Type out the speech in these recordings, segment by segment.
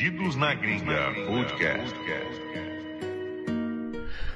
Perdidos na Gringa Podcast.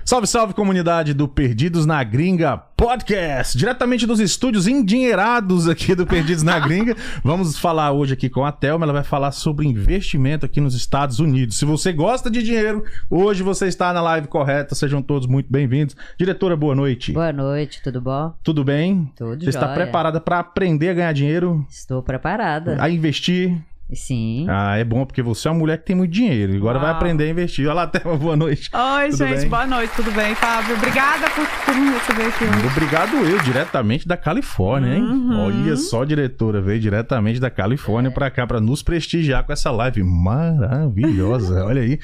Salve, salve comunidade do Perdidos na Gringa Podcast, diretamente dos estúdios endinheirados aqui do Perdidos na Gringa. Vamos falar hoje aqui com a Thelma, ela vai falar sobre investimento aqui nos Estados Unidos. Se você gosta de dinheiro, hoje você está na live correta, sejam todos muito bem-vindos. Diretora, boa noite. Boa noite, tudo bom? Tudo bem? Tudo Você está jóia. preparada para aprender a ganhar dinheiro, Estou preparada. a investir? Sim. Ah, é bom porque você é uma mulher que tem muito dinheiro, agora vai Uau. aprender a investir. Olha lá, Thelma, boa noite. Oi, Tudo gente, bem? boa noite, tudo bem, Fábio? Obrigada por, por me receber aqui hoje. Obrigado eu, diretamente da Califórnia, hein? Uhum. Olha só, diretora, veio diretamente da Califórnia pra cá pra nos prestigiar com essa live maravilhosa, olha aí.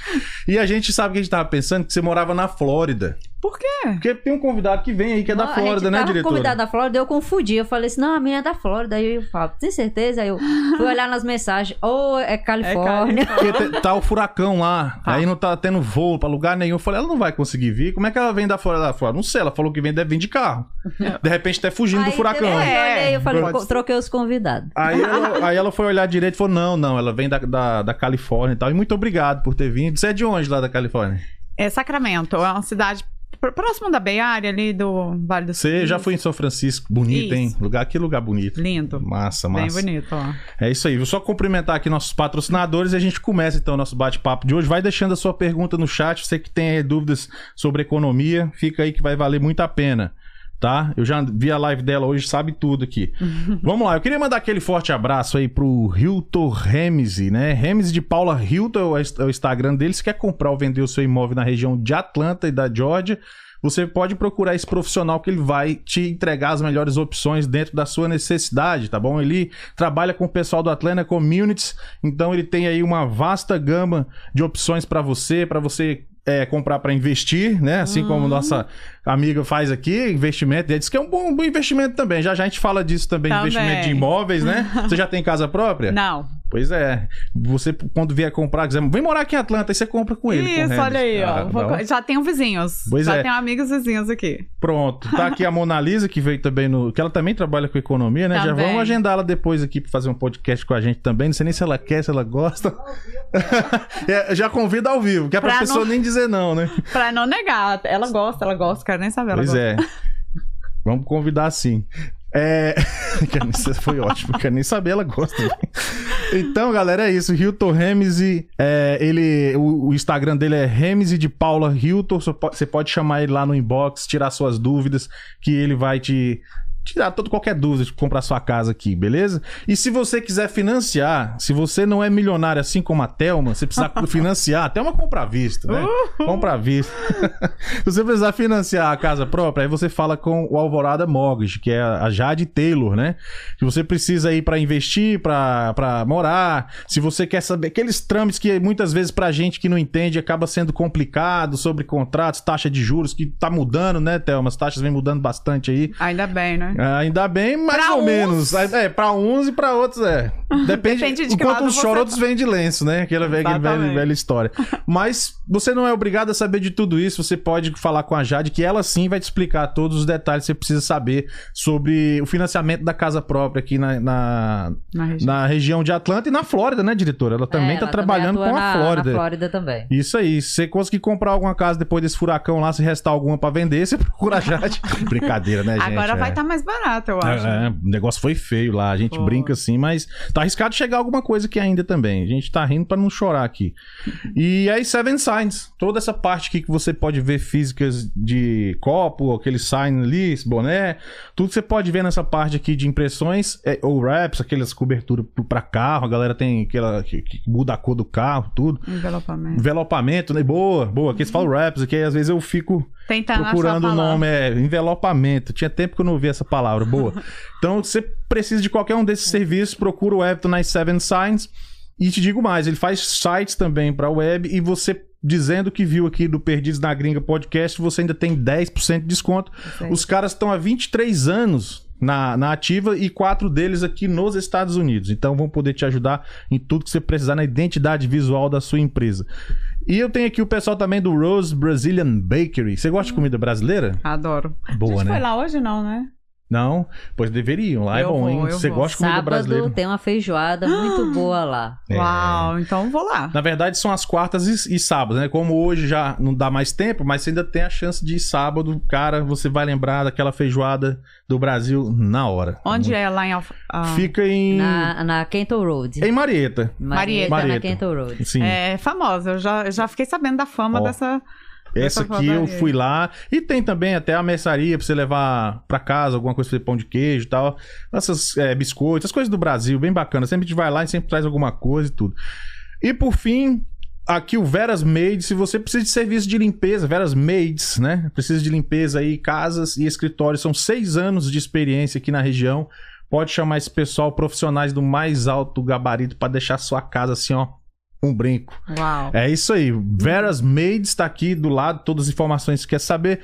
E a gente sabe que a gente tava pensando que você morava na Flórida, Por quê? porque tem um convidado que vem aí que é da Não, a Flórida, gente né, tava diretora? convidado da Flórida, eu confundi. Eu falei assim, não, a minha é da Flórida. Aí eu falo, tem certeza? Aí eu fui olhar nas mensagens, ou é Califórnia. Porque te- tá o furacão lá, Tá. aí não tá tendo voo pra lugar nenhum. Eu falei, ela não vai conseguir vir. Como é que ela vem da Flórida? Ela falou, não sei, ela falou que vem, deve vir de carro. De repente tá fugindo do Aí, furacão. Eu É, olhei, eu falei, pode troquei os convidados. Aí ela, aí ela foi olhar direito e falou: não, não, ela vem da, da, da Califórnia e tal. E muito obrigado por ter vindo. Você é de onde lá da Califórnia? É Sacramento, é uma cidade próximo da Bay Area, ali do Vale do Você já foi em São Francisco, bonito, hein? Isso. Lugar, que lugar bonito. Lindo. Massa, Bem massa. bonito, ó. É isso aí. Vou só cumprimentar aqui nossos patrocinadores e a gente começa então o nosso bate-papo de hoje. Vai deixando a sua pergunta no chat. Você que tem dúvidas sobre economia, fica aí que vai valer muito a pena. Tá? Eu já vi a live dela hoje, sabe tudo aqui. Vamos lá, eu queria mandar aquele forte abraço aí pro Hilton Remese, né? Remese de Paula Hilton é o é o Instagram dele. Se quer comprar ou vender o seu imóvel na região de Atlanta e da Georgia, você pode procurar esse profissional que ele vai te entregar as melhores opções dentro da sua necessidade, tá bom? Ele trabalha com o pessoal do Atlanta Communities, então ele tem aí uma vasta gama de opções para você, para você é, comprar para investir, né? Assim como nossa amiga faz aqui, investimento. Ele diz que é um bom, um bom investimento também. Já já a gente fala disso também, Também. investimento de imóveis, né? Você já tem casa própria? Não. Pois é. Você, quando vier comprar, quiser, vem morar aqui em Atlanta, aí você compra com ele. com Isso, Regis. olha aí, Ah, ó. Vou co- já tenho vizinhos. Pois já é. tenho amigos vizinhos aqui. Pronto. Tá aqui a Mona Lisa, que veio também no. Que ela também trabalha com economia, né? Já vamos agendar ela depois aqui pra fazer um podcast com a gente também. Não sei nem se ela quer, se ela gosta. É, já convida ao vivo, que é pra, Pra pessoa não- nem dizer não, né? Pra não negar. Ela gosta, ela gosta, quero nem saber. Ela Pois gosta. é. Vamos convidar sim. É. Foi ótimo, quero nem saber, ela gosta. Então, galera, é isso. Hilton Remese, é, ele, o, o Instagram dele é Remese de Paula Hilton. Você pode chamar ele lá no inbox, tirar suas dúvidas, que ele vai te tirar toda qualquer dúvida de comprar sua casa aqui, beleza? E se você quiser financiar, se você não é milionário assim como a Thelma, você precisa financiar, até uma compra à vista, né? Compra à vista. se você precisar financiar a casa própria, aí você fala com o Alvorada Mortgage, que é a Jade Taylor, né? Que você precisa ir para investir, para para morar. Se você quer saber aqueles trâmites que muitas vezes pra gente que não entende acaba sendo complicado sobre contratos, taxa de juros que tá mudando, né, Thelma? As taxas vem mudando bastante aí. Ainda bem, né? Ah, Ainda bem, mais Pra ou uns- menos. É, pra uns e pra outros é. Depende, Depende de enquanto uns choram, tá. outros vêm de lenço, né? Aquela velha, velha, velha história. Mas você não é obrigado a saber de tudo isso. Você pode falar com a Jade, que ela sim vai te explicar todos os detalhes que você precisa saber sobre o financiamento da casa própria aqui na, na, Na região. na região de Atlanta e na Flórida, né, diretora? Ela também É, tá ela trabalhando atua com a na- Flórida. Na Flórida também. Isso aí. Se você conseguir comprar alguma casa depois desse furacão lá, se restar alguma pra vender, você procura a Jade. Brincadeira, né, gente? Agora vai É. estar mais barato, eu acho. É, é, o negócio foi feio lá. A gente Foi. brinca assim, mas tá arriscado chegar alguma coisa aqui ainda também. A gente tá rindo pra não chorar aqui. E aí, Seven Signs. Toda essa parte aqui que você pode ver físicas de copo, aquele sign ali, esse boné. Tudo você pode ver nessa parte aqui de impressões, é, ou wraps, aquelas coberturas pra carro. A galera tem aquela que, que muda a cor do carro, tudo. Envelopamento. Envelopamento, né? Boa, boa. Aqui eles falam wraps, aqui às vezes eu fico Tentando procurando o nome, é envelopamento. Tinha tempo que eu não ouvia essa palavra, boa. então, você precisa de qualquer um desses serviços, procura o Everton nas Seven Signs. E te digo mais, ele faz sites também para web e você dizendo que viu aqui do Perdidos na Gringa podcast, você ainda tem 10% de desconto. Os caras estão há 23 anos na, na ativa e quatro deles aqui nos Estados Unidos. Então vão poder te ajudar em tudo que você precisar na identidade visual da sua empresa. E eu tenho aqui o pessoal também do Rose Brazilian Bakery. Você gosta de comida brasileira? Adoro. Boa, né? foi lá hoje, não, né? Não? Pois deveriam. Lá é Eu bom, vou, hein? Você vou. gosta de comida Sábado brasileira. tem uma feijoada muito boa lá. É. Uau, então vou lá. Na verdade, são as quartas e, e sábados, né? Como hoje já não dá mais tempo, mas você ainda tem a chance de ir sábado, cara, você vai lembrar daquela feijoada do Brasil na hora. Onde é lá em Alfa... ah, Fica em. Na, na Kenton Road. Em Marieta. Marieta, Marieta. na Kenton Road. Sim. É famosa, eu já, eu já fiquei sabendo da fama Ó. dessa. Essa aqui eu fui lá. E tem também até a mercearia pra você levar pra casa, alguma coisa pra fazer pão de queijo e tal. Essas é, biscoitos, as coisas do Brasil, bem bacana. Sempre a gente vai lá e sempre traz alguma coisa e tudo. E por fim, aqui o Veras Maids. Se você precisa de serviço de limpeza, Veras Maids, né? Precisa de limpeza aí, casas e escritórios. São seis anos de experiência aqui na região. Pode chamar esse pessoal, profissionais do mais alto gabarito, pra deixar sua casa assim, ó, um brinco. Uau. É isso aí. Veras Made está aqui do lado, todas as informações que você quer saber.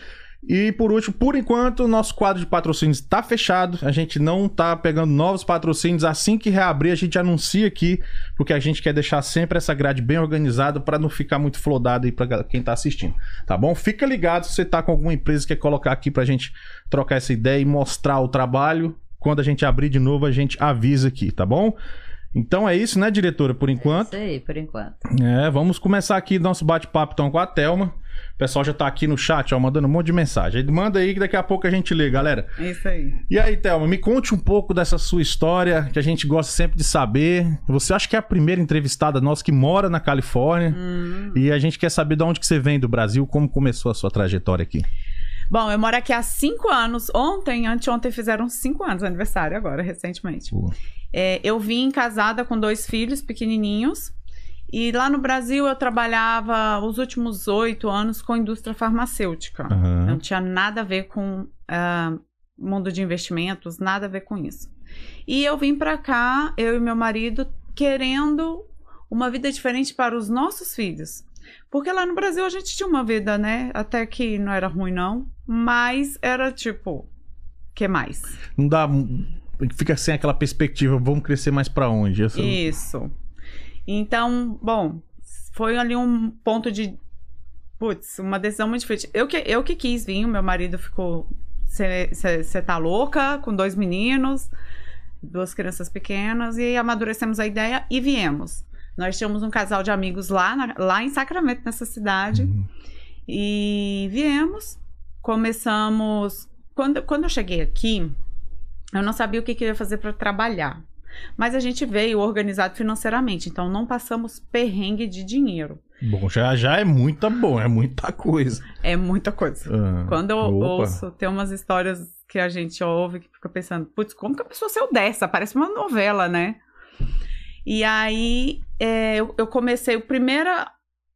E por último, por enquanto, o nosso quadro de patrocínios está fechado. A gente não está pegando novos patrocínios. Assim que reabrir, a gente anuncia aqui, porque a gente quer deixar sempre essa grade bem organizada para não ficar muito flodado aí para quem está assistindo. Tá bom? Fica ligado se você tá com alguma empresa que quer colocar aqui para a gente trocar essa ideia e mostrar o trabalho. Quando a gente abrir de novo, a gente avisa aqui, tá bom? Então é isso, né, diretora, por enquanto? Isso aí, por enquanto. É, vamos começar aqui nosso bate-papo então com a Thelma. O pessoal já tá aqui no chat, ó, mandando um monte de mensagem. Manda aí que daqui a pouco a gente lê, galera. É Isso aí. E aí, Thelma, me conte um pouco dessa sua história, que a gente gosta sempre de saber. Você acha que é a primeira entrevistada nossa que mora na Califórnia. Hum. E a gente quer saber de onde que você vem do Brasil, como começou a sua trajetória aqui. Bom, eu moro aqui há cinco anos. Ontem, anteontem, fizeram cinco anos, aniversário agora, recentemente. Pô. É, eu vim casada com dois filhos pequenininhos. E lá no Brasil eu trabalhava os últimos oito anos com indústria farmacêutica. Aham. Não tinha nada a ver com ah, mundo de investimentos, nada a ver com isso. E eu vim pra cá, eu e meu marido, querendo uma vida diferente para os nossos filhos. Porque lá no Brasil a gente tinha uma vida, né? Até que não era ruim, não. Mas era tipo. que mais? Não dá. Fica sem aquela perspectiva, vamos crescer mais pra onde? Essa- Isso. Então, bom, foi ali um ponto de. Putz, uma decisão muito difícil. Eu que, eu que quis vir, o meu marido ficou. Você tá louca? Com dois meninos, duas crianças pequenas, e amadurecemos a ideia e viemos. Nós tínhamos um casal de amigos lá, na- lá em Sacramento, nessa cidade. Uhum. E viemos, começamos. Quando, quando eu cheguei aqui, eu não sabia o que, que eu ia fazer para trabalhar. Mas a gente veio organizado financeiramente, então não passamos perrengue de dinheiro. Bom, já, já é muita bom, é muita coisa. É muita coisa. Ah, Quando eu opa. ouço, tem umas histórias que a gente ouve que fica pensando, putz, como que a pessoa saiu dessa? Parece uma novela, né? E aí é, eu, eu comecei, o primeiro,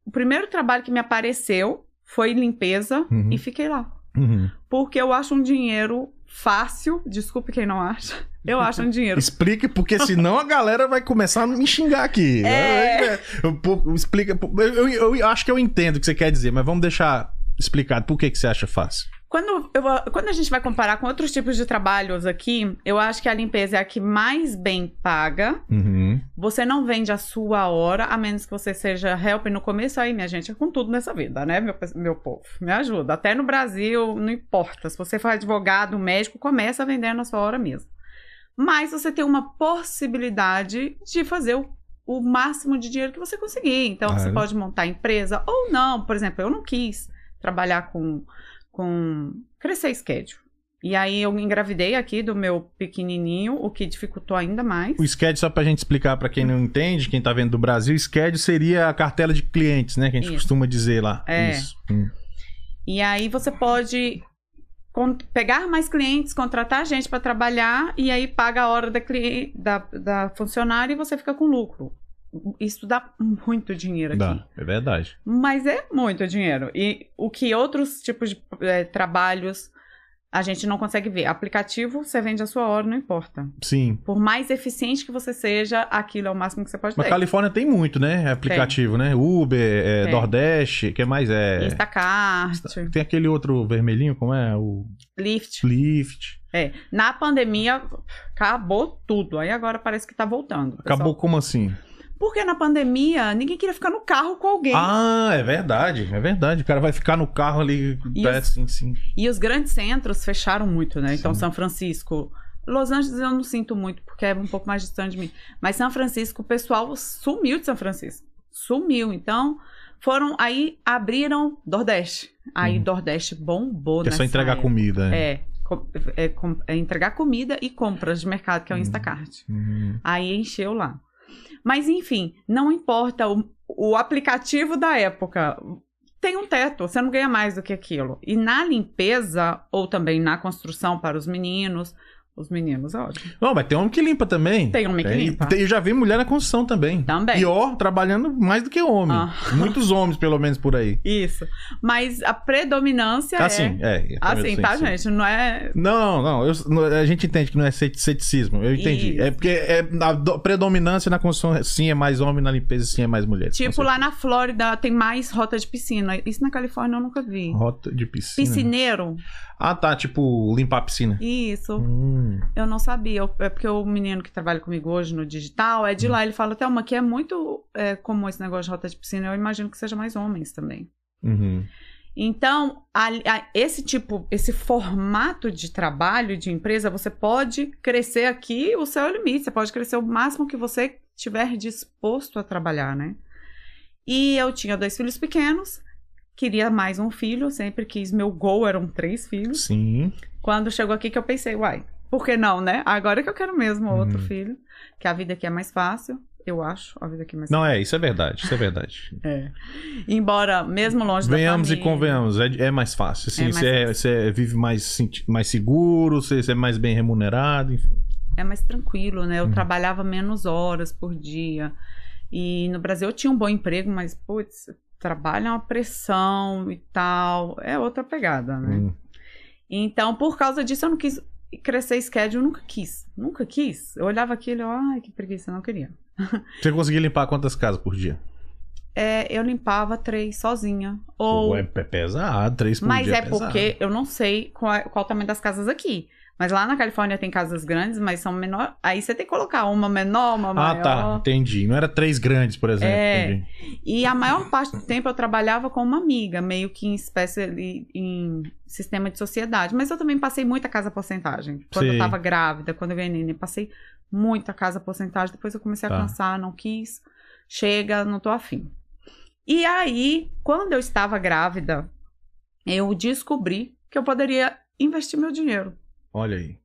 o primeiro trabalho que me apareceu foi limpeza Uhum. e fiquei lá. Uhum. Porque eu acho um dinheiro fácil, desculpe quem não acha, eu acho um dinheiro Explique, porque senão a galera vai começar a me xingar aqui. É. Eu- eu- Explica. Eu, eu- eu acho que eu entendo o que você quer dizer, mas vamos deixar explicado por que, que você acha fácil. Quando, eu, quando a gente vai comparar com outros tipos de trabalhos aqui, eu acho que a limpeza é a que mais bem paga. Uhum. Você não vende a sua hora, a menos que você seja help no começo. Aí, minha gente, é com tudo nessa vida, né, meu, meu povo? Me ajuda. Até no Brasil, não importa. Se você for advogado, médico, começa vendendo a sua hora mesmo. Mas você tem uma possibilidade de fazer o, o máximo de dinheiro que você conseguir. Então, você pode montar empresa ou não. Por exemplo, eu não quis trabalhar com, com crescer schedule. E aí eu engravidei aqui do meu pequenininho, o que dificultou ainda mais. O SCAD, só pra gente explicar pra quem não entende, quem tá vendo do Brasil, SCAD seria a cartela de clientes, né? Que a gente Isso. costuma dizer lá. É. Isso. Hum. E aí você pode pegar mais clientes, contratar gente para trabalhar e aí paga a hora da, da, da funcionária e você fica com lucro. Isso dá muito dinheiro aqui. Dá, é verdade. Mas é muito dinheiro. E o que outros tipos de eh, trabalhos a gente não consegue ver. Aplicativo, você vende a sua hora, não importa. Sim. Por mais eficiente que você seja, aquilo é o máximo que você pode Mas ter. Califórnia tem muito, né? Aplicativo, né? Uber, é, Tem. Nordeste, o que mais é? Instacart, Tem aquele outro vermelhinho, como é? O Lyft. Lyft. É, na pandemia acabou tudo. Aí agora parece que tá voltando. Acabou como assim? Porque na pandemia, ninguém queria ficar no carro com alguém. Ah, é verdade, é verdade. O cara vai ficar no carro ali, E é, os- sim, sim. E os grandes centros fecharam muito, né? Então, Sim. São Francisco. Los Angeles eu não sinto muito, porque é um pouco mais distante de mim. Mas São Francisco, o pessoal sumiu de São Francisco. Sumiu. Então, foram. Aí abriram Nordeste. Aí Uhum. Nordeste bombou, Que é só entregar época. comida. né? É, é, com- é entregar comida e compras de mercado, que é o Uhum. Instacart. Uhum. Aí encheu lá. Mas enfim, não importa o, o aplicativo da época. Tem um teto, você não ganha mais do que aquilo. E na limpeza, ou também na construção para os meninos, os meninos, óbvio. Não, mas tem homem que limpa também. Tem homem que Tem- limpa. tem- Eu já vi mulher na construção também. Também. Ó, trabalhando mais do que homem. Ah. Muitos homens, pelo menos, por aí. Isso. Mas a predominância Assim, é. é. Assim, sim, tá, sim. gente? Não é. Não, não, eu- a gente entende que não é ceti- ceticismo, eu entendi. Isso. É porque é, a do- predominância na construção, sim, é mais homem, na limpeza, sim, é mais mulher. Tipo, lá na Flórida tem mais rota de piscina. Isso na Califórnia eu nunca vi. Rota de piscina. Piscineiro? Ah, tá, tipo, limpar a piscina. Isso. Hum, Eu não sabia. Eu- É porque o menino que trabalha comigo hoje no digital é de lá. Ele fala, Thelma, que é muito é, comum esse negócio de rota de piscina. Eu imagino que seja mais homens também. uhum. Então, a- a- esse tipo, esse formato de trabalho, de empresa, você pode crescer aqui o seu limite. Você pode crescer o máximo que você estiver disposto a trabalhar, né? E eu tinha dois filhos pequenos. Queria mais um filho. Sempre quis. Meu gol eram três filhos. Sim. Quando chegou aqui que eu pensei, uai, por que não, né? Agora que eu quero mesmo outro Uhum. filho. Que a vida aqui é mais fácil. Eu acho. A vida aqui é mais Não, é, isso é verdade, isso é verdade. é. Embora, mesmo longe Venhamos da e família... convenhamos, é, é mais fácil. Assim, É você, é- fácil. você vive mais, mais seguro, você, você é mais bem remunerado, enfim. É mais tranquilo, né? Eu Uhum. trabalhava menos horas por dia. E no Brasil eu tinha um bom emprego, mas, putz, trabalho é uma pressão e tal. É outra pegada, né? Hum. Então, por causa disso, eu não quis crescer schedule, eu nunca quis. Nunca quis. Eu olhava aquilo e ai, que preguiça, não queria. Você conseguia limpar quantas casas por dia? É, eu limpava três sozinha. Ou é, é pesado, três por Mas dia. é pesado. porque eu não sei qual, é- qual o tamanho das casas aqui. Mas lá na Califórnia tem casas grandes, mas são menor. Aí você tem que colocar uma menor, uma Ah, maior. tá, entendi. Não era três grandes, por exemplo. É. entendi. E a maior parte do tempo eu trabalhava com uma amiga, meio que em espécie em sistema de sociedade. Mas eu também passei muita casa porcentagem. Quando Sim. eu tava grávida, quando eu ganhei neném, passei muita casa porcentagem. Depois eu comecei a Tá. cansar, não quis. Chega, não tô afim. E aí, quando eu estava grávida, eu descobri que eu poderia investir meu dinheiro Olha aí.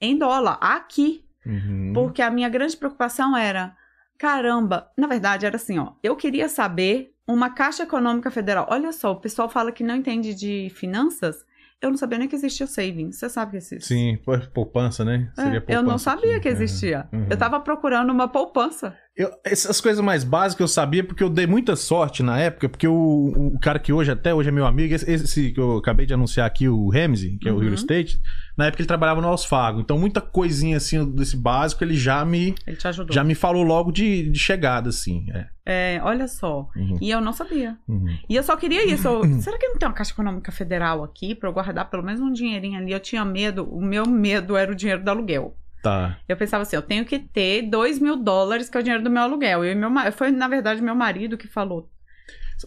em dólar aqui. Uhum. Porque a minha grande preocupação era, caramba, na verdade era assim, ó, eu queria saber uma Caixa Econômica Federal. Olha só, o pessoal fala que não entende de finanças. Eu não sabia nem que existia o savings. Você sabe que existe? Sim, pô, poupança, né? É, Seria eu não poupança sabia aqui. que É. existia. Uhum. Eu tava procurando uma poupança. Eu- essas coisas mais básicas eu sabia porque eu dei muita sorte na época, porque o, o cara que hoje, até hoje é meu amigo, esse, esse que eu acabei de anunciar aqui, o Ramsey, que é o Uhum. real estate, na época ele trabalhava no Alsfago. Então muita coisinha assim desse básico ele já me, Ele já me falou logo de, de chegada, assim. É. É, olha só. Uhum, E eu não sabia. uhum. E eu só queria isso. Eu, será que não tem uma Caixa Econômica Federal aqui pra eu guardar pelo menos um dinheirinho ali? Eu tinha medo. O meu medo era o dinheiro do aluguel. Tá. Eu pensava assim, eu tenho que ter 2 mil dólares, que é o dinheiro do meu aluguel. Eu e meu Foi, na verdade, meu marido que falou.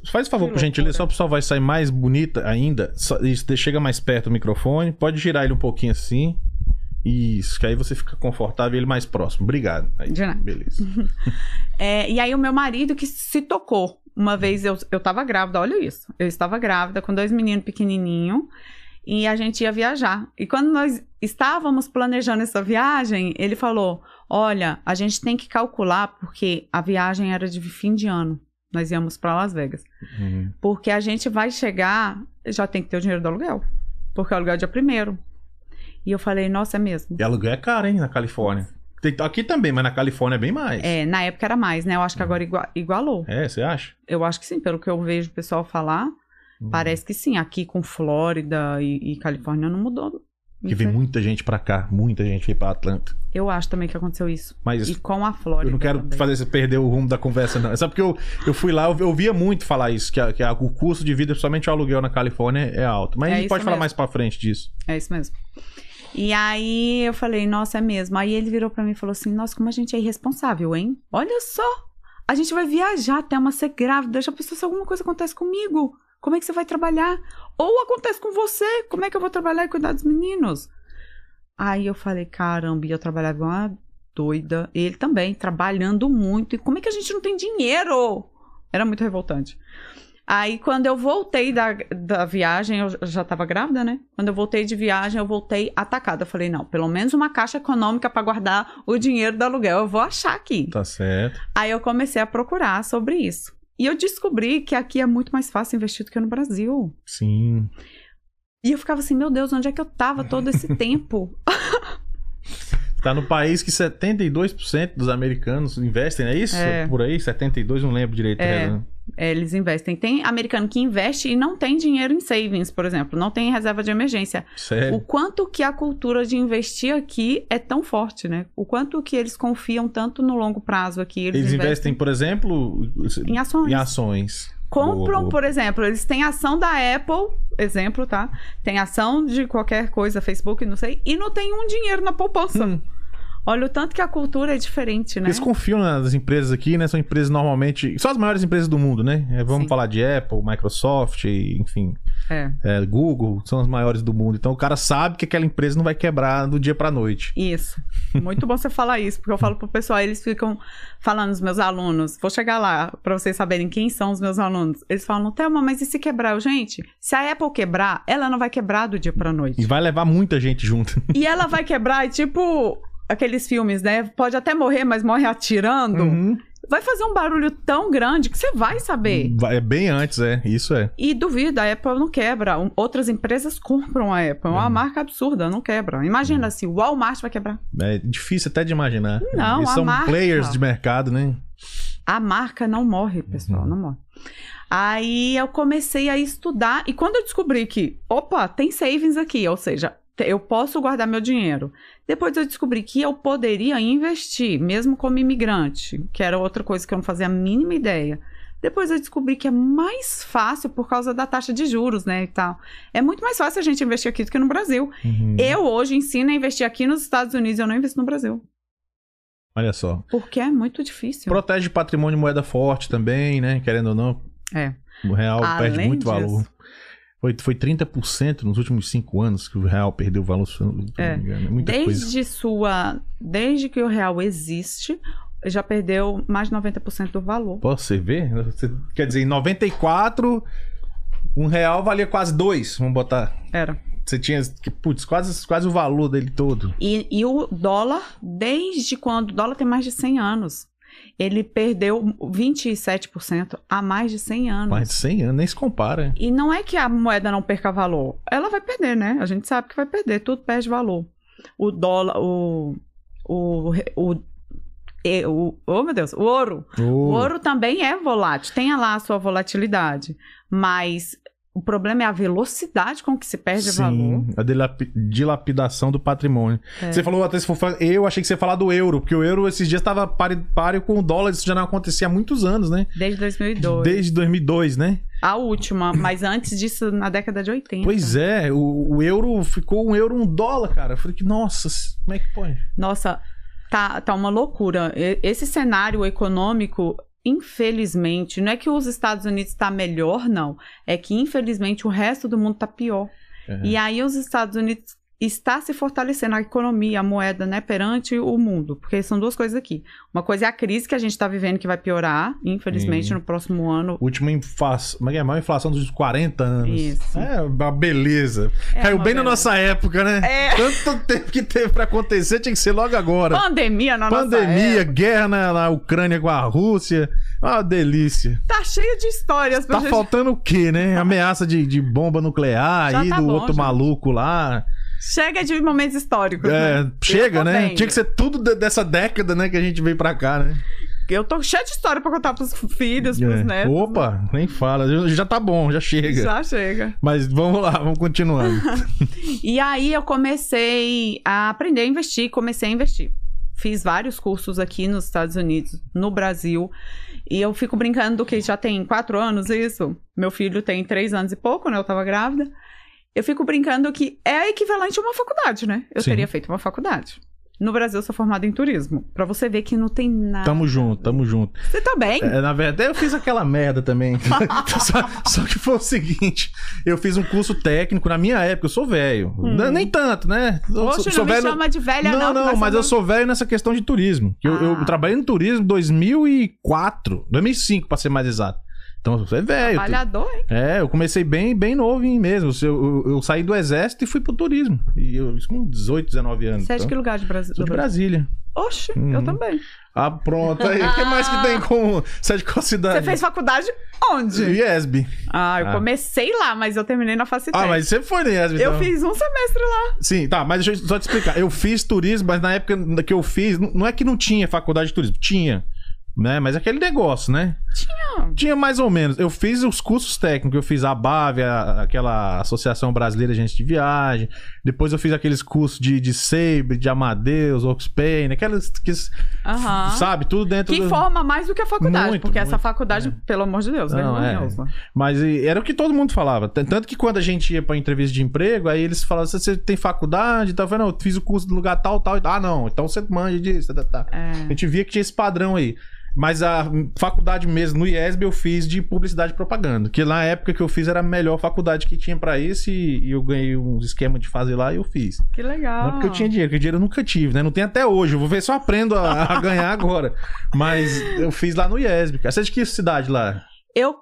Faz favor, por gentileza, só o pessoal vai sair mais bonita ainda. Só, isso, chega mais perto do microfone. Pode girar ele um pouquinho assim. Isso, que aí você fica confortável e ele mais próximo. Obrigado. Aí, De nada. beleza. É, e aí o meu marido que se tocou. Uma vez eu, eu tava grávida, olha isso. Eu estava grávida com dois meninos pequenininhos e a gente ia viajar. E quando nós estávamos planejando essa viagem, ele falou: Olha, a gente tem que calcular porque a viagem era de fim de ano. Nós íamos para Las Vegas. Uhum. Porque a gente vai chegar, já tem que ter o dinheiro do aluguel. Porque o aluguel é dia primeiro. E eu falei, nossa, é mesmo. E aluguel é caro, hein, na Califórnia. Tem- aqui também, mas na Califórnia é bem mais. É, na época era mais, né? Eu acho que agora igua- igualou. É, você acha? Eu acho que sim, pelo que eu vejo o pessoal falar, Uhum. parece que sim. Aqui com Flórida e, e Califórnia não mudou. Que vem muita gente pra cá, muita gente veio pra Atlanta. Eu acho também que aconteceu isso. Mas E com a Flórida. eu não quero também. fazer você perder o rumo da conversa, não. É só porque eu, eu fui lá, eu, eu via muito falar isso, que, a- que a- o custo de vida, principalmente o aluguel na Califórnia, é alto. Mas É a gente pode falar mesmo. mais pra frente disso. É isso mesmo. E aí eu falei, nossa, é mesmo. Aí ele virou pra mim e falou assim: nossa, como a gente é irresponsável, hein? Olha só! A gente vai viajar até uma ser grávida. Já pensou se alguma coisa acontece comigo? Como é que você vai trabalhar? Ou acontece com você? Como é que eu vou trabalhar e cuidar dos meninos? Aí eu falei, caramba, e eu trabalhava uma doida. Ele também, trabalhando muito. E como é que a gente não tem dinheiro? Era muito revoltante. Aí, quando eu voltei da, da viagem, eu já tava grávida, né? Quando eu voltei de viagem, eu voltei atacada. Eu falei, não, pelo menos uma caixa econômica para guardar o dinheiro do aluguel. Eu vou achar aqui. Tá certo. Aí eu comecei a procurar sobre isso. E eu descobri que aqui é muito mais fácil investir do que no Brasil. Sim. E eu ficava assim, meu Deus, onde é que eu tava todo esse tempo? Tá no país que 72% dos americanos investem, é isso? É. Por aí? 72, não lembro direito. É. né? É, eles investem. Tem americano que investe e não tem dinheiro em savings, por exemplo. Não tem reserva de emergência. O Sério. quanto que a cultura de investir aqui é tão forte, né? O quanto que eles confiam tanto no longo prazo aqui. Eles, Eles investem, por exemplo, em ações. em ações. Compram, Boa, boa. por exemplo, eles têm ação da Apple, exemplo, tá? Tem ação de qualquer coisa, Facebook, não sei, e não tem um dinheiro na poupança. Hum. Olha o tanto que a cultura é diferente, né? Eles confiam nas empresas aqui, né? São empresas normalmente. São as maiores empresas do mundo, né? É, vamos Sim. falar de Apple, Microsoft, enfim, É, é, Google, são as maiores do mundo. Então o cara sabe que aquela empresa não vai quebrar do dia pra noite. isso. Muito bom você falar isso, porque eu falo pro pessoal, eles ficam falando, os meus alunos, vou chegar lá pra vocês saberem quem são os meus alunos. Eles falam, Thelma, mas e se quebrar? Eu, gente, se a Apple quebrar, ela não vai quebrar do dia pra noite. E vai levar muita gente junto. E ela vai quebrar, tipo aqueles filmes, né? Pode até morrer, mas morre atirando. Uhum. Vai fazer um barulho tão grande que você vai saber. É bem antes, é. Isso é. E duvido, a Apple não quebra. Outras empresas compram a Apple. É uma Uhum. marca absurda, não quebra. Imagina se o Walmart vai quebrar. É difícil até de imaginar. Não, Eles são marca. players de mercado, né? A marca não morre, pessoal, Uhum. não morre. Aí eu comecei a estudar e quando eu descobri que, opa, tem savings aqui, ou seja, eu posso guardar meu dinheiro. Depois eu descobri que eu poderia investir, mesmo como imigrante, que era outra coisa que eu não fazia a mínima ideia. Depois eu descobri que é mais fácil por causa da taxa de juros, né, e tal. É muito mais fácil a gente investir aqui do que no Brasil. Uhum. Eu hoje ensino a investir aqui nos Estados Unidos, eu não invisto no Brasil. Olha só. Porque é muito difícil. Protege patrimônio moeda forte também, né? Querendo ou não, É. o real Além perde muito disso. valor. Foi, foi 30% nos últimos cinco anos que o real perdeu valor, se não É. me engano. É muita coisa. Desde sua. Desde que o real existe, já perdeu mais de 90% do valor. Você vê? Você- quer dizer, em 94, um real valia quase dois, vamos botar. Era. Você tinha, putz, quase, quase o valor dele todo. E, e o dólar, desde quando? O dólar tem mais de 100 anos. Ele perdeu 27% há mais de 100 anos. Mais de 100 anos, nem se compara. E não é que a moeda não perca valor. Ela vai perder, né? A gente sabe que vai perder, tudo perde valor. O dólar, o. O. O. o oh, meu Deus, o ouro. O Ô, ouro também é volátil, tem lá a sua volatilidade. Mas o problema é a velocidade com que se perde sim, valor. a dilap- dilapidação do patrimônio. É. Você falou até se for falar- eu achei que você ia falar do euro, porque o euro esses dias estava páreo, páreo com o dólar, isso já não acontecia há muitos anos, né? Desde 2002. Desde 2002, né? A última, mas antes disso, na década de 80. Pois é, o, o euro ficou um euro, um dólar, cara. Eu falei que, nossa, como é que pode? Nossa, tá, tá uma loucura. Esse cenário econômico, infelizmente, não é que os Estados Unidos está melhor, não. É que, infelizmente, o resto do mundo tá pior. É. E aí os Estados Unidos está se fortalecendo a economia, a moeda, né, perante o mundo, porque são duas coisas aqui. Uma coisa é a crise que a gente está vivendo que vai piorar, infelizmente, Sim. no próximo ano. Última inflação. Como é que é? A maior inflação dos últimos 40 anos. Isso. É uma beleza. É Caiu uma bem na beleza. nossa época, né? É. Tanto tempo que teve pra acontecer, tinha que ser logo agora. Pandemia na nossa Pandemia, guerra na, na Ucrânia com a Rússia. Uma delícia. Tá cheio de histórias pra Tá gente. faltando o quê, né? Ameaça de, de bomba nuclear Já aí tá do bom, outro gente. maluco lá. Chega de momentos históricos. É, né? chega, né? bem. Tinha que ser tudo de- dessa década, né? Que a gente veio pra cá, né? Eu tô cheio de história pra contar pros filhos, pros É. netos. Opa, nem fala. Já tá bom, já chega. Já chega. Mas vamos lá, vamos continuando. E aí eu comecei a aprender a investir, comecei a investir. Fiz vários cursos aqui nos Estados Unidos, no Brasil. E eu fico brincando que já tem quatro anos isso. Meu filho tem três anos e pouco, né? Eu tava grávida. Eu fico brincando que é equivalente a uma faculdade, né? Eu Sim. teria feito uma faculdade. No Brasil, eu sou formada em turismo. Pra você ver que não tem nada. Tamo junto, tamo junto. Você também? É, na verdade, eu fiz aquela merda também. só, só que foi o seguinte: eu fiz um curso técnico na minha época, eu sou velho. N- Nem tanto, né? Eu Poxa, sou- não sou me velho- chama de velha, não. não, não, mas eu sou velho nessa questão de turismo. Eu, eu Ah. trabalhei no turismo em 2004, 2005, pra ser mais exato. Então, você é velho. Trabalhador, hein? É, eu comecei bem, bem novinho mesmo. Eu, eu, eu saí do exército e fui pro turismo. E eu, isso com 18, 19 anos. Você é de que então. lugar de Brasil? Sou de Brasília. Oxe, Uhum. eu também. Ah, pronto. Aí, o que mais que tem com. Você é de qual cidade? Você fez faculdade onde? IESB. Ah, eu Ah. comecei lá, mas eu terminei na Facitec. Ah, mas você foi no IESB, Eu então. fiz um semestre lá. Sim, tá, mas deixa eu só te explicar. Eu fiz turismo, mas na época que eu fiz, não é que não tinha faculdade de turismo, tinha. Né? Mas aquele negócio, né? Tinha. Tinha mais ou menos. Eu fiz os cursos técnicos, eu fiz a BAV, a- aquela Associação Brasileira de Agentes de Viagem. Depois eu fiz aqueles cursos de, de Sabre, de Amadeus, Oxpain, aquelas. Que. Sabe? Tudo dentro Que do. forma mais do que a faculdade, Muito, porque essa muito. faculdade, pelo amor de Deus, Não, é. vergonhosa. Mas e, era o que todo mundo falava. Tanto que quando a gente ia pra entrevista de emprego, aí eles falavam: você tem faculdade? Tá não, eu fiz o curso do lugar tal, tal. e tal. Ah, não, então você manja disso. Tá, tá. A É. gente via que tinha esse padrão aí. Mas a faculdade mesmo, no IESB, eu fiz de publicidade e propaganda. Que na época que eu fiz era a melhor faculdade que tinha pra isso e, e eu ganhei uns esquemas de fazer lá e eu fiz. Que legal. Não é porque eu tinha dinheiro, porque dinheiro eu nunca tive, né? Não tem até hoje. Eu vou ver se eu aprendo a, a ganhar agora. Mas eu fiz lá no IESB. Você é de que cidade lá? Eu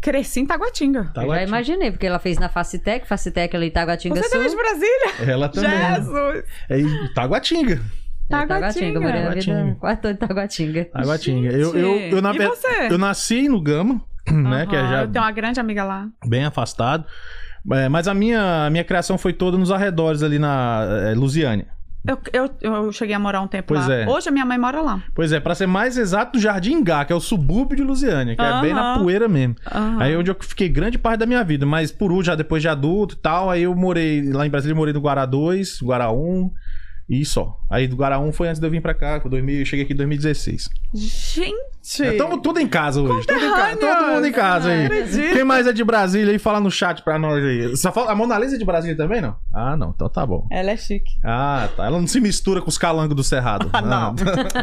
cresci em Taguatinga. Eu lá, já imaginei, porque ela fez na Facitec, Facitec ali em Taguatinga Você Sul. também é de Brasília? Ela também. Jesus! É em Taguatinga. É, Taguatinga, eu morei a vida Taguatinga. quase toda em Taguatinga. Taguatinga. Eu, eu, eu, na e você? eu nasci no Gama, né? Que é já Eu tenho uma grande amiga lá. bem afastado. É, mas a minha, a minha criação foi toda nos arredores ali na é, Lusiânia. Eu, eu, eu cheguei a morar um tempo Pois lá. é. Hoje a minha mãe mora lá. Pois é, pra ser mais exato, no Jardim Gá, que é o subúrbio de Lusiânia, que é bem na poeira mesmo. Aham. Aí é onde eu fiquei grande parte da minha vida, mas por último, já depois de adulto e tal, aí eu morei lá em Brasília, eu morei no Guará 2, Guará 1 e só. Aí do Guará 1 foi antes de eu vir pra cá, 2000, eu cheguei aqui em 2016. Gente! Estamos tudo em casa hoje. Tudo em casa, todo mundo em casa aí. Não acredito. Quem mais é de Brasília aí? Fala no chat pra nós aí. Só fala- a Mona Lisa é de Brasília também, não? Ah, não. Então tá bom. Ela é chique. Ah, tá. Ela não se mistura com os calangos do Cerrado. Ah, não.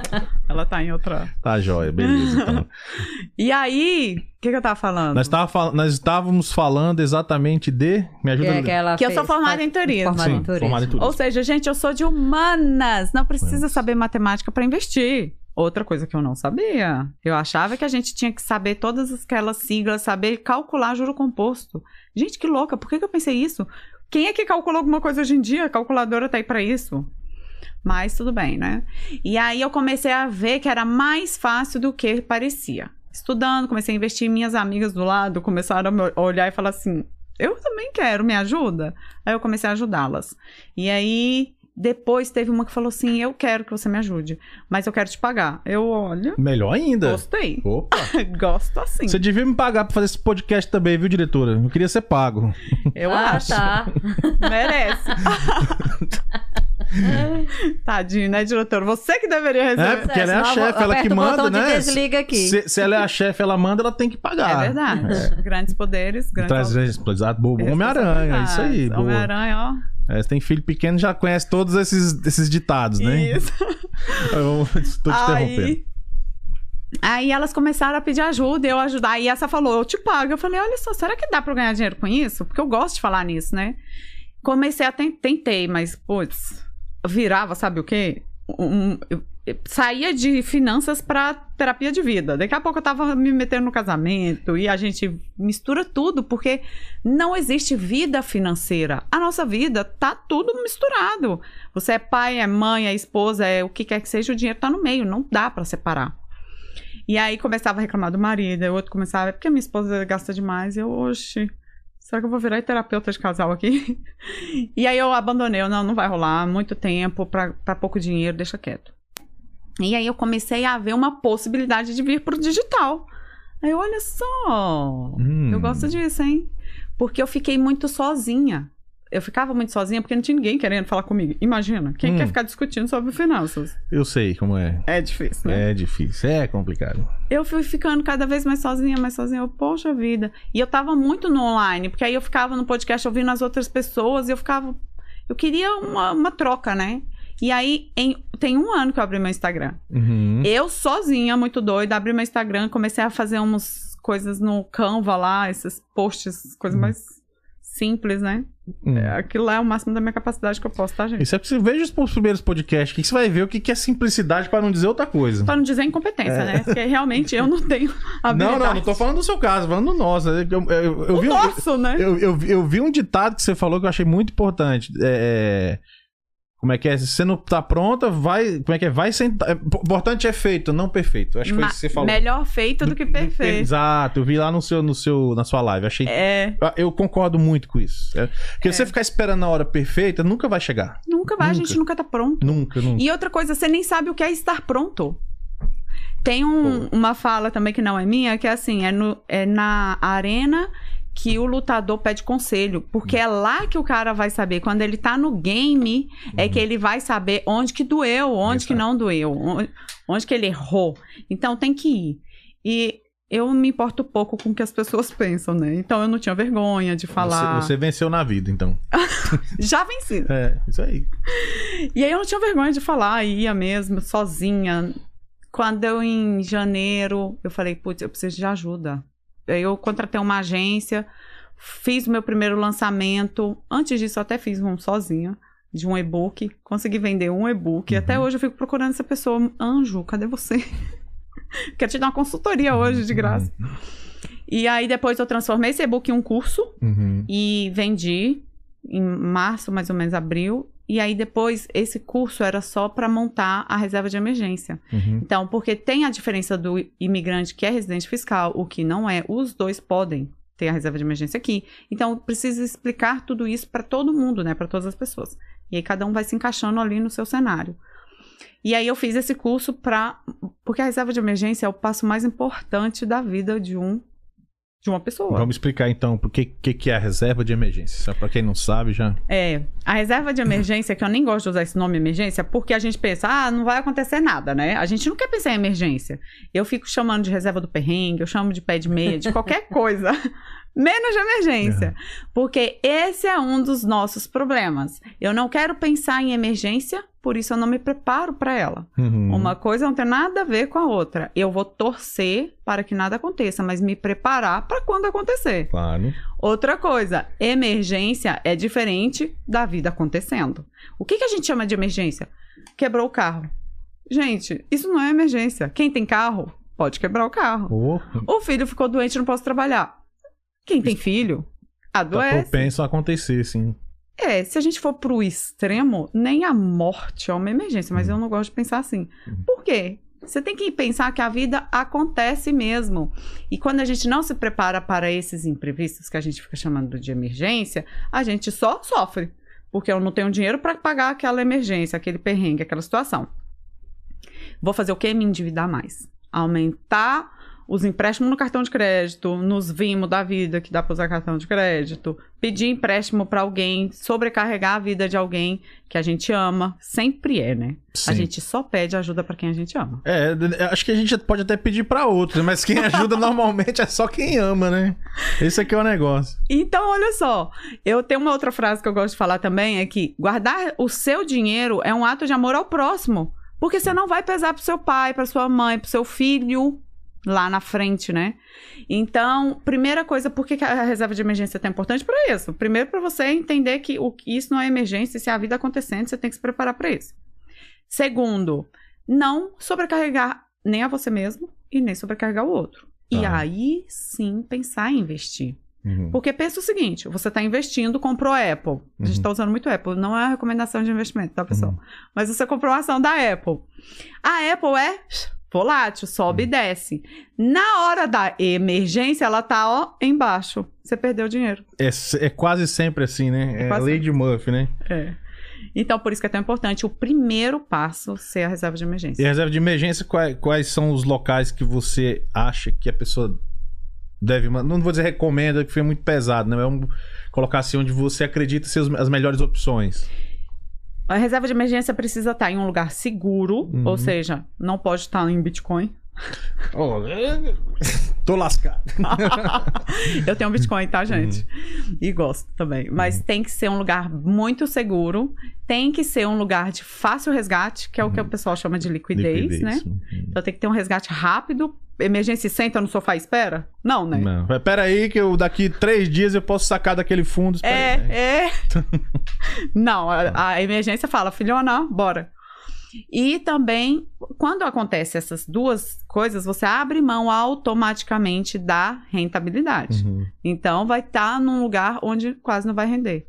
Ela tá em outra. tá jóia, beleza. Então. E aí, que, que eu tava falando? nós, tava fal- nós estávamos falando exatamente de. Me ajuda Que, a que, ela Que eu sou formada em turismo. Formada Sim, em turismo. formada em turismo. Ou seja, gente, eu sou de humanas. Não precisa saber matemática pra investir. Outra coisa que eu não sabia. Eu achava que a gente tinha que saber todas aquelas siglas, saber calcular juro composto. Gente, que louca. Por que, que eu pensei isso? Quem é que calcula alguma coisa hoje em dia? A calculadora tá aí pra isso. Mas tudo bem, né? E aí eu comecei a ver que era mais fácil do que parecia. Estudando, comecei a investir em minhas amigas do lado, começaram a me olhar e falar assim: eu também quero, me ajuda? Aí eu comecei a ajudá-las. E aí, depois teve uma que falou assim: eu quero que você me ajude, mas eu quero te pagar. Eu, olha, Melhor ainda. gostei. Opa. Gosto assim. Você devia me pagar pra fazer esse podcast também, viu, diretora? Eu queria ser pago. Eu ah, acho. tá. Merece. Tadinho, né, diretor? Você que deveria É, receber. porque ela é a chefe, ela que manda, de né? desliga aqui. Se, se ela é a chefe, ela manda, ela tem que pagar. É verdade. Grandes poderes, grandes Traz exato, boa. Homem-Aranha, é isso aí. Homem-Aranha, ó. É, você tem filho pequeno já conhece todos esses, esses ditados, né? Isso. Eu tô te interrompendo. Aí, aí elas começaram a pedir ajuda, eu ajudar. E essa falou, eu te pago. Eu falei, olha só, será que dá pra eu ganhar dinheiro com isso? Porque eu gosto de falar nisso, né? Comecei a ten- tentei, mas, putz, virava, sabe o quê? Um- saía de finanças pra terapia de vida. Daqui a pouco eu tava me metendo no casamento e a gente mistura tudo, porque não existe vida financeira. A nossa vida tá tudo misturado. Você é pai, é mãe, é esposa, é o que quer que seja, o dinheiro tá no meio, não dá pra separar. E aí começava a reclamar do marido, o outro começava, é porque minha esposa gasta demais. Eu, oxe, será que eu vou virar terapeuta de casal aqui? E aí eu abandonei, eu, não, não vai rolar, muito tempo, pra, pra pouco dinheiro, deixa quieto. E aí eu comecei a ver uma possibilidade de vir pro digital. Aí, olha só, Hum. eu gosto disso, hein? Porque eu fiquei muito sozinha. Eu ficava muito sozinha porque não tinha ninguém querendo falar comigo. Imagina, quem Hum. quer ficar discutindo sobre finanças? Eu sei como é. É difícil, né? É difícil, é complicado. Eu fui ficando cada vez mais sozinha, mais sozinha. Eu, poxa vida. E eu tava muito no online, porque aí eu ficava no podcast ouvindo as outras pessoas e eu ficava. Eu queria uma, uma troca, né? E aí, em- tem um ano que eu abri meu Instagram. Uhum. Eu sozinha, muito doida, abri meu Instagram, comecei a fazer umas coisas no Canva lá, esses posts, coisas Hum. mais simples, né? Hum. Aquilo lá é o máximo da minha capacidade que eu posso, tá, gente? Isso é veja os primeiros podcasts, que você vai ver o que é simplicidade pra não dizer outra coisa. Pra não dizer incompetência, né? Porque realmente eu não tenho Não, habilidade. não, não tô falando do seu caso, falando do nosso. Eu, eu, eu- eu O vi, um- nosso, né? eu, eu, eu vi um ditado que você falou que eu achei muito importante. É, é, como é que é? Se você não tá pronta, vai. Como é que é? Vai sentar. é, importante é feito, não perfeito. Acho que foi Ma- isso que você falou. Melhor feito do que perfeito. Exato, eu vi lá no seu, no seu, na sua live. Achei. É, Eu- Eu concordo muito com isso. É, porque É. você ficar esperando a hora perfeita, nunca vai chegar. nunca vai, a Nunca. gente nunca tá pronto. Nunca, nunca. E outra coisa, você nem sabe o que é estar pronto. Tem um- uma fala também que não é minha, que é assim, é, no, é na arena que o lutador pede conselho. Porque é lá que o cara vai saber. Quando ele tá no game, é que ele vai saber onde que doeu, onde que não doeu, onde, onde que ele errou. Então tem que ir. E eu me importo pouco com o que as pessoas pensam, né? Então eu não tinha vergonha de falar. Você, você venceu na vida, então. Já venci. É, isso aí. E aí eu não tinha vergonha de falar, ia mesmo, sozinha. Quando eu, em janeiro, eu falei, putz, eu preciso de ajuda. Eu contratei uma agência, fiz o meu primeiro lançamento. Antes disso, eu até fiz um sozinha, de um e-book. Consegui vender um e-book. E até hoje eu fico procurando essa pessoa. Anjo, cadê você? Quero te dar uma consultoria hoje, de graça. E aí depois eu transformei esse e-book em um curso Uhum. e vendi em março, mais ou menos abril. E aí depois esse curso era só para montar a reserva de emergência. Uhum. Então, porque tem a diferença do imigrante que é residente fiscal, o que não é, os dois podem ter a reserva de emergência aqui. Então, precisa explicar tudo isso para todo mundo, né, para todas as pessoas. E aí cada um vai se encaixando ali no seu cenário. E aí eu fiz esse curso para porque a reserva de emergência é o passo mais importante da vida de um de uma pessoa. Vamos explicar então o que, que, que é a reserva de emergência. Só pra quem não sabe já. É, a reserva de emergência, que eu nem gosto de usar esse nome emergência, porque a gente pensa, ah, não vai acontecer nada, né? A gente não quer pensar em emergência. Eu fico chamando de reserva do perrengue, eu chamo de pé de meia, de qualquer coisa. Menos de emergência. Porque esse é um dos nossos problemas. Eu não quero pensar em emergência, por isso eu não me preparo para ela. Uhum. Uma coisa não tem nada a ver com a outra. Eu vou torcer para que nada aconteça, mas me preparar para quando acontecer. Claro. Outra coisa, emergência é diferente da vida acontecendo. O que, que a gente chama de emergência? Quebrou o carro. Gente, isso não é emergência. Quem tem carro pode quebrar o carro. Oh, O filho ficou doente, não posso trabalhar. Quem tem filho tá adoece. propenso a acontecer, sim. É, se a gente for pro extremo, nem a morte é uma emergência, mas eu não gosto de pensar assim. Uhum. Por quê? Você tem que pensar que a vida acontece mesmo. E quando a gente não se prepara para esses imprevistos que a gente fica chamando de emergência, a gente só sofre. Porque eu não tenho dinheiro para pagar aquela emergência, aquele perrengue, aquela situação. Vou fazer o quê? Me endividar mais. Aumentar os empréstimos no cartão de crédito, nos Vimo da vida que dá para usar cartão de crédito, pedir empréstimo para alguém, sobrecarregar a vida de alguém que a gente ama, sempre é, né? Sim. A gente só pede ajuda para quem a gente ama. É, acho que a gente pode até pedir pra outros, mas quem ajuda normalmente é só quem ama, né? Esse aqui é o negócio. Então, olha só, eu tenho uma outra frase que eu gosto de falar também, é que guardar o seu dinheiro é um ato de amor ao próximo. Porque você não vai pesar pro seu pai, pra sua mãe, pro seu filho lá na frente, né? Então, primeira coisa, por que a reserva de emergência é tão importante para isso? Primeiro, para você entender que o, isso não é emergência, se é a vida acontecendo, você tem que se preparar para isso. Segundo, não sobrecarregar nem a você mesmo e nem sobrecarregar o outro. E Tá. aí sim pensar em investir. Uhum. Porque pensa o seguinte: você está investindo, comprou a Apple. A gente Uhum. está usando muito Apple, não é recomendação de investimento, tá, pessoal? Uhum. Mas você comprou a ação da Apple. A Apple é volátil, sobe e Uhum. desce. Na hora da emergência, ela tá, ó, embaixo. Você perdeu o dinheiro. É, é quase sempre assim, né? É, quase lei de Murphy, né? É. Então, por isso que é tão importante o primeiro passo ser a reserva de emergência. E a reserva de emergência, quais, quais são os locais que você acha que a pessoa deve? Não vou dizer recomenda, que foi muito pesado, né? Vamos colocar assim onde você acredita ser as melhores opções. A reserva de emergência precisa estar em um lugar seguro, Uhum. ou seja, não pode estar em Bitcoin. Oh, é- Tô lascado. eu tenho Bitcoin, tá, gente? Uhum. E gosto também. Mas tem que ser um lugar muito seguro. Tem que ser um lugar de fácil resgate, que é o que o pessoal chama de liquidez, né? Uhum. Então tem que ter um resgate rápido. Emergência senta no sofá e espera? Não, né? Não. Mas Pera aí que eu daqui três dias eu posso sacar daquele fundo. espera aí. É, é. Não, a, a emergência fala, filhona, bora. E também, quando acontece essas duas coisas, você abre mão automaticamente da rentabilidade. Uhum. Então, vai estar num lugar onde quase não vai render.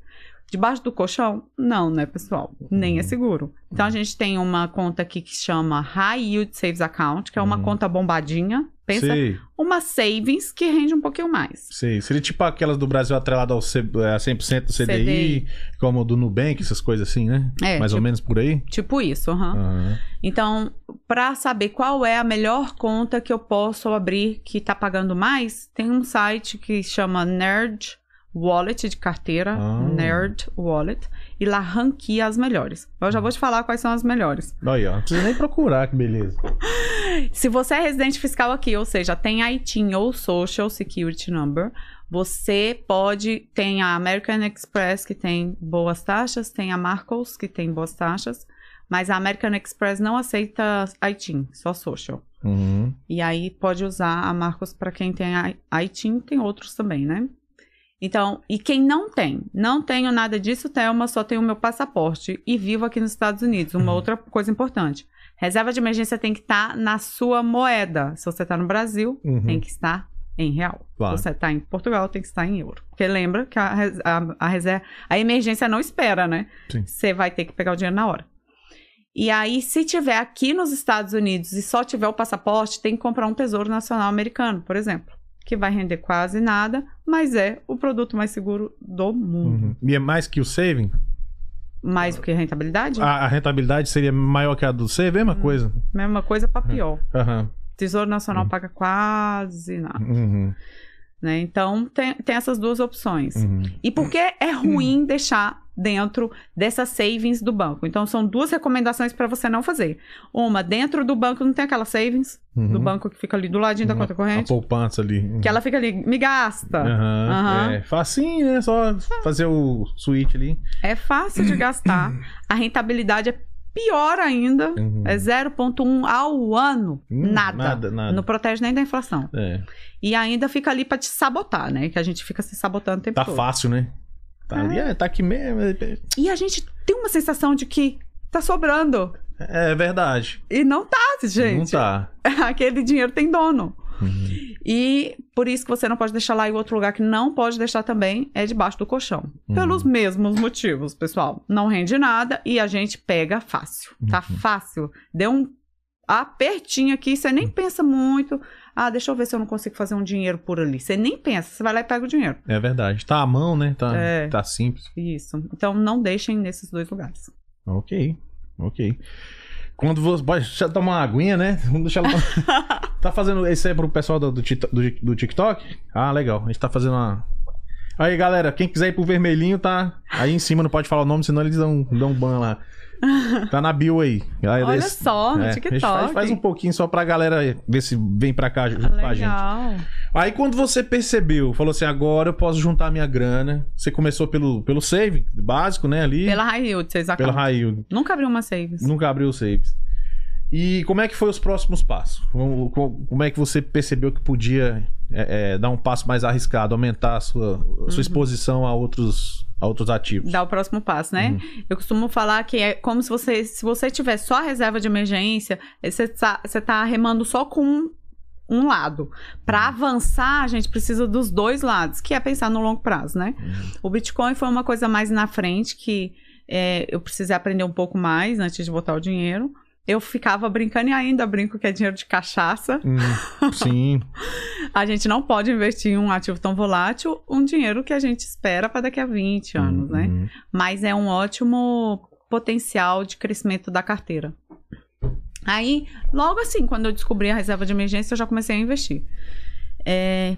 Debaixo do colchão? Não, né, pessoal? Nem é seguro. Então, a gente tem uma conta aqui que chama High Yield Saves Account, que é uma Uhum. conta bombadinha. Pensa, Sei, uma savings que rende um pouquinho mais. sei. Seria tipo aquelas do Brasil atrelada ao C, a 100% do CDI, CDI. como o do Nubank, essas coisas assim, né? É, Mais ou tipo- menos por aí. Tipo isso, aham. Aham. Então, para saber qual é a melhor conta que eu posso abrir que tá pagando mais, tem um site que chama Nerd Wallet de carteira, Ah. Nerd Wallet, e lá ranqueia as melhores. Eu já vou te falar quais são as melhores. Aí, ó. Não precisa nem procurar, que beleza. Se você é residente fiscal aqui, ou seja, tem ITIN ou Social Security Number, você pode. Tem a American Express, que tem boas taxas, tem a Marcos, que tem boas taxas, mas a American Express não aceita ITIN, só Social. Uhum. E aí pode usar a Marcos para quem tem a ITIN, tem outros também, né? Então, e quem não tem? Não tenho nada disso, Thelma, só tenho o meu passaporte e vivo aqui nos Estados Unidos. Uma outra coisa importante. Reserva de emergência tem que estar na sua moeda. Se você está no Brasil, Uhum. tem que estar em real. Claro. Se você está em Portugal, tem que estar em euro. Porque lembra que a, a, a reserva, a emergência não espera, né? Sim. Você vai ter que pegar o dinheiro na hora. E aí, se tiver aqui nos Estados Unidos e só tiver o passaporte, tem que comprar um Tesouro Nacional Americano, por exemplo. Que vai render quase nada, mas é o produto mais seguro do mundo. Uhum. E é mais que o saving? Mais do que rentabilidade? A, a rentabilidade seria maior que a do saving? Mesma coisa. Mesma coisa para pior. Aham. Tesouro Nacional Uhum. paga quase nada. Uhum. Né? Então, tem, tem essas duas opções. Uhum. E por que é ruim deixar dentro dessas savings do banco? Então, são duas recomendações para você não fazer. Uma, dentro do banco não tem aquela savings do Uhum. banco que fica ali do ladinho da Uma- conta A corrente, poupança ali. que ela fica ali, me gasta. Aham. É facinho, né? Só fazer o switch ali. É fácil de gastar. A rentabilidade é pior ainda. Uhum. É 0,1 ao ano. Hum, nada. Nada, nada. Não protege nem da inflação. É. E ainda fica ali pra te sabotar, né? Que a gente fica se sabotando o tempo Tá todo. fácil, né? Tá ali, é, tá aqui mesmo. é- E a gente tem uma sensação de que tá sobrando. É verdade. E não tá, gente. Não tá. Aquele dinheiro tem dono. Uhum. E por isso que você não pode deixar lá e outro lugar que não pode deixar também é debaixo do colchão. Uhum. Pelos mesmos motivos, pessoal. Não rende nada e a gente pega fácil. Tá Uhum. fácil. Deu um apertinho aqui, você nem pensa muito. Ah, deixa eu ver se eu não consigo fazer um dinheiro por ali. Você nem pensa, você vai lá e pega o dinheiro. É verdade. Tá à mão, né? Tá, É. tá simples. Isso. Então não deixem nesses dois lugares. Ok, ok. Quando você. Deixa eu tomar uma aguinha, né? Vamos deixar ela. tá fazendo. Esse aí é pro pessoal do, do, do TikTok? Ah, legal. A gente tá fazendo uma. Aí, galera, quem quiser ir pro vermelhinho, tá aí em cima, não pode falar o nome, senão eles dão, dão ban lá. Tá na bio aí. Olha esse- só, no é, a gente TikTok. Faz, faz um pouquinho só pra galera ver se vem pra cá junto com a gente. Aí quando você percebeu, falou assim, agora eu posso juntar minha grana. Você começou pelo, pelo save básico, né, ali. Pela high yield, vocês Pela acabam. raio. Nunca abriu uma savings. Nunca abriu saves. E como é que foi os próximos passos? Como, é que você percebeu que podia é, é, dar um passo mais arriscado, aumentar a sua, a sua exposição a outros, a outros ativos? Dá o próximo passo, né? Uhum. Eu costumo falar que é como se você, se você tiver só a reserva de emergência, eh, você tá, você tá remando só com um, um lado. Para avançar, a gente precisa dos dois lados, que é pensar no longo prazo, né? O Bitcoin foi uma coisa mais na frente que eh, eu precisei aprender um pouco mais antes de botar o dinheiro. Eu ficava brincando e ainda brinco que é dinheiro de cachaça. Hum, sim. A gente não pode investir em um ativo tão volátil, um dinheiro que a gente espera para daqui a 20 anos, né? Uhum. mas é um ótimo potencial de crescimento da carteira. Aí, logo assim, quando eu descobri a reserva de emergência, eu já comecei a investir. É,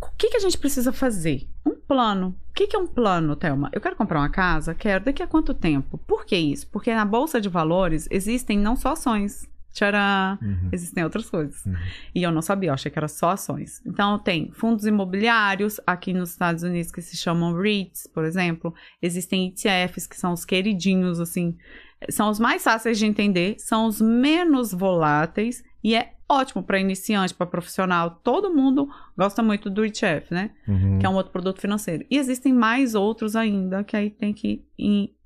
O que, que a gente precisa fazer? Um plano. O que, que é um plano, Thelma? Eu quero comprar uma casa? Quero. Daqui a quanto tempo? Por que isso? Porque na Bolsa de Valores existem não só ações, Tcharam! Uhum. Existem outras coisas. Uhum. E eu não sabia, eu achei que era só ações. Então, tem fundos imobiliários aqui nos Estados Unidos que se chamam REITs, por exemplo. Existem ETFs, que são os queridinhos, assim. São os mais fáceis de entender, são os menos voláteis e é ótimo para iniciante, para profissional. Todo mundo gosta muito do ETF, né? Uhum. Que é um outro produto financeiro. E existem mais outros ainda que aí tem que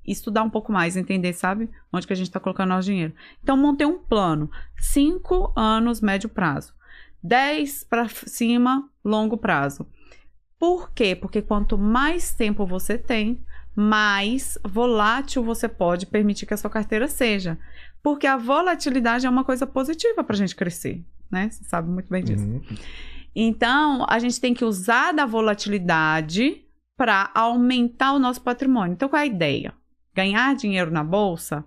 estudar um pouco mais, entender, sabe? Onde que a gente está colocando nosso dinheiro. Então, montei um plano. Cinco anos, médio prazo. Dez para cima, longo prazo. Por quê? Porque quanto mais tempo você tem, mais volátil você pode permitir que a sua carteira seja. Porque a volatilidade é uma coisa positiva para a gente crescer, né? Você sabe muito bem disso. Uhum. Então, a gente tem que usar da volatilidade para aumentar o nosso patrimônio. Então, qual é a ideia? Ganhar dinheiro na bolsa?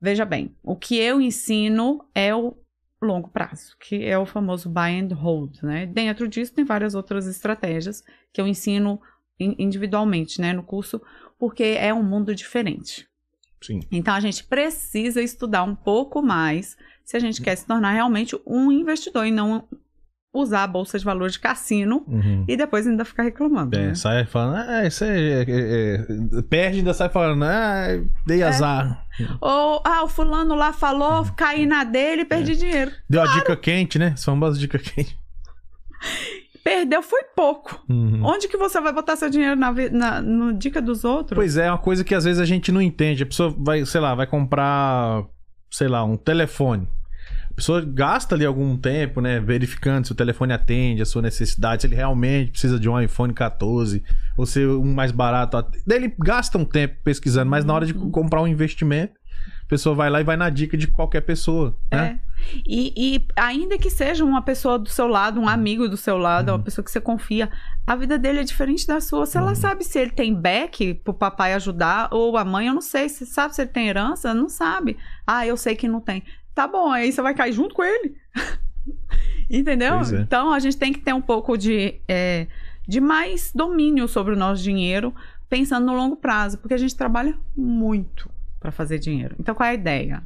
Veja bem, o que eu ensino é o longo prazo, que é o famoso buy and hold, né? Dentro disso tem várias outras estratégias que eu ensino in- individualmente, né, no curso, porque é um mundo diferente. Sim. Então a gente precisa estudar um pouco mais se a gente quer se tornar realmente um investidor e não usar a bolsa de valores de cassino Uhum. e depois ainda ficar reclamando. É, né? sai falando, ah, isso é, é- é- perde ainda sai falando, ah, dei azar. Ou, ah, o fulano lá falou, caí na dele e perdi dinheiro. Deu a dica quente, né? As famosas dica quente. Perdeu foi pouco. Uhum. Onde que você vai botar seu dinheiro na, na- no dica dos outros? Pois é, é uma coisa que às vezes a gente não entende. A pessoa vai, sei lá, vai comprar, sei lá, um telefone. A pessoa gasta ali algum tempo, né, verificando se o telefone atende a sua necessidade, se ele realmente precisa de um iPhone 14 ou se um mais barato. Daí ele gasta um tempo pesquisando, mas na hora de Uhum. comprar um investimento, a pessoa vai lá e vai na dica de qualquer pessoa, né? É. E, e ainda que seja uma pessoa do seu lado, um amigo do seu lado, uma pessoa que você confia, a vida dele é diferente da sua. Se ela sabe se ele tem back pro papai ajudar, ou a mãe, eu não sei. Você sabe se ele tem herança? Não sabe. Ah, eu sei que não tem. Tá bom, aí você vai cair junto com ele. Entendeu? É. Então a gente tem que ter um pouco de, é, de mais domínio sobre o nosso dinheiro, pensando no longo prazo, porque a gente trabalha muito para fazer dinheiro. Então qual é a ideia?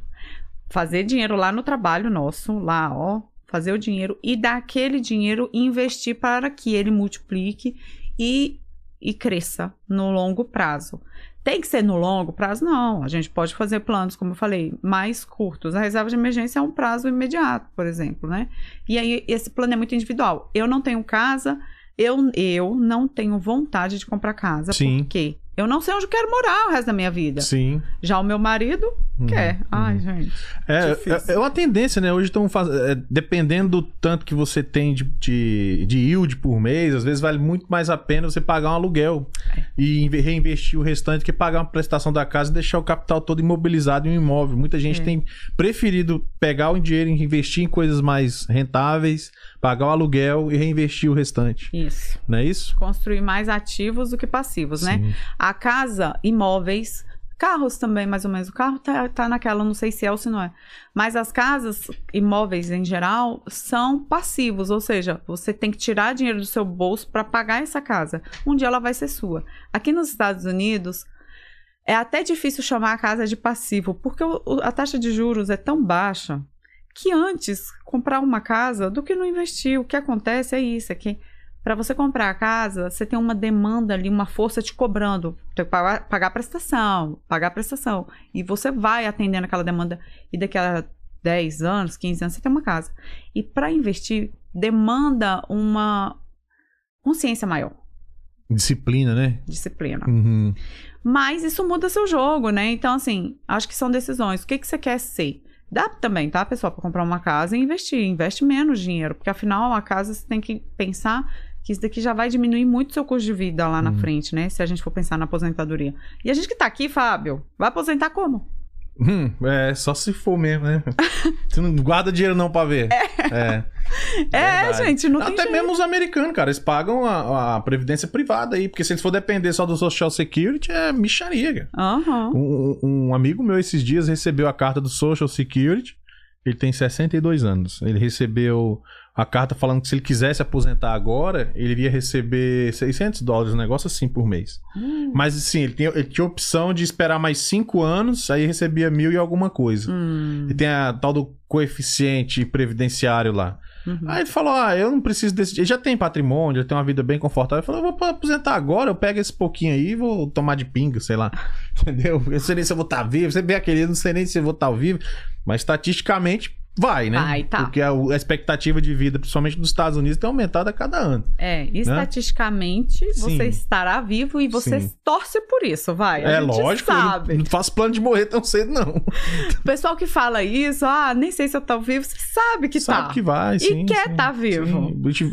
Fazer dinheiro lá no trabalho nosso, lá, ó, fazer o dinheiro e dar aquele dinheiro investir para que ele multiplique e, e cresça no longo prazo. Tem que ser no longo prazo? Não. A gente pode fazer planos, como eu falei, mais curtos. A reserva de emergência é um prazo imediato, por exemplo, né? E aí, esse plano é muito individual. Eu não tenho casa, eu, eu não tenho vontade de comprar casa. Sim. Por quê? Eu não sei onde eu quero morar o resto da minha vida. Sim. Já o meu marido Uhum, quer. Ai, uhum. gente. É, é, é uma tendência, né? Hoje estão fazendo. dependendo do tanto que você tem de, de, de yield por mês, às vezes vale muito mais a pena você pagar um aluguel e inve- reinvestir o restante que pagar uma prestação da casa e deixar o capital todo imobilizado em um imóvel. Muita gente É. tem preferido pegar o dinheiro e investir em coisas mais rentáveis, pagar o aluguel e reinvestir o restante. Isso. Não é isso? Construir mais ativos do que passivos, né? Sim. A casa, imóveis, carros também, mais ou menos. O carro tá, tá naquela, não sei se é ou se não é. Mas as casas, imóveis em geral, são passivos, ou seja, você tem que tirar dinheiro do seu bolso para pagar essa casa. Um dia ela vai ser sua. Aqui nos Estados Unidos, é até difícil chamar a casa de passivo, porque a taxa de juros é tão baixa que antes comprar uma casa do que não investir. O que acontece é isso, é que para você comprar a casa, você tem uma demanda ali, uma força te cobrando. Tem que pagar, pagar a prestação, pagar a prestação. E você vai atendendo aquela demanda. E daqui a 10 anos, 15 anos, você tem uma casa. E para investir, demanda uma consciência maior, Disciplina, né? disciplina. Uhum. Mas isso muda seu jogo, né? Então, assim, acho que são decisões. O que, que você quer ser? Dá também, tá, pessoal, para comprar uma casa e investir. Investe menos dinheiro, porque afinal a casa você tem que pensar que isso daqui já vai diminuir muito seu custo de vida lá na Uhum. frente, né? Se a gente for pensar na aposentadoria. E a gente que tá aqui, Fábio, vai aposentar como? Hum, é, só se for mesmo, né? Você não guarda dinheiro não pra ver. É. É, Verdade. gente, não tem Até jeito. mesmo os americanos, cara, eles pagam a, a previdência privada aí, porque se eles for depender só do Social Security, é micharia, cara. Aham. Um, um amigo meu esses dias recebeu a carta do Social Security, ele tem 62 anos. Ele recebeu a carta falando que se ele quisesse aposentar agora, ele iria receber 600 dólares, um negócio assim por mês. Hum. Mas assim, ele tinha, ele tinha opção de esperar mais 5 anos, aí recebia mil e alguma coisa. Hum. E tem a tal do coeficiente previdenciário lá. Uhum. Aí ele falou: Ah, eu não preciso desse. Ele já tem patrimônio, já tem uma vida bem confortável. Ele falou: Eu vou aposentar agora, eu pego esse pouquinho aí e vou tomar de pinga, sei lá. Entendeu? Eu não sei nem se eu vou estar vivo. Você vê aquele, eu não sei nem se eu vou estar vivo. Mas estatisticamente vai, né? Vai, tá. Porque a, a expectativa de vida, principalmente nos Estados Unidos, tem aumentado a cada ano. É, estatisticamente você Sim. estará vivo e você Sim. torce por isso, vai. A é lógico, sabe. não, faço plano de morrer tão cedo, não. O pessoal que fala isso, ah, nem sei se eu tô vivo, você sabe que Sabe tá. que vai, E sim. quer sim, tá vivo. sim.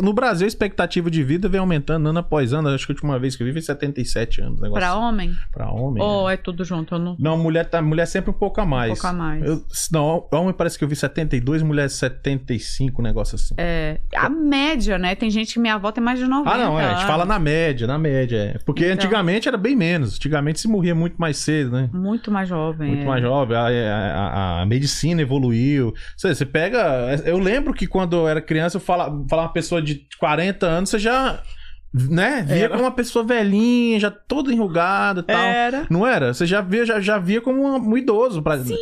No Brasil, a expectativa de vida vem aumentando ano após ano. Acho que a última vez que eu vi foi 77 anos. Negócio Pra assim. homem? Pra homem. Ou é. é tudo junto? Eu não... Não, mulher, tá, mulher sempre um pouco a mais. pouco a mais. Eu- não, homem parece que eu vi 72, mulher 75, um negócio assim. É, a média, né? Tem gente que minha avó tem mais de 90 Ah, não, é. A gente fala na média, na média. É. Porque Então. antigamente era bem menos. Antigamente se morria muito mais cedo, né? Muito mais jovem. Muito é. mais jovem, a, a- a- a medicina evoluiu. Você, você pega. Eu lembro que quando eu era criança, eu falava, falava uma pessoa de 40 anos, você já. Né? Via Era. como uma pessoa velhinha, já toda enrugada e tal. Era. Não era? Você já via, já, já via como um, um idoso. Pra... Sim.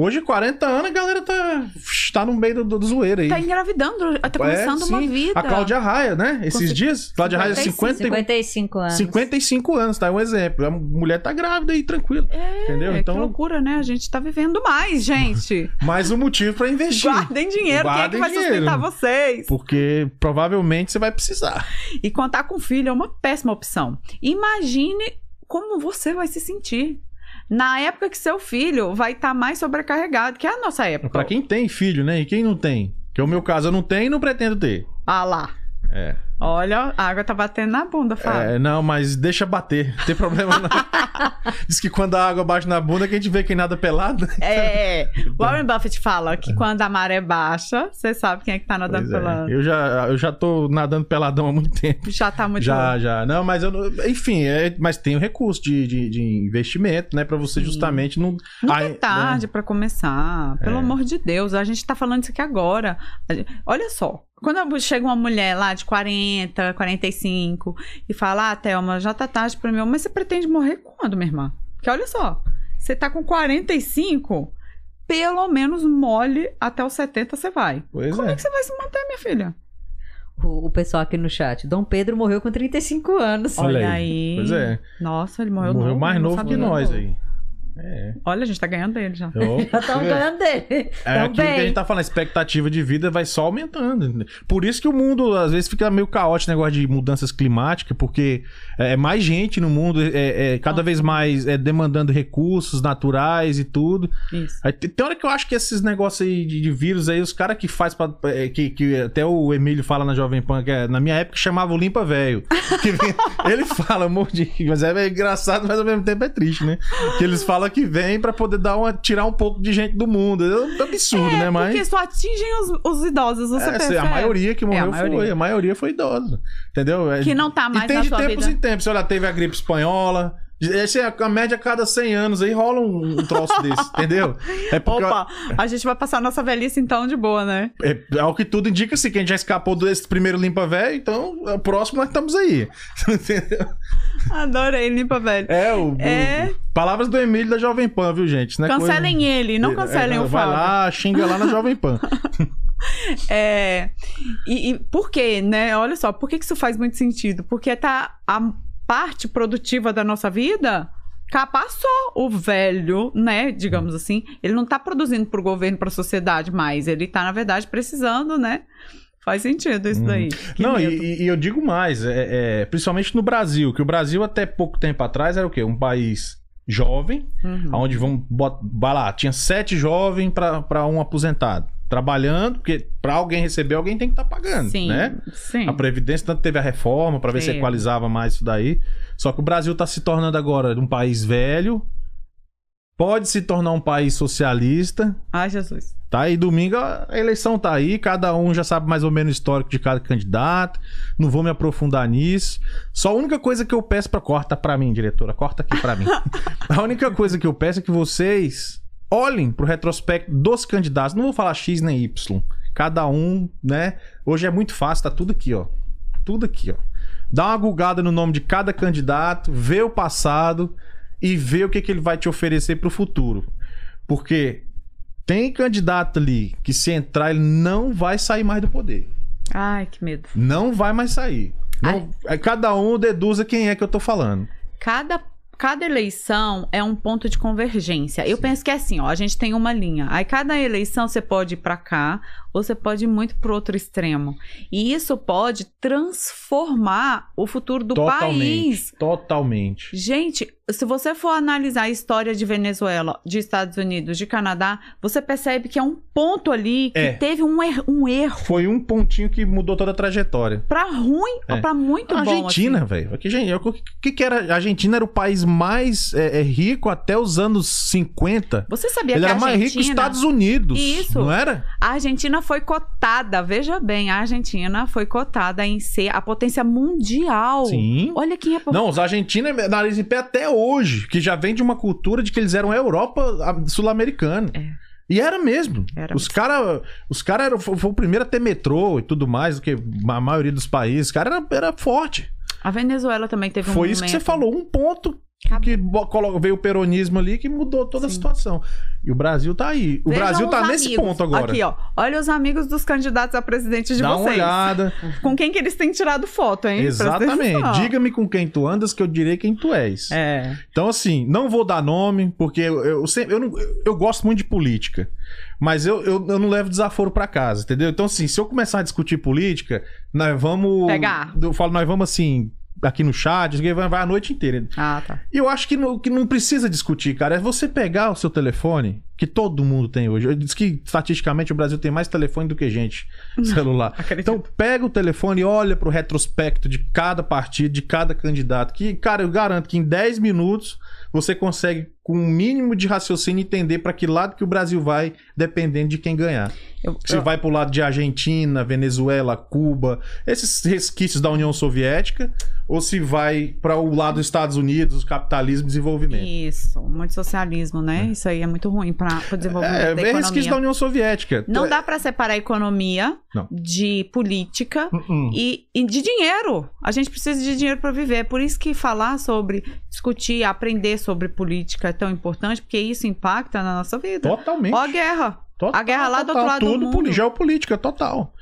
Hoje, 40 anos, a galera tá, tá no meio do, do, zoeiro aí. Tá engravidando, tá começando É, uma vida. A Cláudia Raia, né? Esses dias. Cláudia Raia, 55, 50, 55 anos. 55 anos, tá? É um exemplo. A mulher tá grávida aí, tranquilo. entendeu? É, Então, Que loucura, né? A gente tá vivendo mais, gente. mais um motivo pra investir. Guardem dinheiro, quem é que Guardem vai dinheiro. sustentar vocês? Porque provavelmente você vai precisar. E contar com filho é uma péssima opção. Imagine como você vai se sentir. Na época que seu filho vai estar mais sobrecarregado, que é a nossa época. Pra quem tem filho, né? E quem não tem? Que é o meu caso, eu não tenho e não pretendo ter. Ah lá. É. Olha, a água tá batendo na bunda, Fábio. É, não, mas deixa bater. Não tem problema não. Diz que quando a água bate na bunda, que a gente vê quem nada pelado. É. Warren Buffett fala que quando a maré baixa, você sabe quem é que tá nadando Pois é. pela. Eu, já, eu já tô nadando peladão há muito tempo. Já tá muito. Já, já. Não, mas eu não- Enfim, é, mas tem o recurso de, de, de investimento, né? Pra você Sim. justamente não. Nunca é tarde pra começar. Pelo É. amor de Deus, a gente tá falando isso aqui agora. Olha só. Quando chega uma mulher lá de 40, 45 e fala: Ah, Thelma, já tá tarde pra mim. Mas você pretende morrer quando, minha irmã? Porque olha só. Você tá com 45, pelo menos mole até os 70 você vai. Pois Como é. é que você vai se manter, minha filha? O, o pessoal aqui no chat. Dom Pedro morreu com 35 anos. Olha Olha aí. aí. Pois é. Nossa, ele morreu, Morreu novo, mais não novo que não. nós aí. É. Olha, a gente tá ganhando dele já. Já estão ganhando dele. É Tão aquilo que a gente tá falando, a expectativa de vida vai só aumentando. Por isso que o mundo, às vezes, fica meio caótico, negócio de mudanças climáticas, porque é mais gente no mundo, é, é cada vez mais é, demandando recursos naturais e tudo. Isso. Aí, tem tem hora que eu acho que esses negócios aí de, de vírus aí, os caras que faz pra, é, que, que até o Emílio fala na Jovem Pan, que é, na minha época chamava o Limpa Velho. Ele fala, amor de. Mas é engraçado, mas ao mesmo tempo é triste, né? Que eles falam que vem pra poder dar uma, tirar um pouco de gente do mundo. É um absurdo, né? Mas. Porque só atingem os, os idosos, você É, percebe. a maioria que morreu É, a maioria. foi. A maioria foi idosa. Entendeu? É- Que não tá mais e tem na de sua tempos vida. em tempos. Olha, teve a gripe espanhola. Esse é a média a cada 100 anos aí rola um, um troço desse, entendeu? É porque Opa, a gente vai passar a nossa velhice então de boa, né? é, ao que tudo indica assim, que a gente já escapou desse primeiro limpa velho, então o próximo nós estamos aí. Entendeu? Adorei, limpa velho. É o, É. o- palavras do Emílio da Jovem Pan, viu, gente? Não é Cancelem coisa- ele, não cancelem É, o Vai Fábio. lá, xinga lá na Jovem Pan. É, e, e por quê, né? Olha só, por que que isso faz muito sentido? Porque tá a parte produtiva da nossa vida cá passou o velho, né? Digamos assim, ele não tá produzindo pro governo, pra sociedade mais, ele tá, na verdade, precisando, né? Faz sentido isso Uhum. daí. Que Não, e, e eu digo mais, é, é, principalmente no Brasil, que o Brasil até pouco tempo atrás era o quê? Um país jovem, Uhum. onde vamos vai lá, tinha sete jovens para um aposentado. Trabalhando, porque para alguém receber, alguém tem que estar pagando, Sim, né? sim. A Previdência tanto teve a reforma para ver se equalizava mais isso daí. Só que o Brasil está se tornando agora um país velho, pode se tornar um país socialista, Ai, Jesus. Tá? E domingo a eleição tá aí, cada um já sabe mais ou menos o histórico de cada candidato. Não vou me aprofundar nisso. Só a única coisa que eu peço para corta para mim, diretora, corta aqui para mim. a única coisa que eu peço é que vocês olhem pro retrospecto dos candidatos. Não vou falar X nem Y. Cada um, né? Hoje é muito fácil, tá tudo aqui, ó. Tudo aqui, ó. Dá uma gulgada no nome de cada candidato, vê o passado e vê o que, que ele vai te oferecer pro futuro. Porque tem candidato ali que se entrar, ele não vai sair mais do poder. Ai, que medo. Não vai mais sair. Não- é, cada um deduza quem é que eu tô falando. Cada, cada eleição é um ponto de convergência. Eu penso que é assim, ó, a gente tem uma linha. Aí cada eleição você pode ir pra cá ou você pode ir muito pro outro extremo. E isso pode transformar o futuro do país. Totalmente. Gente, se você for analisar a história de Venezuela, de Estados Unidos, de Canadá, você percebe que é um ponto ali que É. teve um, er- um erro Foi um pontinho que mudou toda a trajetória. pra ruim É. ou pra muito A bom. Argentina, assim. velho. O que, que era? A Argentina era o país mais é, é, rico até os anos 50. Você sabia Ele que a era mais rico que os Argentina... Estados Unidos. Isso. Não era? A Argentina foi cotada, veja bem, a Argentina foi cotada em ser a potência mundial. Sim. Olha quem é Não, os argentinos é nariz em pé até hoje, que já vem de uma cultura de que eles eram a Europa sul-americana. É. E era mesmo. Era os caras os cara eram foi, foi o primeiro a ter metrô e tudo mais do que a maioria dos países. Os caras era, era forte. A Venezuela também teve um Foi isso que você momento- falou, um ponto que veio o peronismo ali que mudou toda a Sim. situação. E o Brasil tá aí. O Vejam Brasil tá os nesse amigos. ponto agora. Aqui, ó. Olha os amigos dos candidatos a presidente de Dá uma vocês. olhada. Com quem que eles têm tirado foto, hein? Exatamente. Diga-me com quem tu andas que eu direi quem tu és. É. Então, assim, não vou dar nome, porque eu, eu, sempre, eu, não- eu gosto muito de política. Mas eu, eu, eu não levo desaforo pra casa, entendeu? Então, assim, se eu começar a discutir política, nós vamos. Pegar. Eu falo, nós vamos assim, aqui no chat, vai, a noite inteira. Ah, tá. E eu acho que não, que não precisa discutir, cara. É você pegar o seu telefone, que todo mundo tem hoje. Eu disse que, estatisticamente, o Brasil tem mais telefone do que gente celular. Acredito. Então, pega o telefone e olha pro retrospecto de cada partido, de cada candidato. Que, cara, eu garanto que em 10 minutos você consegue, com um mínimo de raciocínio, entender para que lado que o Brasil vai, dependendo de quem ganhar. Eu- Se eu- vai pro lado de Argentina, Venezuela, Cuba, esses resquícios da União Soviética, ou se vai para o lado dos Estados Unidos, capitalismo e desenvolvimento. Isso, muito socialismo, né? Isso aí é muito ruim para o desenvolvimento É, da resquício da União Soviética. Não dá para separar a economia Não. de política Uh-uh. e, e de dinheiro. A gente precisa de dinheiro para viver. É por isso que falar sobre, discutir, aprender sobre política é tão importante, porque isso impacta na nossa vida. Totalmente. Ó a guerra. Total, a guerra lá do total, outro lado do tudo mundo. poli- geopolítica, total.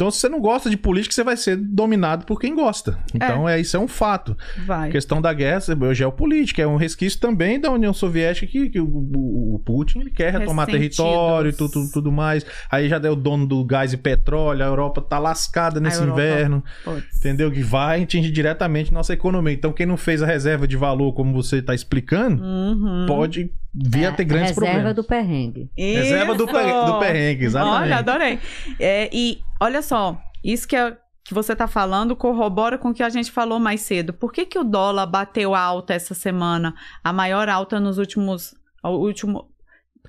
Então, se você não gosta de política, você vai ser dominado por quem gosta. Então, é, isso é um fato. Vai. A questão da guerra é geopolítica, é um resquício também da União Soviética que, que o, o- Putin ele quer retomar território e tudo, tudo, tudo mais. Aí já deu o dono do gás e petróleo, a Europa tá lascada nesse inverno, Puts. entendeu? Que vai atingir diretamente nossa economia. Então, quem não fez a reserva de valor, como você tá explicando, Uhum. pode vir a ter grandes Reserva problemas. do perrengue. Reserva do, Isso! per- do perrengue, exatamente. Olha, adorei. É, e olha só, isso que, é- que você tá falando corrobora com o que a gente falou mais cedo. Por que, que o dólar bateu alta essa semana? A maior alta nos últimos. O último.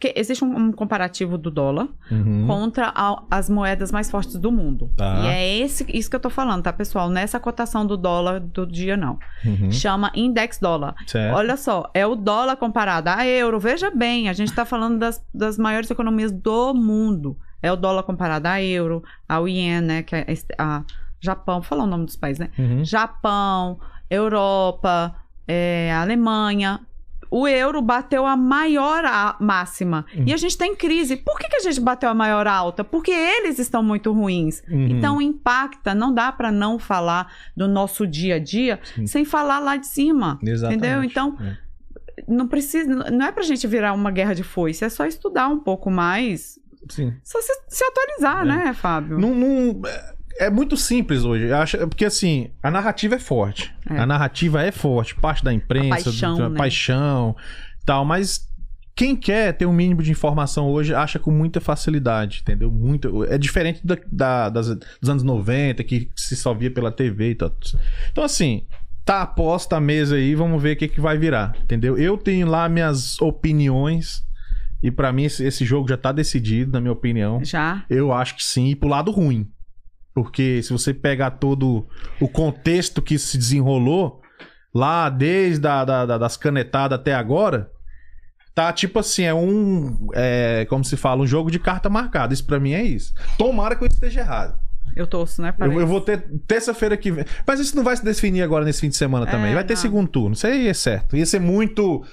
Porque existe um, um comparativo do dólar Uhum. contra a- as moedas mais fortes do mundo. Tá. E é esse, isso que eu tô falando, tá, pessoal? Nessa cotação do dólar do dia, não. Uhum. Chama index dólar. Certo. Olha só, é o dólar comparado a euro. Veja bem, a gente está falando das, das maiores economias do mundo. É o dólar comparado a euro, ao ien, né? Que é a Japão, vou falar o nome dos países, né? Uhum. Japão, Europa, é, Alemanha. O euro bateu a maior a- máxima. Hum. E a gente tem crise. Por que, que a gente bateu a maior alta? Porque eles estão muito ruins. Uhum. Então impacta, não dá para não falar do nosso dia a dia Sim. sem falar lá de cima. Exatamente. Entendeu? Então, É. não precisa, não é pra gente virar uma guerra de foice, é só estudar um pouco mais, Sim. só se, se atualizar, É. né, Fábio? Não, não- é- é muito simples hoje. Acho- porque assim, a narrativa é forte. É. A narrativa é forte, parte da imprensa, A paixão, do- né? paixão, tal, mas quem quer ter um mínimo de informação hoje acha com muita facilidade, entendeu? Muito, é diferente da, da- das- dos anos 90, que se só via pela TV e tal. Então, assim, tá aposta a mesa aí, vamos ver o que, que vai virar, entendeu? Eu tenho lá minhas opiniões, e pra mim esse, esse jogo já tá decidido, na minha opinião. Já? Eu acho que sim, e pro lado ruim. Porque se você pegar todo o contexto que se desenrolou, lá desde a, da, da- das canetadas até agora, Tá tipo assim, é um. É, como se fala, um jogo de carta marcada. Isso pra mim é isso. Tomara que eu esteja errado. Eu torço, né? Eu, eu vou ter terça-feira que vem. Mas isso não vai se definir agora nesse fim de semana também. É, Vai ter não. segundo turno. Isso aí é certo. Ia ser muito.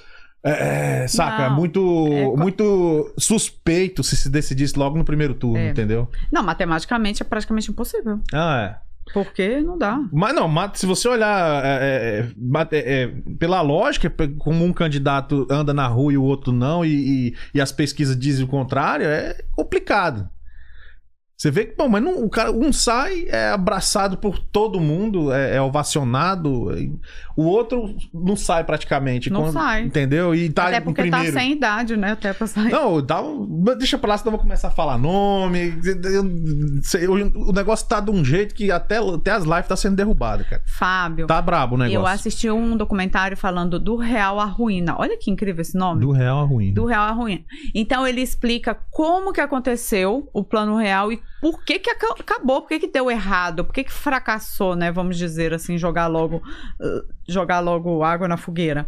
É, é, saca? Não, muito, é muito suspeito se se decidisse logo no primeiro turno, É. entendeu? Não, matematicamente é praticamente impossível. Ah, é. Porque não dá. Mas não, se você olhar é, é, é, é, pela lógica, como um candidato anda na rua e o outro não, e, e- e as pesquisas dizem o contrário, é complicado. Você vê que, bom, mas não, o cara, um sai, é abraçado por todo mundo, é, é ovacionado, o outro não sai praticamente. Não sai. Entendeu? E tá Até porque primeiro. tá sem idade, né? Até pra sair. Não, dá deixa pra lá, senão eu vou começar a falar nome. Eu- sei, O negócio tá de um jeito que até, até as lives tá sendo derrubadas, cara. Fábio. Tá brabo o negócio. Eu assisti um documentário falando do real à ruína. Olha que incrível esse nome. Do real a ruim. Do real à ruína. Então ele explica como que aconteceu o plano real e por que que aca- acabou, por que que deu errado, por que que fracassou, né? Vamos dizer assim, jogar logo, jogar logo água na fogueira.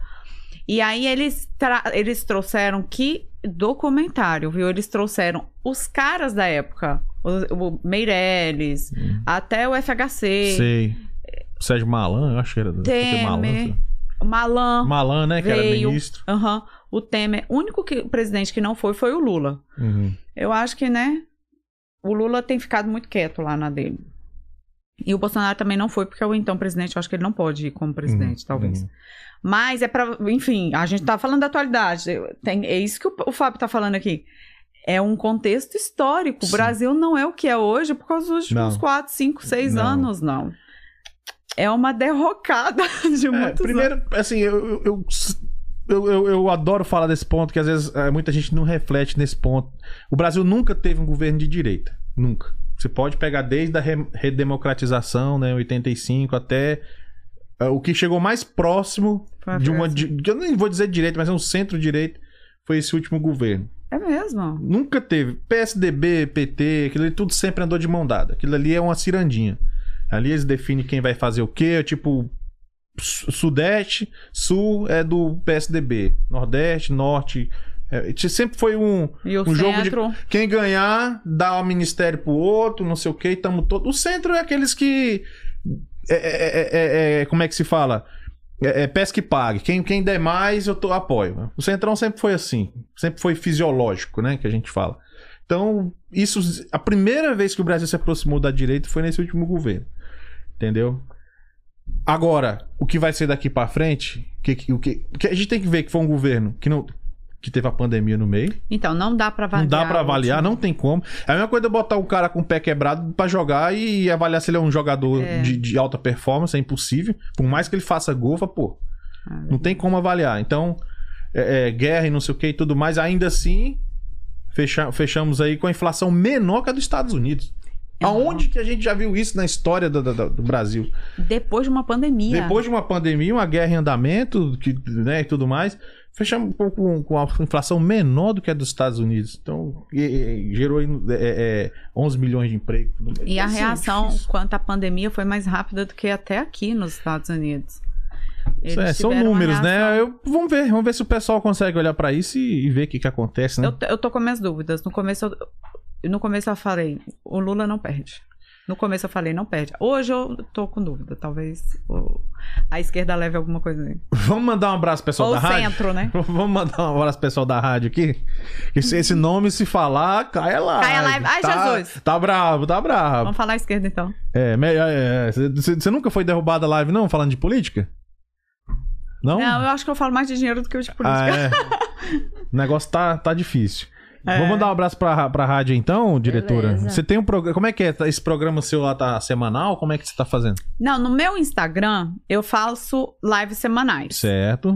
E aí eles, eles trouxeram que documentário, viu? Eles trouxeram os caras da época, o, o Meirelles, Hum. até o FHC, Sei. O Sérgio Malan, eu acho que era. do- Temer, Malan, Malan, Malan, né? Que era veio. ministro. aham, o Temer. O único que, presidente que não foi foi o Lula. Uhum. Eu acho que, né? O Lula tem ficado muito quieto lá na dele. E o Bolsonaro também não foi, porque o então presidente, eu acho que ele não pode ir como presidente, Uhum. talvez. Uhum. Mas é pra. Enfim, a gente tá falando da atualidade. Tem, é isso que o, o Fábio tá falando aqui. É um contexto histórico. O Sim. Brasil não é o que é hoje por causa dos últimos Não. 4, 5, 6 Não. anos, não. É uma derrocada de É, muitos primeiro, assim, eu, eu, eu, eu, eu- eu adoro falar desse ponto, que às vezes é, muita gente não reflete nesse ponto. O Brasil nunca teve um governo de direita. Nunca. Você pode pegar desde a re- redemocratização, né, 85, até é, o que chegou mais próximo de uma. De- eu nem vou dizer direita, mas é um centro-direita. Foi esse último governo. É mesmo. Nunca teve. PSDB, PT, aquilo ali tudo sempre andou de mão dada. Aquilo ali é uma cirandinha. Ali eles definem quem vai fazer o quê, tipo. Su- Sudeste, Sul é do PSDB. Nordeste, Norte. é, sempre foi um. E o Um jogo de-. Quem ganhar, dá o ministério pro outro, não sei o quê, tamo todo. O centro é aqueles que. é- é- é- é- é- como é que se fala? É, é pesca e pague. Quem, quem der mais, eu tô, apoio. O Centrão sempre foi assim. Sempre foi fisiológico, né? Que a gente fala. Então, isso. A primeira vez que o Brasil se aproximou da direita foi nesse último governo. Entendeu? Agora, o que vai ser daqui pra frente? Que, que- o que, que a gente tem que ver que foi um governo que não. Que teve a pandemia no meio. Então, não dá pra avaliar. Não dá pra o avaliar, não tem como. É a mesma coisa de botar um cara com o pé quebrado pra jogar e avaliar se ele é um jogador É. de, de alta performance, é impossível. Por mais que ele faça gol, pô, Ah, não tem como avaliar. Então, é, é, guerra e não sei o que e tudo mais, ainda assim, fecha- fechamos aí com a inflação menor que a dos Estados Unidos. Aonde que a gente já viu isso na história do, do- do Brasil? Depois de uma pandemia. Depois de uma pandemia, uma guerra em andamento que, né, e tudo mais, fechamos com, com, com a inflação menor do que a dos Estados Unidos. Então, e- e- gerou é, é, 11 milhões de empregos. E a Assim, reação difícil. quanto à pandemia foi mais rápida do que até aqui nos Estados Unidos. É, são números, né? reação- Eu- vamos ver, vamos ver se o pessoal consegue olhar pra isso e, e ver o que, que acontece, né? Eu, eu tô com minhas dúvidas. No começo, eu, no começo eu falei, o Lula não perde. No começo eu falei, não perde. Hoje eu tô com dúvida. Talvez a esquerda leve alguma coisa aí. Vamos mandar um abraço pro pessoal Ou da o rádio? centro, né? Vamos mandar um abraço pro pessoal da rádio aqui? Esse, esse nome, se falar, cai a live. Cai a live. Ai, Tá- Jesus. Tá bravo, tá bravo. Vamos falar a esquerda então. É, me- é, é, Você você nunca foi derrubado da live, não, falando de política? Não? Não, eu acho que eu falo mais de dinheiro do que de política. Ah, é. o negócio tá, tá difícil. É. Vamos mandar um abraço pra, pra rádio então, diretora? Beleza. Você tem um programa. Como é que é? Esse programa seu lá tá semanal? Como é que você tá fazendo? Não, no meu Instagram eu faço lives semanais. Certo.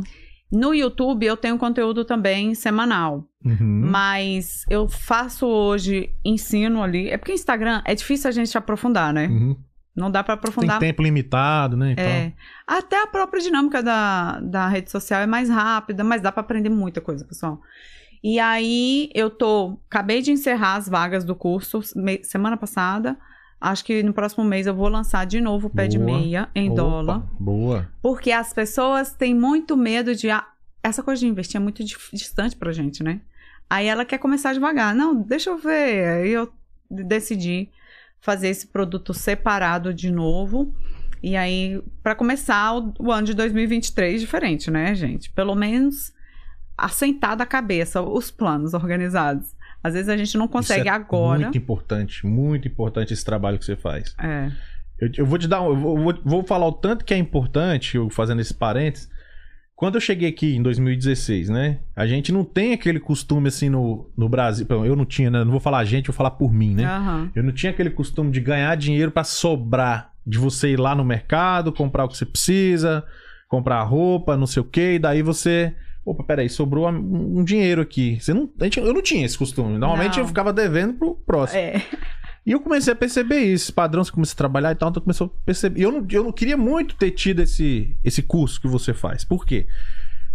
No YouTube eu tenho conteúdo também semanal. Uhum. Mas eu faço hoje ensino ali. É porque Instagram é difícil a gente aprofundar, né? Uhum. Não dá Tem aprofundar. tempo limitado, né? Então, É. Até a própria dinâmica da, da rede social é mais rápida, mas dá pra aprender muita coisa, pessoal. E aí eu tô. Acabei de encerrar as vagas do curso semana passada. Acho que no próximo mês eu vou lançar de novo o pé de Boa. meia em Opa, dólar. Boa. Porque as pessoas têm muito medo de. ah, essa coisa de investir é muito distante pra gente, né? Aí ela quer começar devagar. Não, deixa eu ver. Aí eu decidi fazer esse produto separado de novo. E aí, pra começar o, o ano de 2023 diferente, né, gente? Pelo menos assentar da cabeça os planos organizados. Às vezes a gente não consegue é agora. Muito importante, muito importante esse trabalho que você faz. É. Eu, eu vou te dar. Eu vou, vou- vou falar o tanto que é importante, eu fazendo esse parênteses. Quando eu cheguei aqui em 2016, né? A gente não tem aquele costume assim no, no Brasil. Eu não tinha, né? Não vou falar a gente, vou falar por mim, né? Aham. Eu não tinha aquele costume de ganhar dinheiro pra sobrar. De você ir lá no mercado, comprar o que você precisa, comprar roupa, não sei o quê, e daí você. Opa, peraí, sobrou um dinheiro aqui. Você não, gente- eu não tinha esse costume. Normalmente Não. eu ficava devendo pro próximo. É. E eu comecei a perceber isso, padrão, você começa a trabalhar e tal, então começou a perceber. E eu não, eu não queria muito ter tido esse, esse curso que você faz. Por quê?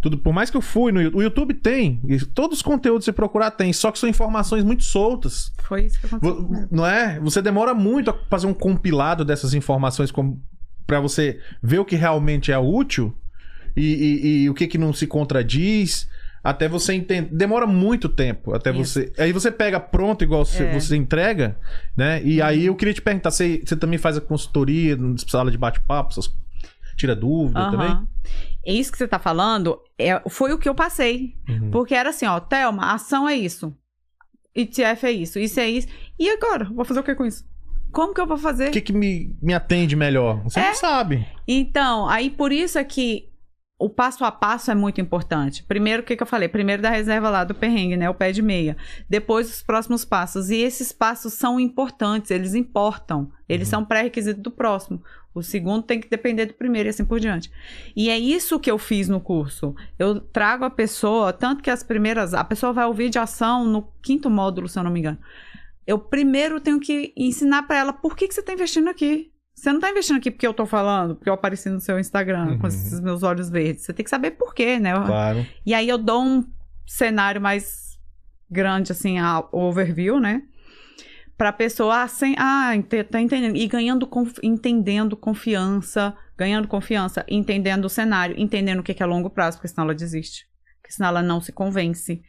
Tudo, por mais que eu fui no YouTube, o YouTube tem, todos os conteúdos que você procurar tem, só que são informações muito soltas. Foi isso que aconteceu. Não é? Você demora muito a fazer um compilado dessas informações para você ver o que realmente é útil e, e- e o que, que não se contradiz. Até você entender. Demora muito tempo. Até Isso. você. Aí você pega pronto, igual você, É. você entrega, né? E aí eu queria te perguntar: você, você também faz a consultoria, sala de bate-papo, tira dúvida Aham. também? É isso que você tá falando, é, foi o que eu passei. Uhum. Porque era assim, ó, Thelma, a ação é isso. ETF é isso, isso é isso. E agora? Vou fazer o que com isso? Como que eu vou fazer? O que, que me, me atende melhor? Você É. não sabe. Então, aí por isso é que o passo a passo é muito importante. Primeiro, o que, que eu falei? Primeiro da reserva lá do perrengue, né? O pé de meia. Depois, os próximos passos. E esses passos são importantes, eles importam. Eles Uhum. são pré-requisito do próximo. O segundo tem que depender do primeiro e assim por diante. E é isso que eu fiz no curso. Eu trago a pessoa, tanto que as primeiras. A pessoa vai ouvir de ação no quinto módulo, se eu não me engano. Eu primeiro tenho que ensinar para ela por que, que você está investindo aqui. Você não está investindo aqui porque eu tô falando, porque eu apareci no seu Instagram com Uhum. esses meus olhos verdes. Você tem que saber por quê, né? Claro. E aí eu dou um cenário mais grande, assim, a o overview, né? Pra pessoa, ah, sem, ah ente- tá entendendo. E ganhando, entendendo confiança, ganhando confiança, entendendo o cenário, entendendo o que que é longo prazo, porque senão ela desiste. Porque senão ela não se convence.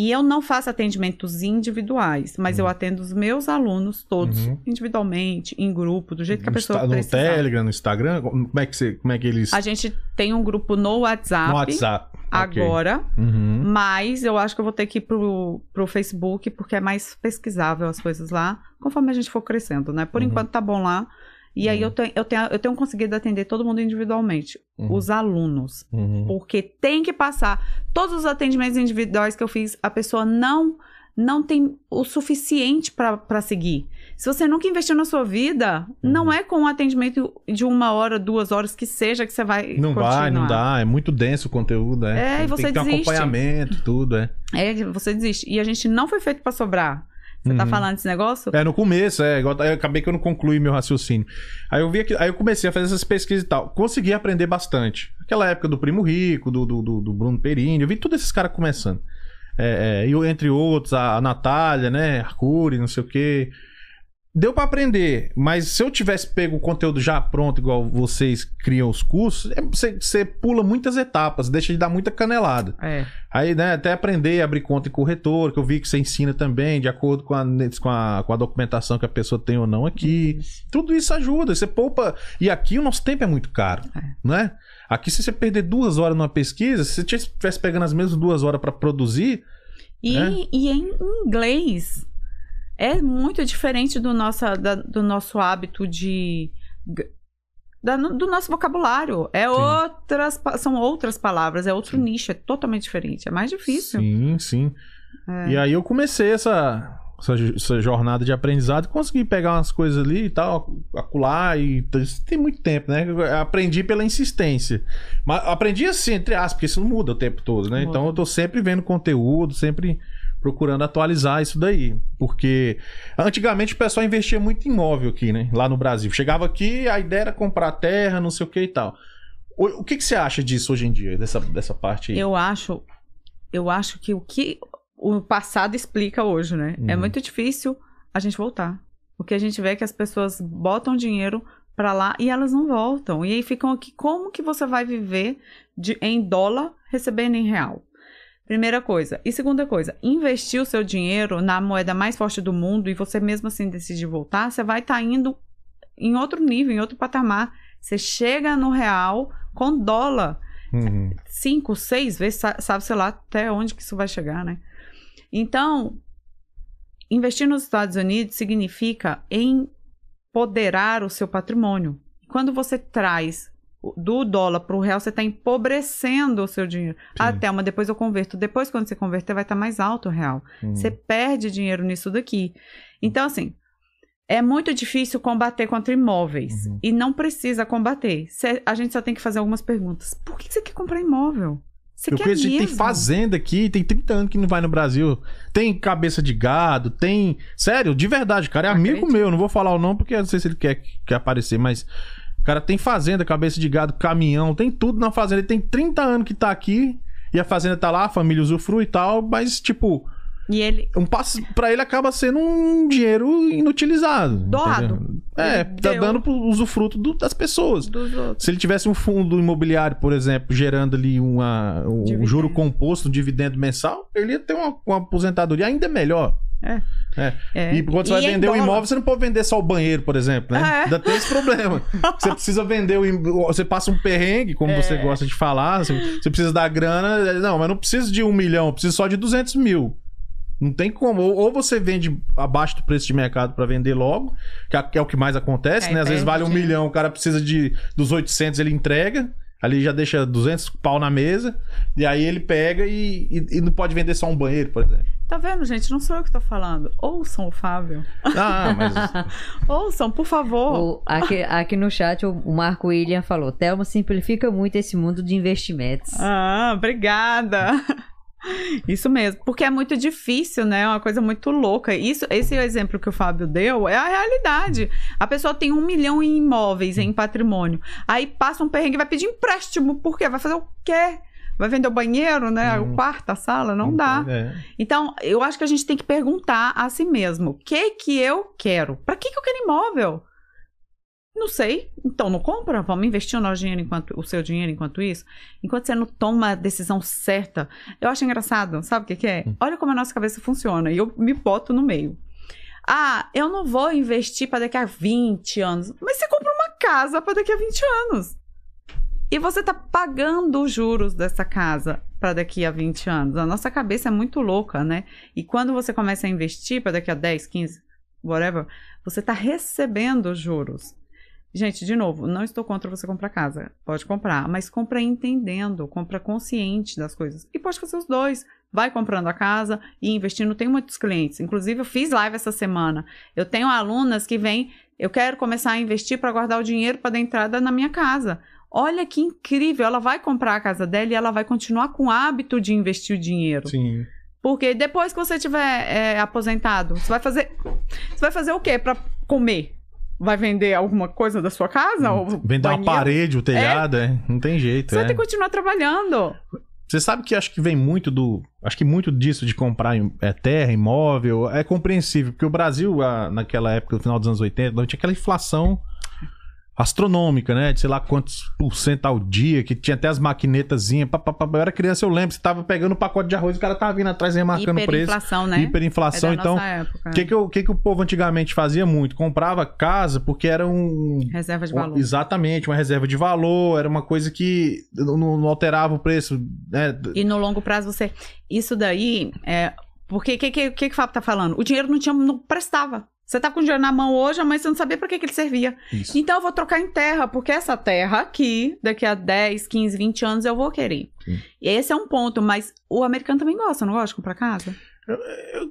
E eu não faço atendimentos individuais, mas eu atendo os meus alunos todos Uhum. individualmente, em grupo, do jeito que a No pessoa no precisar. Telegram, no Instagram, como é que, você, como é que eles. A gente tem um grupo no WhatsApp, no WhatsApp. Agora. Uhum. Mas eu acho que eu vou ter que ir pro, pro Facebook, porque é mais pesquisável as coisas lá, conforme a gente for crescendo, né? Por Uhum. enquanto tá bom lá. E aí Uhum. eu tenho, eu, tenho, eu tenho conseguido atender todo mundo individualmente, Uhum. os alunos. Uhum. Porque tem que passar. Todos os atendimentos individuais que eu fiz, a pessoa não não tem o suficiente para seguir. Se você nunca investiu na sua vida, Uhum. não é com um atendimento de uma hora, duas horas que seja que você vai. Não vai, não continuar. dá. É muito denso o conteúdo, é. É, e Tem você que ter um desiste. acompanhamento, tudo, é. É, você desiste. E a gente não foi feito para sobrar. Você tá Uhum. falando desse negócio? É, no começo, é. igual- Eu acabei que eu não concluí meu raciocínio. Aí eu vi aqui, aí eu comecei a fazer essas pesquisas e tal. Consegui aprender bastante. Aquela época do Primo Rico, do, do, do- do Bruno Perini, eu vi todos esses caras começando. É, é, e eu, entre outros, a, a Natália, né? Arcuri, não sei o quê. Deu pra aprender, mas se eu tivesse pego o conteúdo já pronto, igual vocês criam os cursos, é, você, você pula muitas etapas, deixa de dar muita canelada. É. Aí, né, até aprender a abrir conta em corretor, que eu vi que você ensina também, de acordo com a, com a, com a documentação que a pessoa tem ou não aqui. Tudo isso ajuda, você poupa. E aqui o nosso tempo é muito caro, É. né? Aqui, se você perder duas horas numa pesquisa, se você estivesse pegando as mesmas duas horas para produzir, E, É? e em inglês é muito diferente do, nossa, da- do nosso hábito de. da- do nosso vocabulário. É outras, pa- são outras palavras, é outro nicho, é totalmente diferente. É mais difícil. sim, sim. É. E aí eu comecei essa, essa, essa jornada de aprendizado, consegui pegar umas coisas ali e tal, acular e tem muito tempo, né? Eu Aprendi pela insistência. Mas aprendi assim, entre aspas, porque isso não muda o tempo todo, né? Muda. Então eu tô sempre vendo conteúdo, sempre procurando atualizar isso daí. Porque antigamente o pessoal investia muito em imóvel aqui, né? Lá no Brasil. Chegava aqui, a ideia era comprar terra, não sei o que e tal. O, o que, que você acha disso hoje em dia, dessa, dessa parte aí? Eu acho, eu acho que o que o passado explica hoje, né? É Uhum. muito difícil a gente voltar. O que a gente vê é que as pessoas botam dinheiro pra lá e elas não voltam. E aí ficam aqui, como que você vai viver de, em dólar recebendo em real? Primeira coisa. E segunda coisa, investir o seu dinheiro na moeda mais forte do mundo e você mesmo assim decidir voltar, você vai estar indo em outro nível, em outro patamar. Você chega no real com dólar Uhum. cinco, seis vezes, sa- sabe, sei lá, até onde que isso vai chegar, né? Então, investir nos Estados Unidos significa empoderar o seu patrimônio. Quando você traz do dólar para o real, você está empobrecendo o seu dinheiro. Ah, Thelma, depois eu converto. Depois, quando você converter, vai estar mais alto o real. Uhum. Você perde dinheiro nisso daqui. Então, assim, é muito difícil combater contra imóveis. Uhum. E não precisa combater. Cê- a gente só tem que fazer algumas perguntas. Por que você quer comprar imóvel? Você Eu quer mesmo? tem fazenda aqui, tem 30 anos que não vai no Brasil. Tem cabeça de gado, tem. Sério, de verdade, cara. É amigo Acredito. meu. Não vou falar o nome porque eu não sei se ele quer, quer aparecer, mas. Cara, tem fazenda, cabeça de gado, caminhão, tem tudo na fazenda. Ele tem 30 anos que tá aqui e a fazenda tá lá, a família usufrui e tal, mas, tipo, E ele. um passo para ele acaba sendo um dinheiro inutilizado. Doado. entendeu? É, Ele tá deu. dando pro usufruto do- das pessoas. Dos outros. Se ele tivesse um fundo imobiliário, por exemplo, gerando ali uma, um Dividendo. juro composto, um dividendo mensal, ele ia ter uma, uma aposentadoria ainda melhor. É. E quando você vai em vender o dólar. imóvel, você não pode vender só o banheiro, por exemplo, né? É. Ainda tem esse problema. você precisa vender o im- Você passa um perrengue, como É. você gosta de falar. Você, você precisa dar grana. Não, mas não precisa de um milhão, eu preciso só de 200 mil. Não tem como. Ou, você vende abaixo do preço de mercado pra vender logo, que é, é o que mais acontece, É, né? Às vezes vale um milhão, o cara precisa de dos 800, ele entrega. Ali já deixa 200 pau na mesa. E aí ele pega e, e- e não pode vender só um banheiro, por exemplo. Tá vendo, gente? Não sou eu que tô falando. Ouçam o Fábio. Ah, mas. Ouçam, por favor. O- aqui, aqui no chat, o, o Marco William falou: Thelma simplifica muito esse mundo de investimentos. Ah, obrigada. Isso mesmo, porque é muito difícil, né? É uma coisa muito louca. Isso, esse exemplo que o Fábio deu é a realidade. A pessoa tem um milhão em imóveis, em patrimônio. Aí passa um perrengue e vai pedir empréstimo. Por quê? Vai fazer o quê? Vai vender o banheiro, né? Hum. O quarto, a sala? Não dá. É. Então, eu acho que a gente tem que perguntar a si mesmo: o que que eu quero? Para que, que eu quero imóvel? Não sei. Então não compra. Vamos investir o nosso dinheiro enquanto o seu dinheiro enquanto isso. Enquanto você não toma a decisão certa. Eu acho engraçado. Sabe o que, que é? Olha como a nossa cabeça funciona. E eu me boto no meio. Ah, eu não vou investir para daqui a 20 anos. Mas você compra uma casa para daqui a 20 anos. E você tá pagando os juros dessa casa para daqui a 20 anos. A nossa cabeça é muito louca, né? E quando você começa a investir para daqui a 10, 15, whatever, você tá recebendo os juros. Gente, de novo, não estou contra você comprar casa. Pode comprar, mas compra entendendo, compra consciente das coisas. E pode fazer os dois. Vai comprando a casa e investindo. Tem muitos clientes. Inclusive, eu fiz live essa semana. Eu tenho alunas que vêm, eu quero começar a investir para guardar o dinheiro para dar entrada na minha casa. Olha que incrível, ela vai comprar a casa dela e ela vai continuar com o hábito de investir o dinheiro. Sim. Porque depois que você tiver é, aposentado, você vai fazer. Você vai fazer o quê para comer? Vai vender alguma coisa da sua casa? Ou Vender uma banheiro? parede, o telhado, é. Não tem jeito. Você vai é. ter que continuar trabalhando. Você sabe que acho que vem muito do. Acho que muito disso de comprar é, terra, imóvel, é compreensível. Porque o Brasil, naquela época, no final dos anos 80, não tinha aquela inflação astronômica, né? De sei lá quantos por cento ao dia, que tinha até as maquinetazinhas. pá, pá, pá. Eu era criança, eu lembro. Você tava pegando um pacote de arroz e o cara tava vindo atrás remarcando o preço. Hiperinflação, né? Hiperinflação. é então, o que, que, o que, que o povo antigamente fazia muito? Comprava casa porque era um. Reserva de valor. Exatamente, uma reserva de valor, era uma coisa que não, não alterava o preço. Né? E no longo prazo você. Isso daí é. Porque o que, que, que, que o Fábio tá falando? O dinheiro não tinha, não prestava. Você tá com o dinheiro na mão hoje, mas você não sabia pra que, que ele servia. Isso. Então eu vou trocar em terra, porque essa terra aqui, daqui a 10, 15, 20 anos, eu vou querer. Sim. E esse é um ponto, mas o americano também gosta, não gosta de comprar casa? Eu-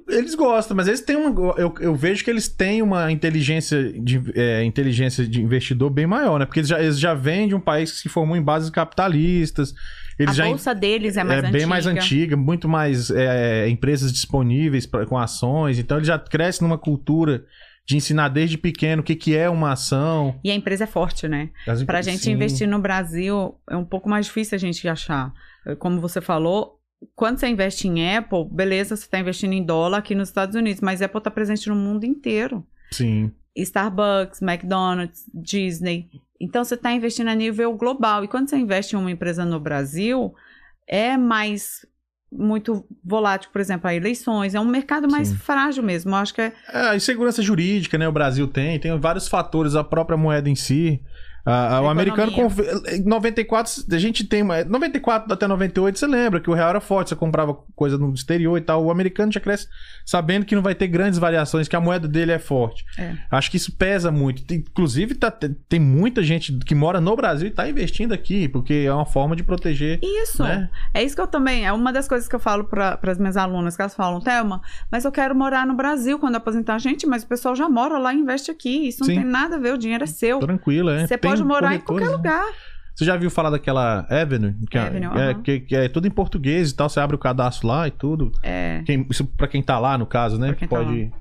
Eles gostam, mas eles têm uma. Eu, eu vejo que eles têm uma inteligência de, é, inteligência de investidor bem maior, né? Porque eles já, eles já vêm de um país que se formou em bases capitalistas. Eles a já bolsa deles é mais é antiga. bem mais antiga, muito mais é, empresas disponíveis pra, com ações. Então ele já cresce numa cultura de ensinar desde pequeno o que, que é uma ação. E a empresa é forte, né? As- Pra gente Sim. investir no Brasil, é um pouco mais difícil a gente achar. Como você falou, quando você investe em Apple, beleza, você está investindo em dólar aqui nos Estados Unidos, mas Apple está presente no mundo inteiro. Sim. Starbucks, McDonald's, Disney. Então você está investindo a nível global. E quando você investe em uma empresa no Brasil, é mais muito volátil, por exemplo, a eleições. É um mercado mais Sim. frágil mesmo. Eu acho que é. É, a insegurança jurídica, né? O Brasil tem, tem vários fatores, a própria moeda em si. Ah, o americano, conf- em 94, a gente tem. uma- 94 até 98, você lembra que o real era forte, você comprava coisa no exterior e tal. O americano já cresce sabendo que não vai ter grandes variações, que a moeda dele é forte. É. Acho que isso pesa muito. Tem- Inclusive, tá- tem tem muita gente que mora no Brasil e tá investindo aqui, porque é uma forma de proteger. Isso. Né? É isso que eu também. É uma das coisas que eu falo para as minhas alunas, que elas falam, Thelma, mas eu quero morar no Brasil quando aposentar. Gente, mas o pessoal já mora lá e investe aqui. Isso não Sim. tem nada a ver, o dinheiro é seu. Tranquilo, é. Você Tem pode morar em qualquer lugar. Você já viu falar daquela Avenue? Que, é- Avenue, é, aham. que, que é tudo em português e tal. Você abre o cadastro lá e tudo. É. Quem, isso pra quem tá lá, no caso, né? Tá Pode.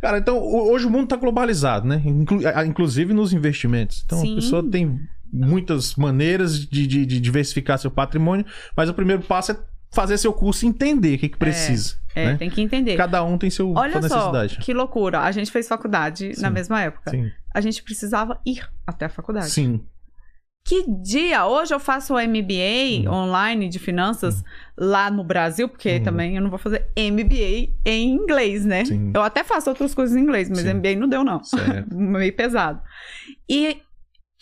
Cara, então, ho- hoje o mundo tá globalizado, né? Inclu- inclusive nos investimentos. Então, Sim. a pessoa tem muitas maneiras de, de- de diversificar seu patrimônio, mas o primeiro passo é fazer seu curso e entender o que, que precisa. É, né? tem que entender. Cada um tem seu, Olha sua só, necessidade. que loucura. A gente fez faculdade na Sim. mesma época. Sim. A gente precisava ir até a faculdade. Sim. Que dia? Hoje eu faço o MBA Uhum. online de finanças lá no Brasil, porque Uhum. também eu não vou fazer MBA em inglês, né? Sim. Eu até faço outras coisas em inglês, mas Sim. MBA não deu, não. Meio pesado. E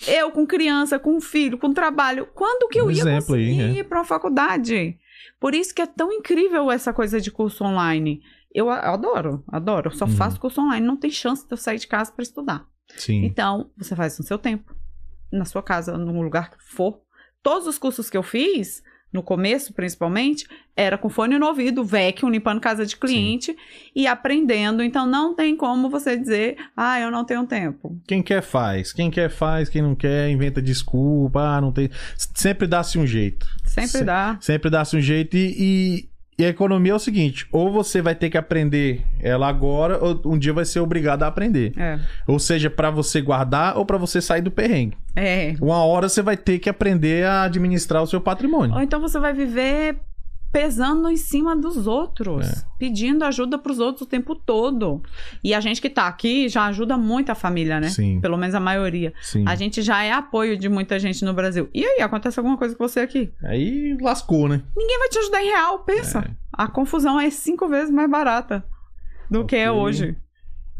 eu com criança, com filho, com trabalho, quando que eu Um ia aí, conseguir é. ir para uma faculdade? Por isso que é tão incrível essa coisa de curso online. Eu adoro, adoro. Eu só Uhum. faço curso online, não tem chance de eu sair de casa para estudar. Sim. Então, você faz no seu tempo, na sua casa, num lugar que for. Todos os cursos que eu fiz, no começo principalmente, era com fone no ouvido, vacuum, limpando casa de cliente e aprendendo. Então, não tem como você dizer, ah, eu não tenho tempo. Quem quer faz. Quem quer faz, quem não quer inventa desculpa. Ah, não tem. Sempre dá-se um jeito. Sempre Se- dá. Sempre dá-se um jeito e, e- a economia é o seguinte: ou você vai ter que aprender ela agora, ou um dia vai ser obrigado a aprender. É. Ou seja, pra você guardar ou pra você sair do perrengue. É. Uma hora você vai ter que aprender a administrar o seu patrimônio. Ou então você vai viver pesando em cima dos outros, É. pedindo ajuda pros outros o tempo todo. E a gente que tá aqui já ajuda muito a família, né? Sim. Pelo menos a maioria. Sim. A gente já é apoio de muita gente no Brasil. E aí, acontece alguma coisa com você aqui? Aí lascou, né? Ninguém vai te ajudar em real, pensa. É. A confusão é cinco vezes mais barata do que é hoje.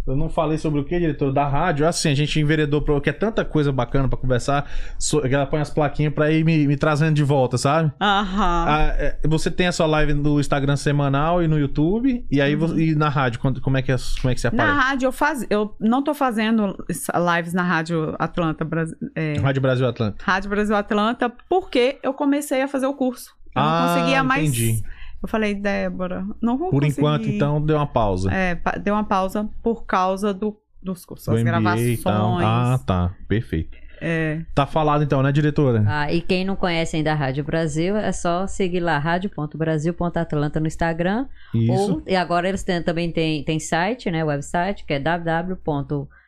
Eu não falei sobre o que, diretor? Da rádio. Assim, a gente enveredou pra. que é tanta coisa bacana pra conversar. So, que ela põe as plaquinhas pra ir me, me trazendo de volta, sabe? Aham. Ah, é, você tem a sua live no Instagram semanal e no YouTube. E aí você- e na rádio, como é que, é- como é que você Uhum. Na aparece? rádio, eu, faz... eu não tô fazendo lives na Rádio Atlanta, é, Rádio Brasil Atlântico. Rádio Brasil Atlanta, porque eu comecei a fazer o curso. Eu Ah, não conseguia mais. entendi. Eu falei, Débora, não vou Por conseguir. enquanto, então, deu uma pausa. É, deu uma pausa por causa do, dos cursos, do as MBA gravações. e tal. Ah, tá. Perfeito. é. Tá falado então, né, diretora? Ah, e quem não conhece ainda a Rádio Brasil, é só seguir lá, rádio.brasil.atlanta no Instagram. Isso. Ou, e agora eles têm- também têm tem site, né? Website, que é www.radiobrasilatlanta.com.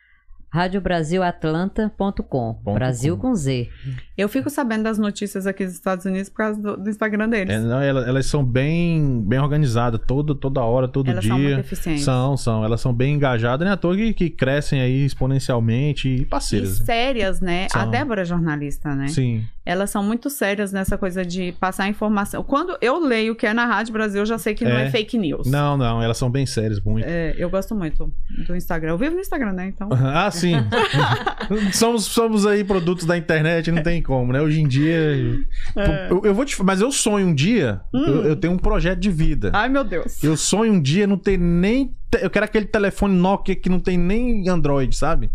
Ponto Brasil com. com Z. Eu fico sabendo das notícias aqui dos Estados Unidos por causa do, do Instagram deles. É, não, elas, elas são bem, bem organizadas, todo, toda hora, todo Elas dia. são muito eficientes. São, são. Elas são bem engajadas, né? À toa que, que crescem aí exponencialmente e E parceiras. né? sérias, né? A. Débora é jornalista, né? Sim. Elas são muito sérias nessa coisa de passar informação. Quando eu leio o que é na Rádio Brasil, eu já sei que não É. é fake news. Não, não, elas são bem sérias, muito. É, eu gosto muito do Instagram. Eu vivo no Instagram, né? Então. Ah, sim. somos, somos aí produtos da internet, não tem como, né? Hoje em dia. É. Eu, eu vou te. Mas eu sonho um dia. Hum. Eu, eu tenho um projeto de vida. Ai, meu Deus. Eu sonho um dia não ter nem. Eu quero aquele telefone Nokia que não tem nem Android, sabe?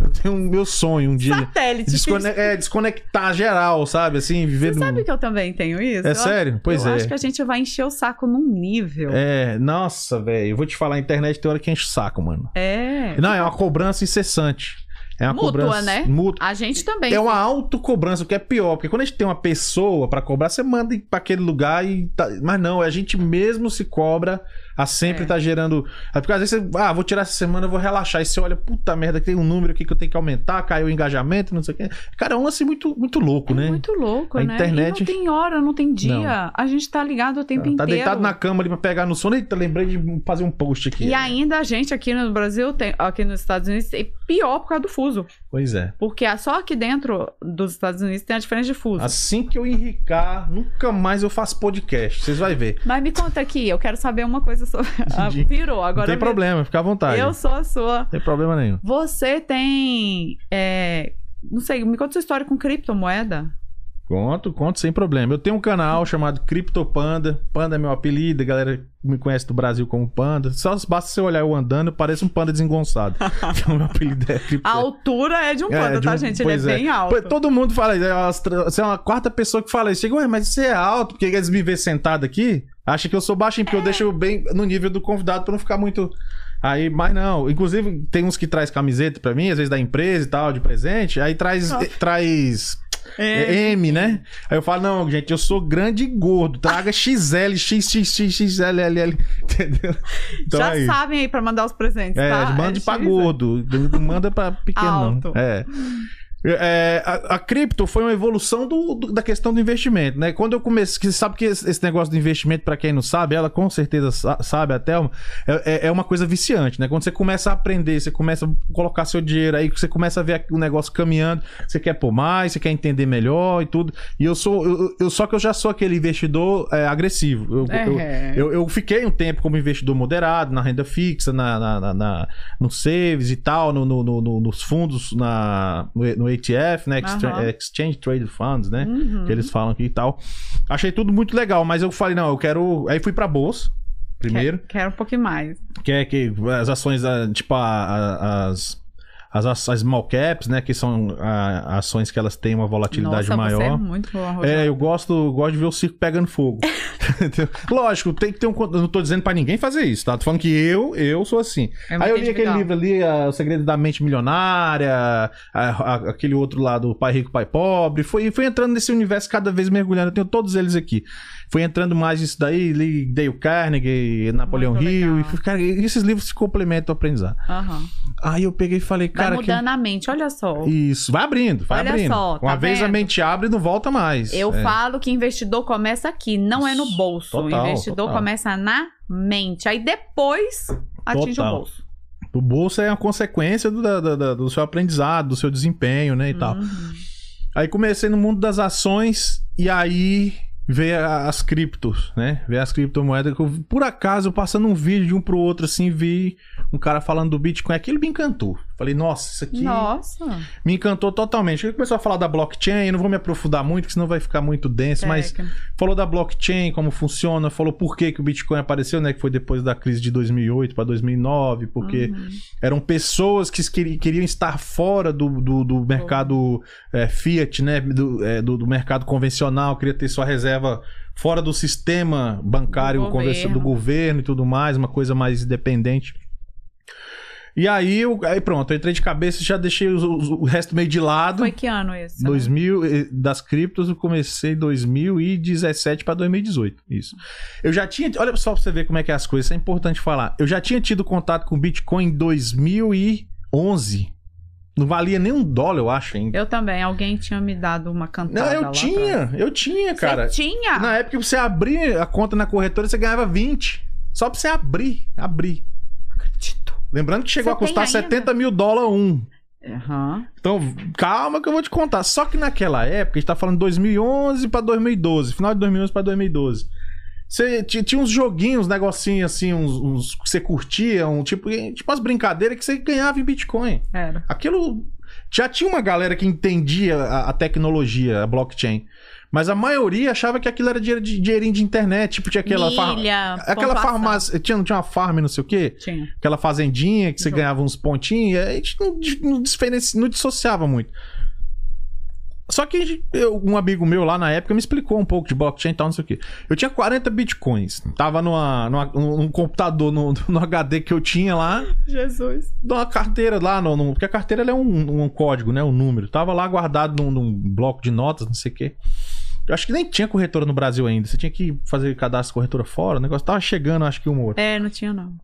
Eu tenho um meu sonho um dia. Satélite. Descone- é, desconectar geral, sabe? Assim, viver Você no. sabe que eu também tenho isso? É Eu sério? Pois eu é. acho que a gente vai encher o saco num nível. É, nossa, velho. Eu vou te falar, a internet tem hora que enche o saco, mano. É. Não, é uma cobrança incessante. É uma Mútua, cobrança. né? Mútua. A gente também. É uma autocobrança, o que é pior, porque quando a gente tem uma pessoa pra cobrar, você manda ir pra aquele lugar e. tá- Mas não, a gente mesmo se cobra a sempre É. tá gerando. é Porque às vezes você, ah, vou tirar essa semana, vou relaxar. E você olha, puta merda, tem um número aqui que eu tenho que aumentar, caiu o engajamento, não sei o quê. Cara, é um lance muito, muito louco, É né? muito louco, A né? internet- E não tem hora, não tem dia. A gente tá ligado o tempo Tá inteiro. deitado na cama ali pra pegar no sono. Eita, lembrei de fazer um post aqui. E ainda a gente aqui no Brasil, tem, aqui nos Estados Unidos, é pior por causa do fuso. Pois é. Porque só aqui dentro dos Estados Unidos tem a diferença de fuso. Assim que eu enricar, nunca mais eu faço podcast. Vocês vão ver. Mas me conta aqui, eu quero saber uma coisa sobre. Ah, pirou, agora não tem me- problema, fica à vontade. Eu sou a sua. Não tem problema nenhum. Você tem. é, Não sei, me conta sua história com criptomoeda. Conto, conto sem problema. Eu tenho um canal chamado CryptoPanda. Panda é meu apelido, a galera me conhece do Brasil como Panda. Só basta você olhar eu andando, parece um panda desengonçado. então meu apelido é Crypto. A altura é de um É, panda, de tá, um- gente? Ele é pois bem alto. Todo mundo fala isso. é Você é uma quarta pessoa que fala isso. Chega, ué, mas você é alto, porque eles me vêem sentado aqui, acha que eu sou baixinho, porque eu deixo bem no nível do convidado pra não ficar muito. Aí, mas não. Inclusive, tem uns que traz camiseta pra mim, às vezes da empresa e tal, de presente. Aí traz. Eh, traz É. é M, né? Aí eu falo, não, gente, eu sou grande e gordo. Traga XL, XXXXLL, entendeu? Então Já é isso. sabem aí pra mandar os presentes, É, tá? manda pra X, gordo. Manda pra pequeno, Alto. É. É, a, a cripto foi uma evolução do, do- da questão do investimento, né? Quando eu comecei, que sabe que esse, esse negócio do investimento, pra quem não sabe, ela com certeza sa- sabe, a Thelma, é, é- é uma coisa viciante, né? Quando você começa a aprender, você começa a colocar seu dinheiro aí, você começa a ver o negócio caminhando, você quer pôr mais, você quer entender melhor e tudo. E eu sou, eu, eu- só que eu já sou aquele investidor é, agressivo. Eu, eu- É. eu, eu fiquei um tempo como investidor moderado, na renda fixa, na, na, na, na- no saves e tal, no- no- no- nos fundos, na, no, no ETF, né? Aham. Exchange Traded Funds, né? Uhum. Que eles falam aqui e tal. Achei tudo muito legal, mas eu falei, não, eu quero. Aí fui pra bolsa. Primeiro, Quero, quero um pouquinho mais. que é que as ações, tipo, as, as, as small caps, né? Que são ah, ações que elas têm uma volatilidade Nossa, maior. você é muito boa, Rogério. É, eu gosto, gosto de ver o circo pegando fogo. Lógico, tem que ter um. Eu não tô dizendo pra ninguém fazer isso, tá? Tô falando que eu, eu sou assim. É Aí eu li aquele livro ali, ah, O Segredo da Mente Milionária, a- a- aquele outro lá do Pai Rico, Pai Pobre. Foi, foi entrando nesse universo cada vez mergulhando. Eu tenho todos eles aqui. Foi entrando mais isso daí, li Dale Carnegie, Napoleão Hill. E, fui- cara, e esses livros se complementam ao aprendizado. Aham. Aí eu peguei e falei, Vai cara. que- mudando a mente, olha só. Isso, vai abrindo, vai Olha abrindo. só, tá Uma vez a vendo? mente abre e não volta mais. Eu É. falo que investidor começa aqui, não é no bolso. Total, o investidor total. começa na mente. Aí depois atinge Total. o bolso. O bolso é uma consequência do, da- da- da- do seu aprendizado, do seu desempenho, né, e tal. Uhum. Aí comecei no mundo das ações e aí a- as criptos, né? Veio as criptomoedas. eu, por acaso, passando um vídeo de um pro outro, assim, vi um cara falando do Bitcoin. Aquilo me encantou. Falei, nossa, isso aqui Nossa. me encantou totalmente. Ele começou a falar da blockchain, não vou me aprofundar muito, porque senão vai ficar muito denso, mas falou da blockchain, como funciona, falou por que, que o Bitcoin apareceu, né? Que foi depois da crise de 2008 para 2009, porque Uhum. eram pessoas que queri- queriam estar fora do, do, do mercado é, fiat, né? Do, é, do, do mercado convencional, queria ter sua reserva fora do sistema bancário Do convencio- do governo. governo e tudo mais, uma coisa mais independente. E aí, eu, aí pronto, eu entrei de cabeça, já deixei os- os- o resto meio de lado. Foi que ano esse? né? 2000, eh, das criptos eu comecei em 2017 para 2018. Isso. Eu já tinha, olha só pra você ver como é que é as coisas, isso é importante falar. Eu já tinha tido contato com Bitcoin em 2011. Não valia nem um dólar, eu acho, ainda. Eu também. Alguém tinha me dado uma cantada Não, eu lá tinha, atrás. eu tinha, cara. Você tinha? Na época que você abria a conta na corretora, você ganhava 20. Só pra você abrir, abrir. Lembrando que chegou Você a custar tem ainda? 70 mil dólares um. Aham. Então, calma que eu vou te contar. Só que naquela época, a gente tá falando 2011 pra 2012, final de 2011 pra 2012. Você ti- tinha uns joguinhos, uns negocinhos assim, uns, uns que você curtia, um, tipo, tipo umas brincadeiras que você ganhava em Bitcoin. Era. Aquilo. Já tinha uma galera que entendia a, a tecnologia, a blockchain. Mas a maioria achava que aquilo era dinheiro de, dinheirinho de internet. Tipo, tinha aquela. far- Milha, Aquela farmácia. Tinha, não tinha uma farm, não sei o quê? Tinha. aquela fazendinha que você Jogo. ganhava uns pontinhos, a gente não, não, diferenci- não dissociava muito. Só que eu- um amigo meu lá na época me explicou um pouco de blockchain e tal, não sei o quê. Eu tinha 40 bitcoins. Tava numa, numa- num computador, no, no HD que eu tinha lá, Jesus. numa carteira lá, no, no- porque a carteira é um, um código, né? Um número. Tava lá guardado num, num bloco de notas, não sei o quê. Eu acho que nem tinha corretora no Brasil ainda. Você tinha que fazer cadastro de corretora fora. O negócio tava chegando, acho que um outro. É, não tinha não.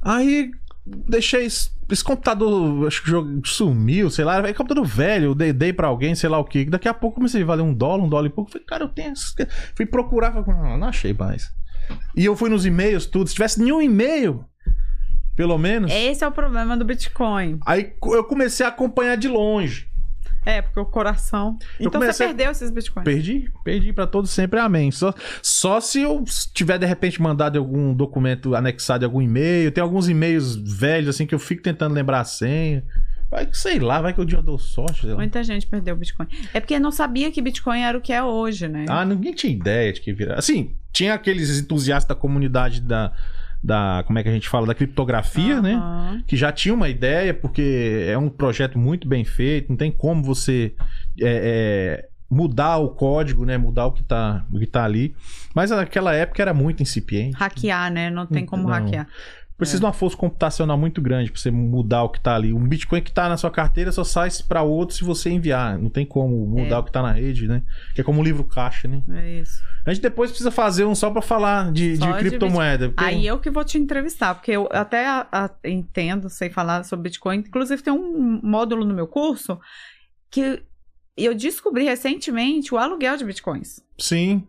Aí deixei esse, esse computador, acho que o jogo sumiu, sei lá, é computador velho, eu dei, dei pra alguém, sei lá o que. Daqui a pouco comecei a valer um dólar, um dólar e pouco. Falei, cara, eu tenho. Fui procurar, falei, não, não achei mais. E eu fui nos e-mails, tudo. Se tivesse nenhum e-mail, pelo menos. Esse é o problema do Bitcoin. Aí eu comecei a acompanhar de longe. É, porque o coração. Eu Então comecei- você perdeu esses Bitcoins. Perdi, perdi pra todos sempre, amém. Só, só se eu tiver de repente mandado algum documento anexado em algum e-mail. Tem alguns e-mails velhos assim que eu fico tentando lembrar a senha. Vai que sei lá, vai que o dia eu dou sorte. Muita gente perdeu o Bitcoin. É porque não sabia que Bitcoin era o que é hoje, né? Ah, ninguém tinha ideia de que virar. Assim, tinha aqueles entusiastas da comunidade da, da. Como é que a gente fala? Da criptografia, né? Aham. que já tinha uma ideia, porque é um projeto muito bem feito, não tem como você é, é, mudar o código, né? Mudar o que, tá, o que tá ali. Mas naquela época era muito incipiente. Hackear, né? Não tem como Não. hackear. Precisa de uma força computacional muito grande pra você mudar o que tá ali. Um Bitcoin que tá na sua carteira só sai para outro se você enviar. Não tem como mudar É. o que tá na rede, né? Que é como um livro caixa, né? É isso. A gente depois precisa fazer um só pra falar de, de de criptomoeda. porque- Aí eu que vou te entrevistar, porque eu até a- a- entendo, sei falar sobre Bitcoin. Inclusive, tem um módulo no meu curso que eu descobri recentemente o aluguel de Bitcoins. Sim.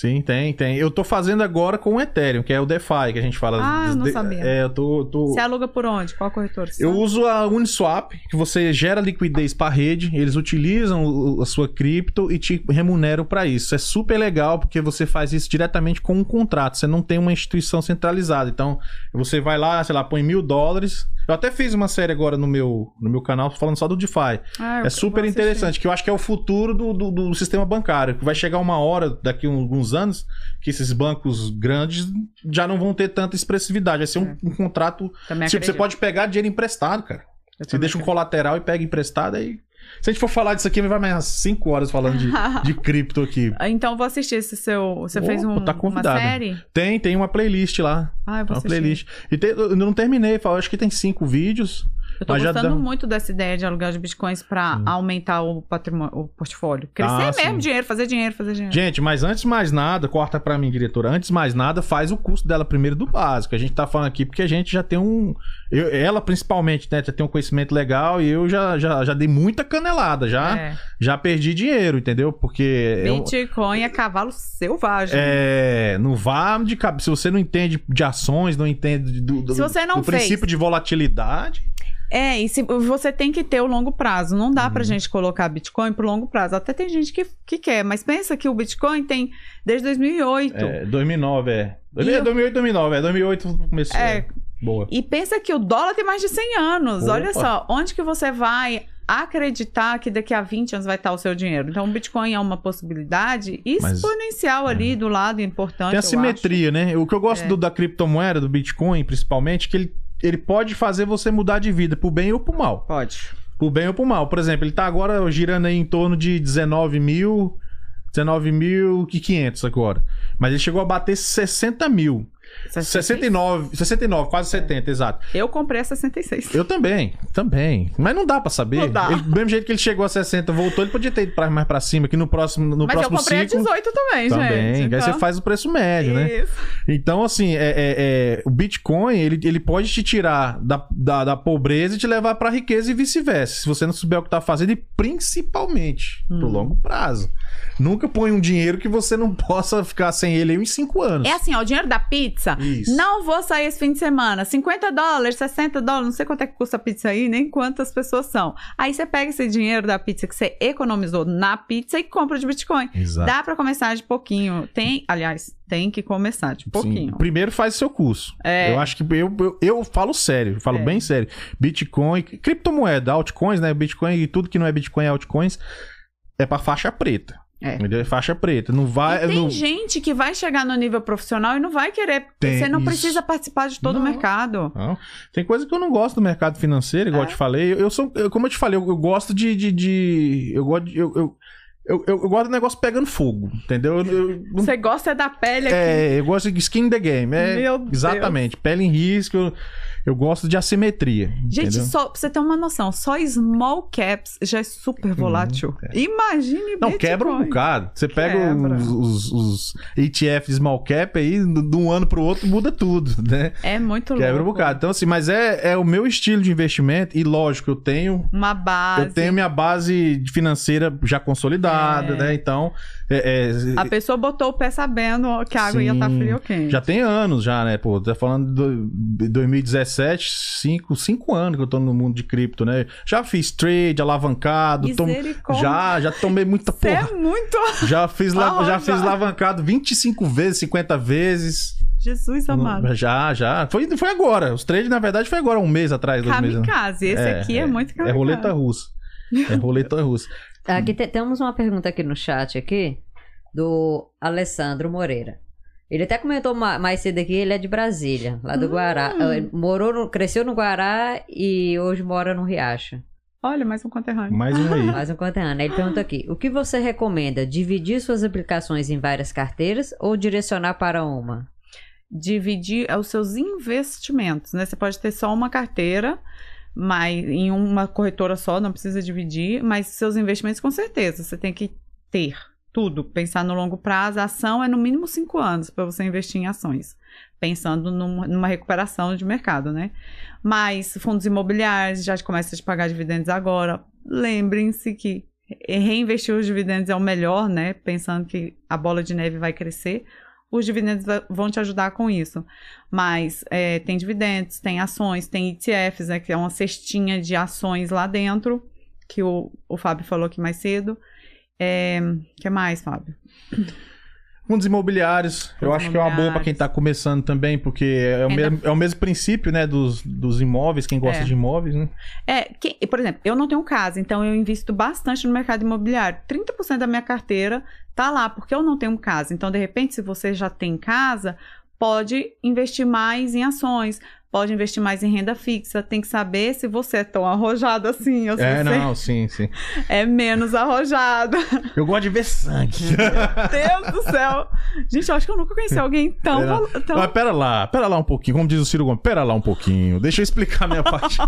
Sim, tem, tem. Eu tô fazendo agora com o Ethereum, que é o DeFi, que a gente fala. Ah, não De- sabia. É, eu tô. tô- Você aluga por onde? Qual corretor? Eu uso a Uniswap, que você gera liquidez para rede, eles utilizam a sua cripto e te remuneram para isso. É super legal porque você faz isso diretamente com um contrato, você não tem uma instituição centralizada. Então, você vai lá, sei lá, põe mil dólares. Eu até fiz uma série agora no meu, no meu canal falando só do DeFi. Ah, É super interessante, que eu acho que é o futuro do, do, do sistema bancário. Que vai chegar uma hora, daqui a alguns anos, que esses bancos grandes já não vão ter tanta expressividade. Vai ser um, um contrato. Também Tipo, você pode pegar dinheiro emprestado, cara. Eu Você deixa um acredito. colateral e pega emprestado aí. Se a gente for falar disso aqui, vai mais umas 5 horas falando de, de cripto aqui. Então, vou assistir esse seu. Você fez Opa, um, tá uma série? Tem, tem uma playlist lá. Ah, eu vou Uma assistir. playlist. E eu não terminei, eu acho que tem cinco vídeos. Eu tô Mas gostando muito dessa ideia de aluguel de bitcoins pra Sim. aumentar o patrimônio, o portfólio. Crescer Ah, mesmo sim. dinheiro, fazer dinheiro, fazer dinheiro. Gente, mas antes mais nada, corta pra mim, diretora. Antes mais nada, faz o curso dela primeiro do básico. A gente tá falando aqui porque a gente já tem um. eu- ela, principalmente, né? Já tem um conhecimento legal e eu já, já, já dei muita canelada. Já, É. já perdi dinheiro, entendeu? Porque. eu- Bitcoin é cavalo selvagem. É, não vá de cabeça. Se você não entende de ações, não entende do, do, Se você não do princípio fez- de volatilidade. É, e se, você tem que ter o longo prazo. Não dá Uhum. pra gente colocar Bitcoin pro longo prazo. Até tem gente que, que quer, mas pensa que o Bitcoin tem desde 2008. É, 2009, é. E eu- 2008, 2009, é. 2008 começou. É. é. Boa. E pensa que o dólar tem mais de 100 anos. Opa. Olha só, onde que você vai acreditar que daqui a 20 anos vai estar o seu dinheiro? Então, o Bitcoin é uma possibilidade Mas- exponencial ali do lado importante. Tem a simetria, né? O que eu gosto É. do- da criptomoeda, do Bitcoin, principalmente, que ele, ele pode fazer você mudar de vida, pro bem ou pro mal. Pode. Pro bem ou pro mal. Por exemplo, ele tá agora girando aí em torno de 19 mil. 19.500 agora. Mas ele chegou a bater 60 mil. 69, 69, É. quase 70, exato. Eu comprei a 66. Eu também, também. Mas não dá pra saber. Não dá. Ele- do mesmo jeito que ele chegou a 60, voltou, ele podia ter ido pra- mais pra cima, que no próximo, no Mas eu próximo comprei ciclo. a 18 também, também. gente. Aí você então- faz o preço médio, né? Isso. Então, assim, é, é- é, o Bitcoin, ele, ele pode te tirar da, da, da pobreza e te levar pra riqueza e vice-versa. Se você não souber o que tá fazendo, e principalmente pro Hum. longo prazo. Nunca põe um dinheiro que você não possa ficar sem ele em cinco anos. É assim, ó, o dinheiro da pizza. Isso. Não vou sair esse fim de semana. 50 dólares, 60 dólares, não sei quanto é que custa a pizza aí, nem quantas pessoas são. Aí você pega esse dinheiro da pizza que você economizou na pizza e compra de Bitcoin. Exato. Dá pra começar de pouquinho. Tem, aliás, tem que começar de Sim. pouquinho. Primeiro faz seu curso. É. Eu acho que eu, eu, eu falo sério, falo É. bem sério. Bitcoin, criptomoeda, altcoins, né? Bitcoin e tudo que não é Bitcoin é altcoins, é pra faixa preta. É. Entendeu? É faixa preta. Não vai. E tem não- gente que vai chegar no nível profissional e não vai querer. Tem você não isso. precisa participar de todo Não. o mercado. Não. Tem coisa que eu não gosto do mercado financeiro, igual É. eu te falei. Eu, eu sou, eu- como eu te falei, eu, eu gosto de, de, de- eu gosto de, eu, eu, eu, eu- gosto do negócio pegando fogo, entendeu? Eu, Você gosta é da pele aqui. é, eu gosto de skin in the game, é Meu Deus. exatamente, pele em risco. Eu, gosto de assimetria. Gente, entendeu? só pra você ter uma noção, só small caps já é super volátil. Imagine Não, Bitcoin. quebra um bocado. Você pega os, os, os ETF small cap aí, de um ano pro outro muda tudo, né? É muito louco. Quebra um bocado. Então, assim, mas é, é o meu estilo de investimento, e lógico, eu tenho. Uma base. Eu tenho minha base financeira já consolidada, É. né? Então, é, é, A pessoa botou o pé sabendo que a água ia estar Sim. fria ou quente. já tem anos já, né? Pô, tá falando de 2017, 5 cinco anos que eu tô no mundo de cripto, né? Já fiz trade, alavancado, tom- já, já tomei muita Você porra. é muito. Já fiz, la- já fiz alavancado 25 vezes, 50 vezes. Jesus amado. Já, já. Foi, foi agora. Os trades, na verdade, foi agora, um mês atrás, dois meses. Kamikaze. Esse aqui é, muito É kamikaze. roleta russa. É roleta russa. Aqui te- temos uma pergunta aqui no chat aqui do Alessandro Moreira. Ele até comentou ma- mais cedo aqui, ele é de Brasília, lá do Guará. Hum. Eh, Morou no- cresceu no Guará e hoje mora no Riacho. Olha, mais um conterrâneo. Mais um aí. Mais um conterrâneo. Ele pergunta aqui: o que você recomenda? Dividir suas aplicações em várias carteiras ou direcionar para uma? Dividir os seus investimentos, né? Você pode ter só uma carteira, mas em uma corretora só, não precisa dividir, mas seus investimentos com certeza, você tem que ter tudo, pensar no longo prazo, a ação é no mínimo cinco anos para você investir em ações, pensando numa, numa recuperação de mercado, né? Mas fundos imobiliários já começam a te pagar dividendos agora. Lembrem-se que reinvestir os dividendos é o melhor, né? Pensando que a bola de neve vai crescer. Os dividendos vão te ajudar com isso. Mas é, tem dividendos, tem ações, tem ETFs, né? Que é uma cestinha de ações lá dentro, que o, o Fábio falou aqui mais cedo. É, que mais, Fábio? Fundos imobiliários, eu Fundos acho que é uma boa para quem tá começando também, porque é o, mesmo, é o mesmo princípio, né, dos, dos imóveis, quem gosta É. de imóveis, né? É, que- por exemplo, eu não tenho casa, então eu invisto bastante no mercado imobiliário. 30% da minha carteira tá lá, porque eu não tenho casa. Então, de repente, se você já tem casa, pode investir mais em ações, pode investir mais em renda fixa. Tem que saber se você é tão arrojado assim, ou se É, não, sim, sim. é menos arrojado. Eu gosto de ver sangue. Deus do céu! Gente, eu acho que eu nunca conheci alguém tão. Val- tão... Mas pera lá, pera lá um pouquinho. Como diz o Ciro Gomes, pera lá um pouquinho. Deixa eu explicar a minha parte.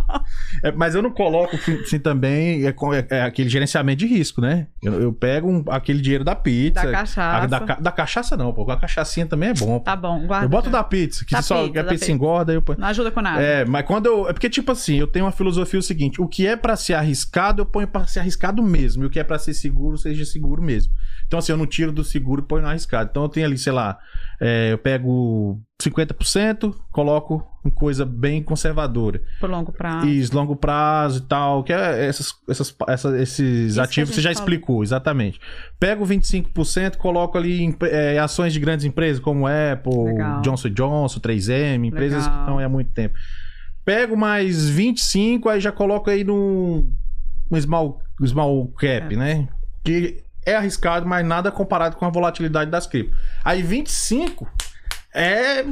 É, mas eu não coloco, assim, também, é, é- é aquele gerenciamento de risco, né? Eu, eu pego um- aquele dinheiro da pizza. Da cachaça. a- da, da cachaça não, pô. A cachaçinha também é bom. pô. Tá bom, guarda. eu boto da pizza, que Da só pizza, que a pizza pizza. engorda, eu ponho. Não ajuda com nada. É, mas quando eu. É porque, tipo assim, eu tenho uma filosofia o seguinte: o que é pra ser arriscado, eu ponho pra ser arriscado mesmo. E o que é pra ser seguro, seja seguro mesmo. Então, assim, eu não tiro do seguro e ponho no arriscado. Então, eu tenho ali, sei lá, é, eu pego 50%, coloco em coisa bem conservadora. Por longo prazo. Isso, longo prazo e tal, que é essas, essas, essa- esses a ativos que você já falou. explicou, exatamente. Pego 25%, coloco ali em é, ações de grandes empresas como Apple, Legal. Johnson Johnson, 3M, empresas Legal. que estão aí há muito tempo. Pego mais 25, aí já coloco aí no, no small, small cap, É. né? Que é arriscado, mas nada comparado com a volatilidade das cripto. Aí 25 é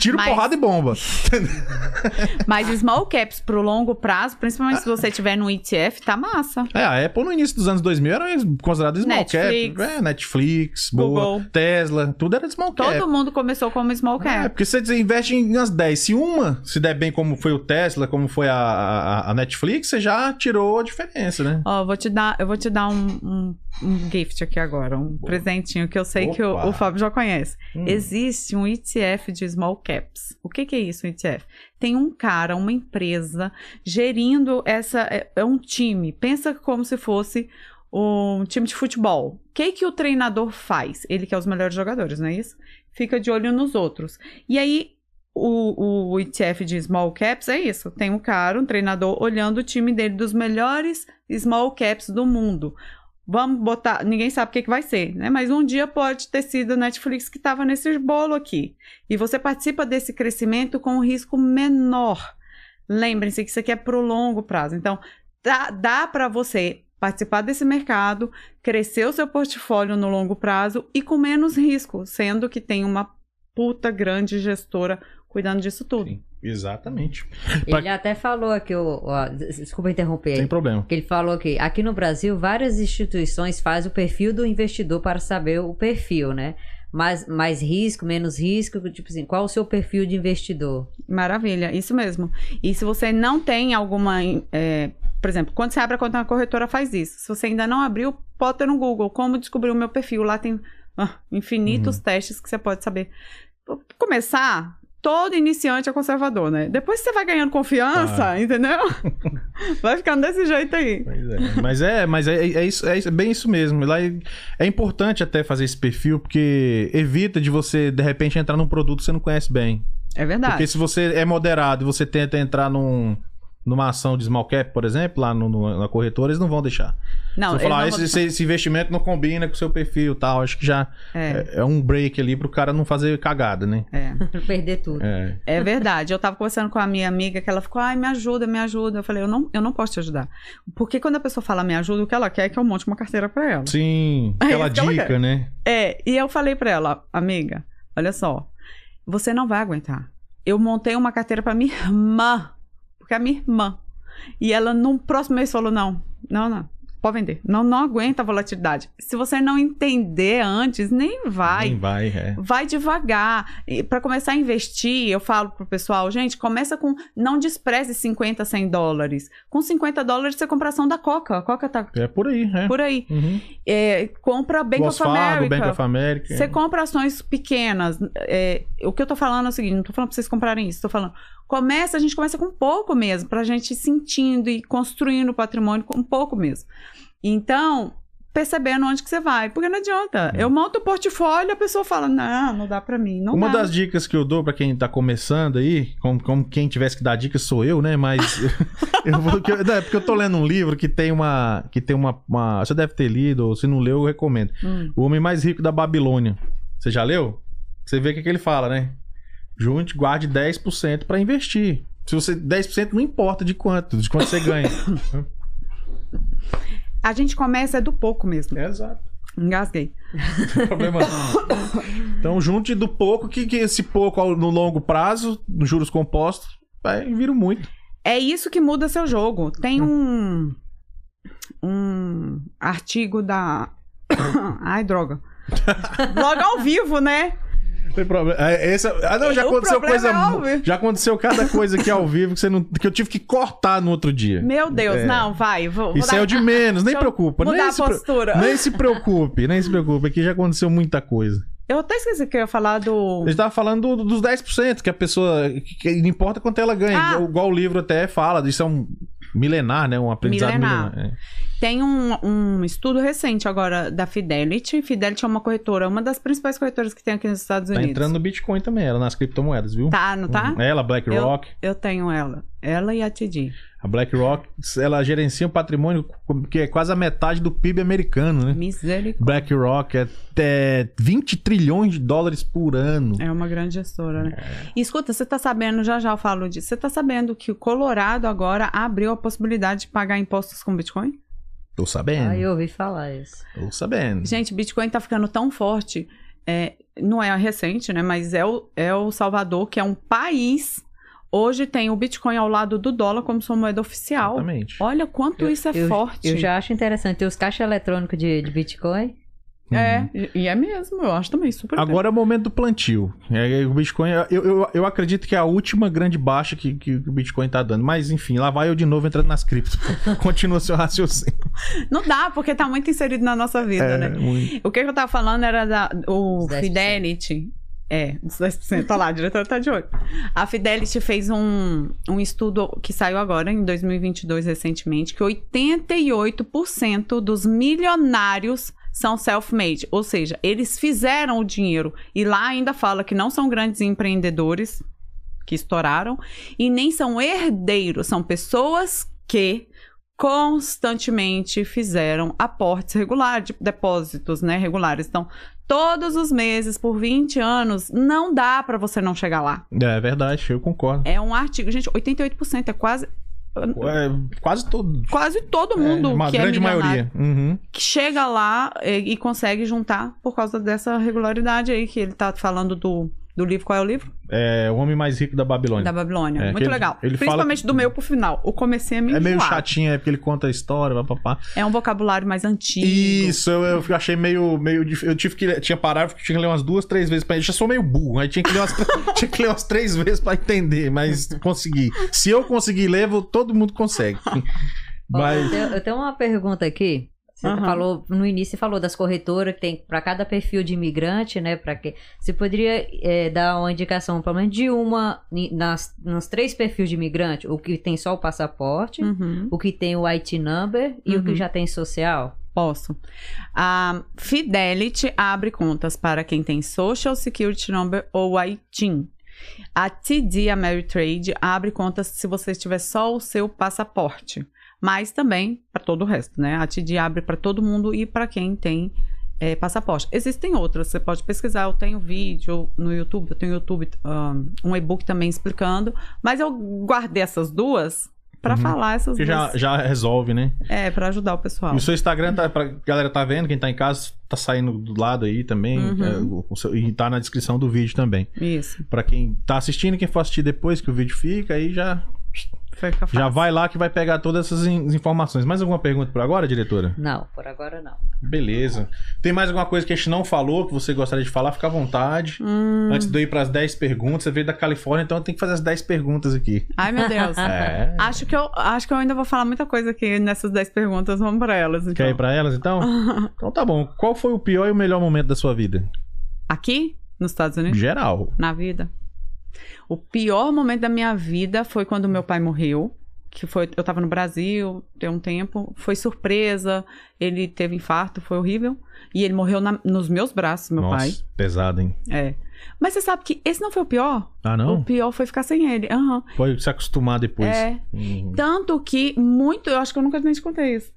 tiro, Mas- porrada e bomba. Mas small caps pro longo prazo, principalmente se você tiver no ETF, tá massa. É, a Apple no início dos anos 2000 era considerada small Netflix. cap. É, Netflix, boa, Google. Tesla, tudo era small cap. Todo mundo começou como small É, cap. porque você investe em umas 10. Se uma se der bem como foi o Tesla, como foi a, a, a Netflix, você já tirou a diferença, né? Ó, vou te dar, eu vou te dar um, um, um gift aqui agora, um presentinho que eu sei que o, Opa. o Fábio já conhece. Hum. Existe um ETF de small caps. O que, que é isso, ETF? Tem um cara, uma empresa, gerindo essa. É, é um time. Pensa como se fosse um time de futebol. O que, que o treinador faz? Ele quer os melhores jogadores, não é isso? Fica de olho nos outros. E aí, o, o ETF de small caps é isso. Tem um cara, um treinador, olhando o time dele dos melhores small caps do mundo. Vamos botar. Ninguém sabe o que, que vai ser, né? Mas um dia pode ter sido a Netflix que estava nesse bolo aqui. E você participa desse crescimento com um risco menor. Lembrem-se que isso aqui é pro longo prazo. Então, dá, dá para você participar desse mercado, crescer o seu portfólio no longo prazo e com menos risco, sendo que tem uma puta grande gestora cuidando disso tudo. Sim, exatamente. Ele até falou aqui, o, ó, desculpa interromper Sem problema. Que ele falou que aqui no Brasil várias instituições fazem o perfil do investidor para saber o perfil, né? mais, mais risco, menos risco? Tipo assim, qual o seu perfil de investidor? Maravilha, isso mesmo. E se você não tem alguma. é, por exemplo, quando você abre a conta na corretora, faz isso. Se você ainda não abriu, bota no Google como descobrir o meu perfil. Lá tem ah, infinitos testes que você pode saber. Pra Começar, todo iniciante é conservador, né? Depois você vai ganhando confiança, entendeu? vai ficando desse jeito aí. Pois é. Mas é, mas é, é é isso- é bem isso mesmo. Lá é, é importante até fazer esse perfil, porque evita de você, de repente, entrar num produto que você não conhece bem. É verdade. Porque se você é moderado e você tenta entrar num, numa ação de small cap, por exemplo, lá no, no- na corretora, eles não vão deixar. Não, Você eles falar, não esse, esse- investimento não combina com o seu perfil e tal. Acho que já É, é, é um break ali pro cara não fazer cagada, né? é. Perder tudo. É. É verdade. Eu tava conversando com a minha amiga que ela ficou, ai, me ajuda, me ajuda. Eu falei, eu não, eu não posso te ajudar. Porque quando a pessoa fala me ajuda, o que ela quer é que eu monte uma carteira pra ela. Sim, É aquela dica, né? É, e eu falei pra ela, amiga, olha só, você não vai aguentar. Eu montei uma carteira pra minha irmã, porque é a minha irmã. E ela no próximo mês falou: não, não, não. Pode vender. Não, não aguenta a volatilidade. Se você não entender antes, nem vai. Nem vai, é. Vai devagar. Para começar a investir, eu falo pro pessoal, gente, começa com. Não despreze 50, 100 dólares. Com 50 dólares você compra a ação da Coca. A Coca tá É por aí, é. por aí. Uhum. É, compra Bank Wells of America. Bank of America. Você compra ações pequenas. É, o que eu tô falando é o seguinte: não tô falando pra vocês comprarem isso, tô falando. Começa, a gente começa com pouco mesmo, pra gente ir sentindo e construindo o patrimônio com pouco mesmo. Então, percebendo onde que você vai. Porque não adianta. Eu monto o portfólio a pessoa fala: não, não dá pra mim. Não Uma dá. das dicas que eu dou pra quem tá começando aí, como, como quem tivesse que dar dicas sou eu, né? Mas eu vou, que é porque eu tô lendo um livro que tem uma que tem uma, uma- você deve ter lido, ou se não leu, eu recomendo. Hum. O Homem Mais Rico da Babilônia. Você já leu? Você vê o que, que ele fala, né? Junte, guarde 10% pra investir. Se você 10% não importa de quanto, de quanto você ganha. A gente começa é do pouco mesmo. Exato. Engasguei. Não tem problema não. Então, junte do pouco que, que esse pouco ao- no longo prazo, nos juros compostos, vai vir muito. É isso que muda seu jogo. Tem um um artigo da Ai, droga. Blog ao vivo, né? Não tem problema. É, esse- ah, não, já O aconteceu coisa. é já aconteceu cada coisa aqui ao vivo que, você não, que eu tive que cortar no outro dia. Meu Deus, É. não, vai. Vou, Isso é o de menos, nem preocupa. mudar Nem a pre- postura. nem se preocupe, nem se preocupe. Aqui já aconteceu muita coisa. Eu até esqueci que eu ia falar do. A gente tava falando do- dos 10%, que a pessoa. Que, que não importa quanto ela ganha. Ah. Igual, igual o livro até fala, isso é um milenar, né? Um aprendizado Milenar. milenar. é. Tem um, um estudo recente agora da Fidelity. Fidelity é uma corretora, uma das principais corretoras que tem aqui nos Estados Tá Unidos. entrando no Bitcoin também, ela nas criptomoedas, viu? Tá, não tá? Ela, BlackRock. Eu tenho ela. Ela e a TD. A BlackRock, ela gerencia um patrimônio que é quase a metade do PIB americano, né? Misericórdia. BlackRock é, é 20 trilhões de dólares por ano. É uma grande gestora, né? É. E escuta, você tá sabendo, já já eu falo disso, você tá sabendo que o Colorado agora abriu a possibilidade de pagar impostos com Bitcoin? Tô sabendo. Ah, eu ouvi falar isso. Tô sabendo. Gente, Bitcoin tá ficando tão forte, é, não é recente, né? Mas é o, é o Salvador, que é um país. Hoje tem o Bitcoin ao lado do dólar como sua moeda oficial. Exatamente. Olha quanto isso é eu, forte. Eu já acho interessante. Tem os caixas eletrônicos de, de Bitcoin. É, e, e é mesmo, eu acho também super Agora é o momento do plantio. É, o Bitcoin, eu, eu, eu acredito que é a última grande baixa que, que o Bitcoin tá dando. Mas enfim, lá vai eu de novo entrando nas criptos. Continua seu raciocínio. Não dá, porque tá muito inserido na nossa vida, É, né? muito. O que eu tava falando era da, o Os 10%. Fidelity. É, os 10%. Olha lá, a diretora tá de olho. A Fidelity fez um, um estudo que saiu agora, em 2022, recentemente, que 88% dos milionários são self-made. Ou seja, eles fizeram o dinheiro. E lá ainda fala que não são grandes empreendedores que estouraram e nem são herdeiros, são pessoas que constantemente fizeram aportes regulares, de depósitos, né, regulares. Então, todos os meses por 20 anos, não dá para você não chegar lá. É verdade, eu concordo. É um artigo, gente, 88% é quase É, quase todo. quase todo mundo é, uma que grande é maioria. Uhum. que chega lá e, e consegue juntar por causa dessa regularidade aí que ele tá falando do Do livro, qual é o livro? É o Homem Mais Rico da Babilônia. Da Babilônia. É, Muito ele- legal. ele fala Principalmente que- do meio pro final. O comecinho é meio É meio enjoado. chatinho, é porque ele conta a história, papapá. É um vocabulário mais antigo. Isso, eu, eu achei meio, meio dif- Eu tive que ler- tinha que tinha que ler umas duas, três vezes pra Eu já sou meio burro, aí tinha que ler umas, tinha que ler umas três vezes pra entender, mas consegui. Se eu conseguir ler, todo mundo consegue. Mas eu, tenho, eu tenho uma pergunta aqui. Você Aham. falou no início, você falou das corretoras que tem para cada perfil de imigrante, né? Para que você poderia é, dar uma indicação, pelo menos de uma nas, nos três perfis de imigrante, o que tem só o passaporte, Uhum. o que tem o IT number e o que Uhum. já tem social. Posso. A Fidelity abre contas para quem tem Social Security Number ou ITIN. A TD Ameritrade abre contas se você tiver só o seu passaporte, mas também para todo o resto, né? A TD abre para todo mundo e para quem tem é, passaporte. Existem outras, você pode pesquisar. Eu tenho vídeo no YouTube, eu tenho YouTube, um, e-book também explicando, mas eu guardei essas duas para Uhum. falar essas que já, duas. já resolve, né? É, para ajudar o pessoal. E o seu Instagram, tá, pra galera tá vendo, quem tá em casa, tá saindo do lado aí também. Uhum. é, e tá na descrição do vídeo também. Isso. Pra quem tá assistindo, quem for assistir depois que o vídeo fica, aí já. Já vai lá que vai pegar todas essas in- informações. Mais alguma pergunta por agora, diretora? Não, por agora não. Beleza. Tem mais alguma coisa que a gente não falou que você gostaria de falar? Fica à vontade. Hum. Antes de eu ir pras 10 perguntas, você veio da Califórnia, então eu tenho que fazer as 10 perguntas aqui. Ai, meu Deus. É. Acho que, eu, acho que eu ainda vou falar muita coisa aqui nessas 10 perguntas. Vamos pra elas. Então. Quer ir pra elas, então? Então tá bom. Qual foi o pior e o melhor momento da sua vida? Aqui, nos Estados Unidos, Geral. na vida. O pior momento da minha vida foi quando meu pai morreu. Que foi, eu tava no Brasil tem um tempo. Foi surpresa. Ele teve infarto, foi horrível. E ele morreu na- nos meus braços, meu Nossa, pai. pesado, hein? É. Mas você sabe que esse não foi o pior? Ah, O não? pior foi ficar sem ele. Aham. Foi se acostumar depois. É. Hum. Tanto que muito, eu acho que eu nunca nem te contei isso.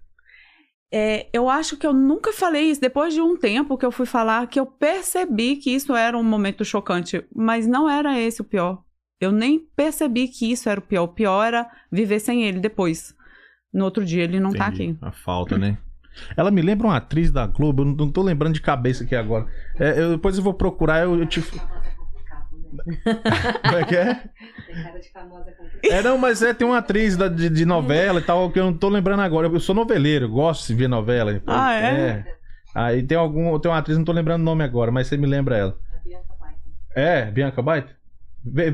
É, eu acho que eu nunca falei isso. Depois de um tempo que eu fui falar, que eu percebi que isso era um momento chocante. Mas não era esse o pior. Eu nem percebi que isso era o pior. O pior era viver sem ele depois. No outro dia ele não tá Entendi. aqui. A falta, né? Ela me lembra uma atriz da Globo, eu não tô lembrando de cabeça aqui agora. É, eu- depois eu vou procurar, eu, eu te. Como é que é? É, não, mas é, tem uma atriz da- de, de novela e tal, que eu não tô lembrando agora. Eu sou noveleiro, gosto de ver novela. Ah, é? Aí tem algum. Tem uma atriz, não tô lembrando o nome agora, mas você me lembra ela. É, Bianca Baita?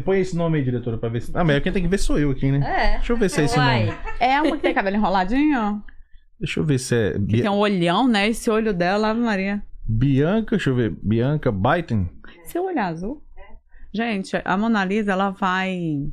Põe esse nome aí, diretora, pra ver se. Ah, mas quem tem que ver sou eu aqui, né? É. Deixa eu ver se é esse Uai. nome. É uma que tem cabelo enroladinho? Deixa eu ver se é. Que tem um olhão, né? Esse olho dela, Ave Maria. Bianca, deixa eu ver. Bianca Baiten? Seu olho azul? Gente, a Mona Lisa, ela vai.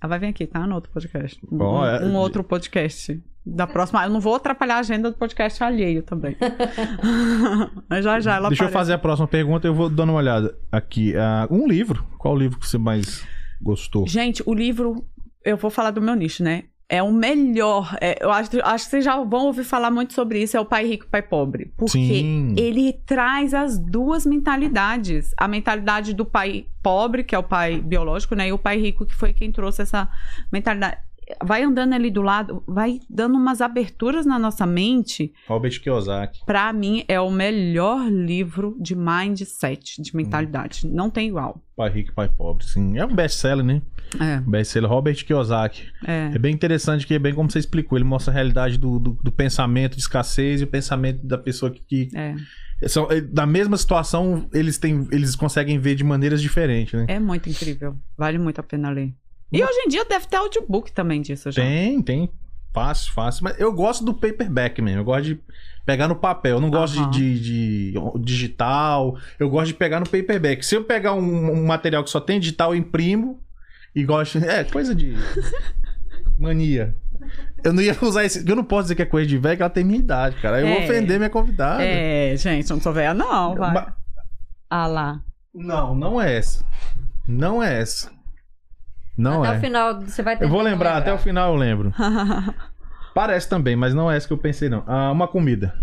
Ela vai vir aqui, tá? No outro podcast. Um, Ó, é- um outro podcast. Da próxima. Eu não vou atrapalhar a agenda do podcast alheio também. Mas já já ela Deixa eu aparece. fazer a próxima pergunta, eu vou dando uma olhada aqui. Ah, um livro. Qual livro que você mais gostou? Gente, o livro. Eu vou falar do meu nicho, né? É o melhor. é, eu acho, acho que vocês já vão ouvir falar muito sobre isso. É o Pai Rico, Pai Pobre. Porque Sim. ele traz as duas mentalidades. A mentalidade do pai pobre, que é o pai biológico, né? E o pai rico, que foi quem trouxe essa mentalidade. Vai andando ali do lado, vai dando umas aberturas na nossa mente. Robert Kiyosaki. Pra mim, é o melhor livro de mindset, de mentalidade. Não tem igual. Pai Rico e Pai Pobre, sim. É um best-seller, né? É, Best-seller Robert Kiyosaki. é. É bem interessante que é bem como você explicou. Ele mostra a realidade do, do, do pensamento de escassez e o pensamento da pessoa que... que É, são, é, da mesma situação, eles, têm, eles conseguem ver de maneiras diferentes, né? é muito incrível. Vale muito a pena ler. E hoje em dia deve ter audiobook também disso já. Tem, tem. Fácil, fácil. Mas eu gosto do paperback mesmo. Eu gosto de pegar no papel. Eu não gosto Aham. de, de- de digital. Eu gosto de pegar no paperback. Se eu pegar um, um material que só tem digital, eu imprimo. E gosto. É, coisa de. Mania. Eu não ia usar esse. Eu não posso dizer que é coisa de velho, que ela tem minha idade, cara. Eu vou É. ofender minha convidada. É, gente, eu não sou velha, não, vai. Ma- Ah lá. Não, não é essa. Não é essa. Não até é. o final você vai Eu vou tentando lembrar, até o final eu lembro. Parece também, mas não é essa que eu pensei, não. Ah, uma comida.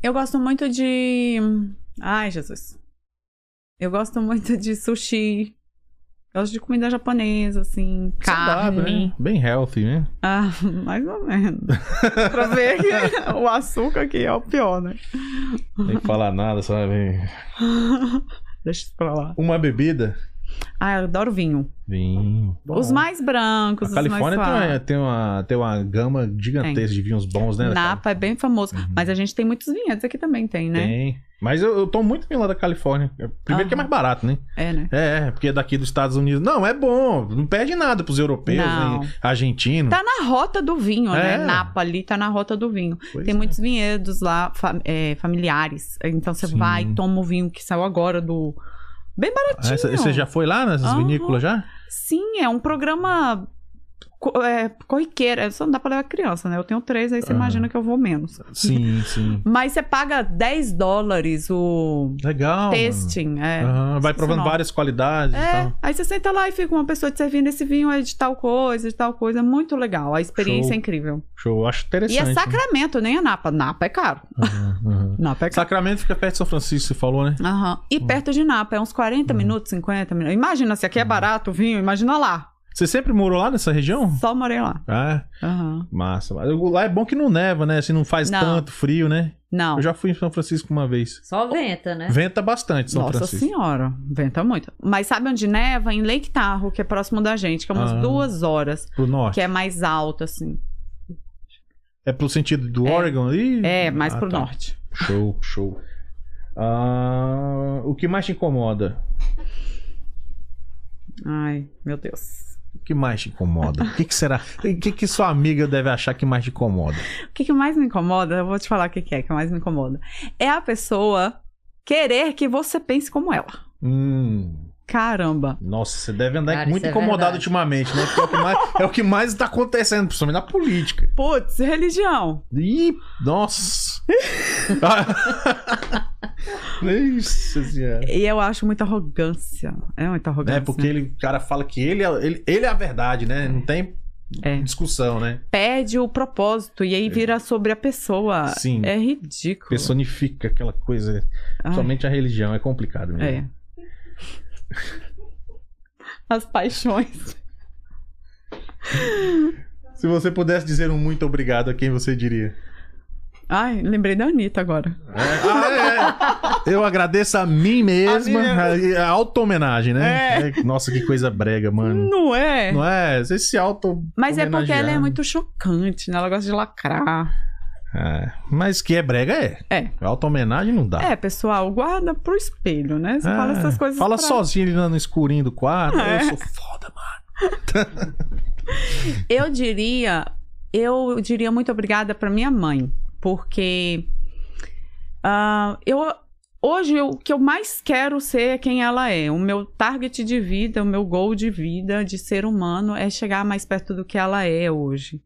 Eu gosto muito de. Ai, Jesus. Eu gosto muito de sushi. Gosto de comida japonesa, assim. Saudável, carne. né? Bem healthy, né? Ah, mais ou menos. pra ver que o açúcar aqui é o pior, né? Nem falar nada, sabe? Deixa isso pra lá. Uma bebida? Ah, eu adoro vinho. Vinho. Os mais brancos, A os Califórnia mais tem uma, tem, uma, tem uma gama gigantesca de vinhos bons, né? Napa é bem famoso. Uhum. Mas a gente tem muitos vinhedos aqui também, tem, né? Tem. Mas eu, eu tomo muito vinho lá da Califórnia. Primeiro que é mais barato, né? É, né? É, porque é daqui dos Estados Unidos. Não, é bom. Não perde nada pros europeus, Não. nem argentinos. Tá na rota do vinho, É. né? Napa ali tá na rota do vinho. Pois tem é. muitos vinhedos lá, fa- é, familiares. Então você Sim. vai e toma o vinho que saiu agora do. Bem baratinho. Ah, essa- Você já foi lá nessas Aham. vinícolas já? Sim, é um programa é, corriqueiro. Só não dá pra levar criança, né? Eu tenho três, aí você Aham. imagina que eu vou menos. Sim, sim. Mas você paga 10 dólares o Legal. tasting. É. Aham, Vai provando várias qualidades e É, tal. aí você senta lá e fica uma pessoa te servindo esse vinho é de tal coisa, de tal coisa. Muito legal. A experiência Show. é incrível. Show, acho interessante. E é né? Sacramento, nem é Napa. Napa é caro. Aham, aham. Napa é caro. Sacramento fica perto de São Francisco, você falou, né? Aham. E perto de Napa, é uns 40 Uhum. minutos, 50 minutos. Imagina, se aqui é barato o vinho, imagina lá. Você sempre morou lá nessa região? Só morei lá. Ah, Aham. massa. Mas Lá é bom que não neva, né? Assim, não faz Não. tanto frio, né? Não. Eu já fui em São Francisco uma vez. Só venta, né? Venta bastante São Nossa Francisco. senhora, venta muito. Mas sabe onde neva? Em Lake Tahoe, que é próximo da gente, que é umas Ah. duas horas, Pro norte. que é mais alto, assim. É pro sentido do É. Oregon ali? É, mais Ah, pro tá. norte. Show, show. Ah, o que mais te incomoda? Ai, meu Deus. O que mais te incomoda? O que, que será? O que, que sua amiga deve achar que mais te incomoda? O que, que mais me incomoda? Eu vou te falar o que, que é que mais me incomoda. É a pessoa querer que você pense como ela. Hum, Caramba. nossa, você deve andar Cara, muito é incomodado verdade. ultimamente, né? Porque é o que mais, é o que mais tá acontecendo, principalmente na política. Putz, religião. Ih, nossa. Senhora. E eu acho muita arrogância. É muita arrogância. É porque ele, o cara fala que ele é, ele, ele é a verdade, né? Não tem É. discussão, né? Perde o propósito e aí vira sobre a pessoa. Sim. É ridículo. Personifica aquela coisa. Ai, Somente a religião é complicado mesmo. É. As paixões. Se você pudesse dizer um muito obrigado a quem você diria? Ai, lembrei da Anitta agora. Ah, é. Eu agradeço a mim mesma. A mim A, auto-homenagem, né? É, Nossa, que coisa brega, mano. Não é? Não é? Você se auto Mas é porque ela é muito chocante, né? Ela gosta de lacrar. É, mas que é brega é. É. Auto-homenagem não dá. É, pessoal, guarda pro espelho, né? Você É, fala essas coisas. Fala pra- sozinho ali no escurinho do quarto. É. Eu sou foda, mano. Eu diria, eu diria muito obrigada pra minha mãe, porque ah, eu hoje eu- o que eu mais quero ser é quem ela é. O meu target de vida, o meu goal de vida, de ser humano, é chegar mais perto do que ela é hoje.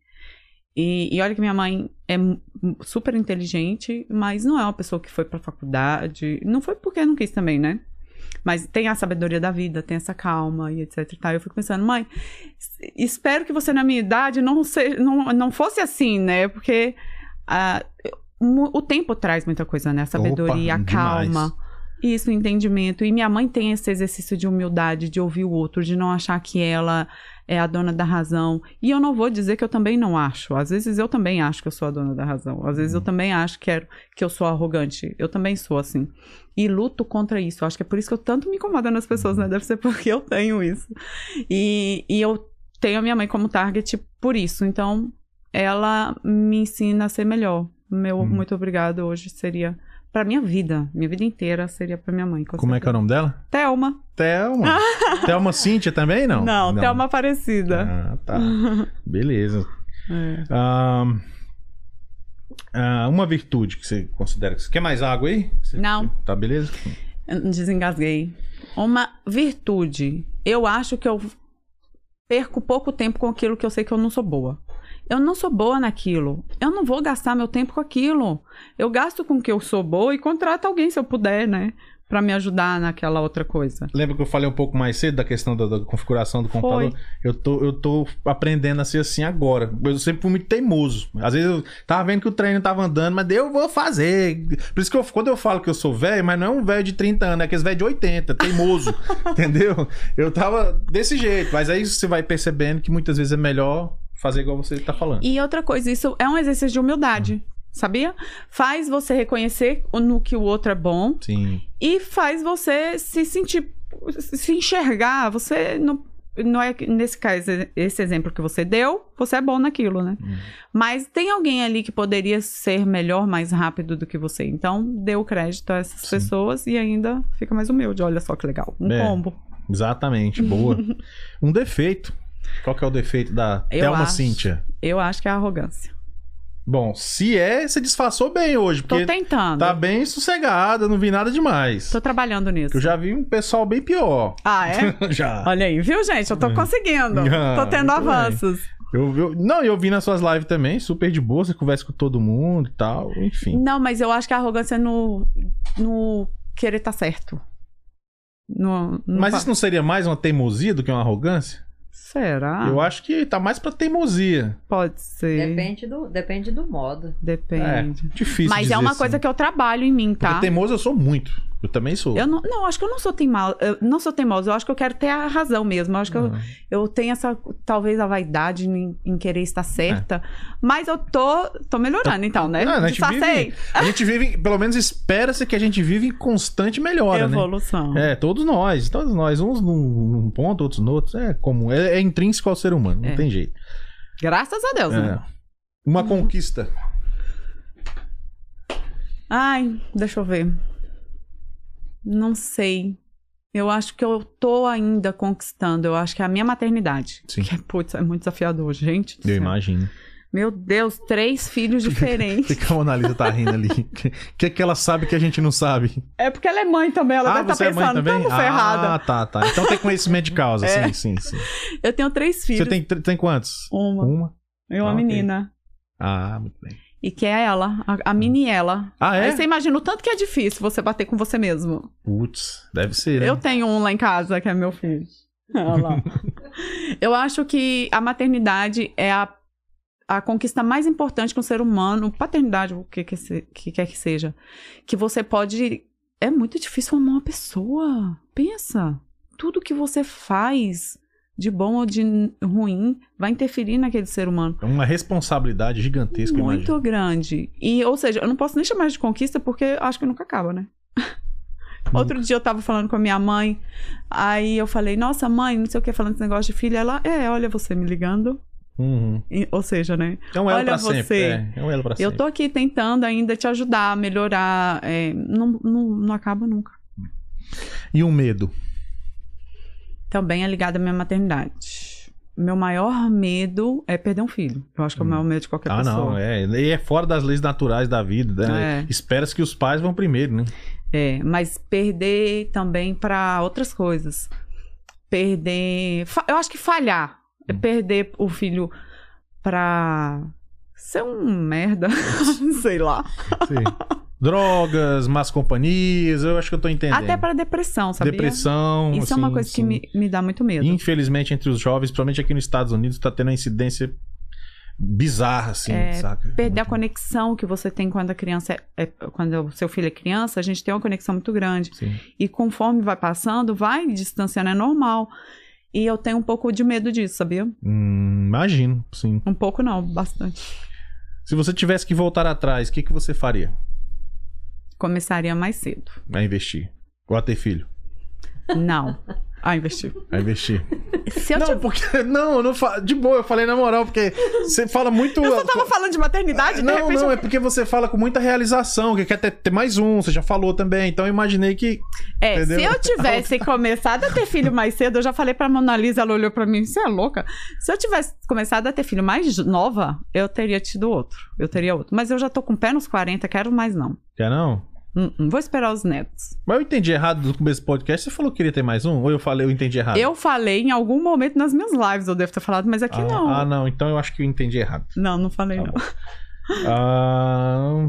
E, e olha que minha mãe é super inteligente, mas não é uma pessoa que foi pra faculdade. Não foi porque não quis também, né? Mas tem a sabedoria da vida, tem essa calma e etc e. Eu fico pensando, mãe, espero que você na minha idade não, seja, não, não fosse assim, né? Porque mu- o tempo traz muita coisa, né? A sabedoria, Opa, a calma. demais. Isso, o entendimento. E minha mãe tem esse exercício de humildade, de ouvir o outro, de não achar que ela é a dona da razão. E eu não vou dizer que eu também não acho. Às vezes eu também acho que eu sou a dona da razão. Às vezes eu também acho que, é, que eu sou arrogante. Eu também sou assim. E luto contra isso. Eu acho que é por isso que eu tanto me incomodo nas pessoas, né? Deve ser porque eu tenho isso. E, e eu tenho a minha mãe como target por isso. Então, ela me ensina a ser melhor. Meu Hum. muito obrigado hoje seria pra minha vida. Minha vida inteira seria pra minha mãe. com Como é que é o certeza. nome dela? Thelma. Thelma. Thelma Cíntia também, não? Não, Thelma Aparecida. Ah, tá. Beleza. É. Ah, ah, uma virtude que você considera. Você quer mais água aí? Você- Não. Tá beleza? Desengasguei. Uma virtude. Eu acho que eu perco pouco tempo com aquilo que eu sei que eu não sou boa. Eu não sou boa naquilo. Eu não vou gastar meu tempo com aquilo. Eu gasto com o que eu sou boa e contrato alguém se eu puder, né? Pra me ajudar naquela outra coisa. Lembra que eu falei um pouco mais cedo da questão da, da configuração do computador? Foi. Eu tô, eu tô aprendendo a ser assim agora. Eu sempre fui muito teimoso. Às vezes eu tava vendo que o treino tava andando, mas eu vou fazer. Por isso que eu, quando eu falo que eu sou velho, mas não é um velho de 30 anos, é aqueles velho de 80, teimoso. entendeu? Eu tava desse jeito. Mas aí você vai percebendo que muitas vezes é melhor fazer igual você tá falando. E outra coisa, isso é um exercício de humildade. sabia? Faz você reconhecer no que o outro é bom Sim. e faz você se sentir, se enxergar. Você não, não é nesse caso, esse exemplo que você deu, você é bom naquilo, né? Hum. Mas tem alguém ali que poderia ser melhor, mais rápido do que você. Então, dê o crédito a essas Sim. pessoas e ainda fica mais humilde. Olha só que legal. Um É. combo. Exatamente, boa. um defeito. Qual que é o defeito da Eu Thelma acho. Cíntia? Eu acho que é a arrogância. Bom, se é, você disfarçou bem hoje, Tô porque tentando. tá bem sossegada, não vi nada demais. Tô trabalhando nisso. Eu já vi um pessoal bem pior. Ah, é? já. Olha aí, viu, gente? Eu tô conseguindo. Ah, tô tendo avanços. Eu, eu, não, eu vi nas suas lives também, super de boa, você conversa com todo mundo e tal, enfim. Não, mas eu acho que a arrogância é no, no querer estar certo. No, no Mas isso não seria mais uma teimosia do que uma arrogância? Será? Eu acho que tá mais pra teimosia. Pode ser. Depende do, depende do modo. Depende. É, difícil mas dizer é uma assim. coisa que eu trabalho em mim, tá? Porque teimoso eu sou muito. Eu também sou. Eu não, não, acho que eu não sou teimosa. Eu não sou teimosa. Eu acho que eu quero ter a razão mesmo. Eu acho que eu, Ah. eu tenho essa, talvez, a vaidade em, em querer estar certa. Mas eu tô, tô melhorando, então, né? Ah, a, gente vive, a gente vive, pelo menos espera-se que a gente vive em constante melhora, né? Evolução. É, todos nós, todos nós, uns num, num ponto, outros no outro, é comum, é, é intrínseco ao ser humano, não É. tem jeito. Graças a Deus, É. né? Uma conquista. Ai, deixa eu ver. Não sei. Eu acho que eu tô ainda conquistando. Eu acho que é a minha maternidade. Sim. Que, putz, é muito desafiador, gente. Eu imagino. Meu Deus, três filhos diferentes. que, que a Mona Lisa tá rindo ali? O que, que ela sabe que a gente não sabe? é porque ela é mãe também. Ela deve estar é mãe pensando, tamo Ah, ferrada. tá, tá. Então tem conhecimento de causa, É. sim, sim, sim. Eu tenho três filhos. Você tem, tem quantos? Uma. Uma? E uma Ah, menina. Ah, muito bem. E que é ela, a, a mini ela. Ah, é? Aí você imagina o tanto que é difícil você bater com você mesmo. Putz, deve ser, né? Eu tenho um lá em casa, que é meu filho. Olha lá. Eu acho que a maternidade é a, a conquista mais importante que um ser humano, paternidade, o que, que, se- que quer que seja, que você pode. É muito difícil amar uma pessoa. Pensa. Tudo que você faz, de bom ou de ruim, vai interferir naquele ser humano. É uma responsabilidade gigantesca, eu Muito grande. E, ou seja, eu não posso nem chamar de conquista porque acho que nunca acaba, né? Outro dia eu tava falando com a minha mãe, aí eu falei, nossa, mãe, não sei o que, falando esse negócio de filha. Ela, é, olha você me ligando. Uhum. Ou seja, né? É um elo Olha pra você. sempre. É, é um elo pra Eu sempre. tô aqui tentando ainda te ajudar a melhorar. é, não, não, não acaba nunca. E um medo? Também é ligado à minha maternidade. Meu maior medo é perder um filho. Eu acho que é o maior medo de qualquer ah, pessoa. não, é. E é fora das leis naturais da vida. Né? É. Espera-se que os pais vão primeiro, né? É, mas perder também pra outras coisas. Perder. Eu acho que falhar. É perder o filho pra ser um merda. Sei lá. Sim. Drogas, más companhias, eu acho que eu tô entendendo. Até pra depressão, sabia? Depressão. Isso é uma assim, coisa que sim. me, me dá muito medo. Infelizmente, entre os jovens, principalmente aqui nos Estados Unidos, tá tendo uma incidência bizarra, assim, É, saca? Perder a conexão que você tem quando a criança é, é- quando o seu filho é criança, a gente tem uma conexão muito grande. Sim. E conforme vai passando, vai distanciando, é normal. E eu tenho um pouco de medo disso, sabia? Hum, imagino, sim. Um pouco não, bastante. Se você tivesse que voltar atrás, o que, que você faria Começaria mais cedo. a investir? Ou a ter filho? Não. A investir. A investir. Se eu não, tivesse. porque. Não, eu não fa... de boa, eu falei na moral, porque você fala muito. Eu só tava falando de maternidade, de Não, repente. não, é porque você fala com muita realização, que quer ter, ter mais um, você já falou também, então eu imaginei que. É, entendeu? se eu tivesse começado a ter filho mais cedo, eu já falei pra Mona Lisa, ela olhou pra mim, você é louca? Se eu tivesse começado a ter filho mais nova, eu teria tido outro. Eu teria outro. Mas eu já tô com o pé nos 40, quero mais não. Quer não? Hum, hum, vou esperar os netos. Mas eu entendi errado do começo do podcast. Você falou que queria ter mais um? Ou eu falei, eu entendi errado? Eu falei em algum momento nas minhas lives, eu devo ter falado, mas aqui ah, não. Ah, não. Então eu acho que eu entendi errado. Não, não falei Tá não. Ah,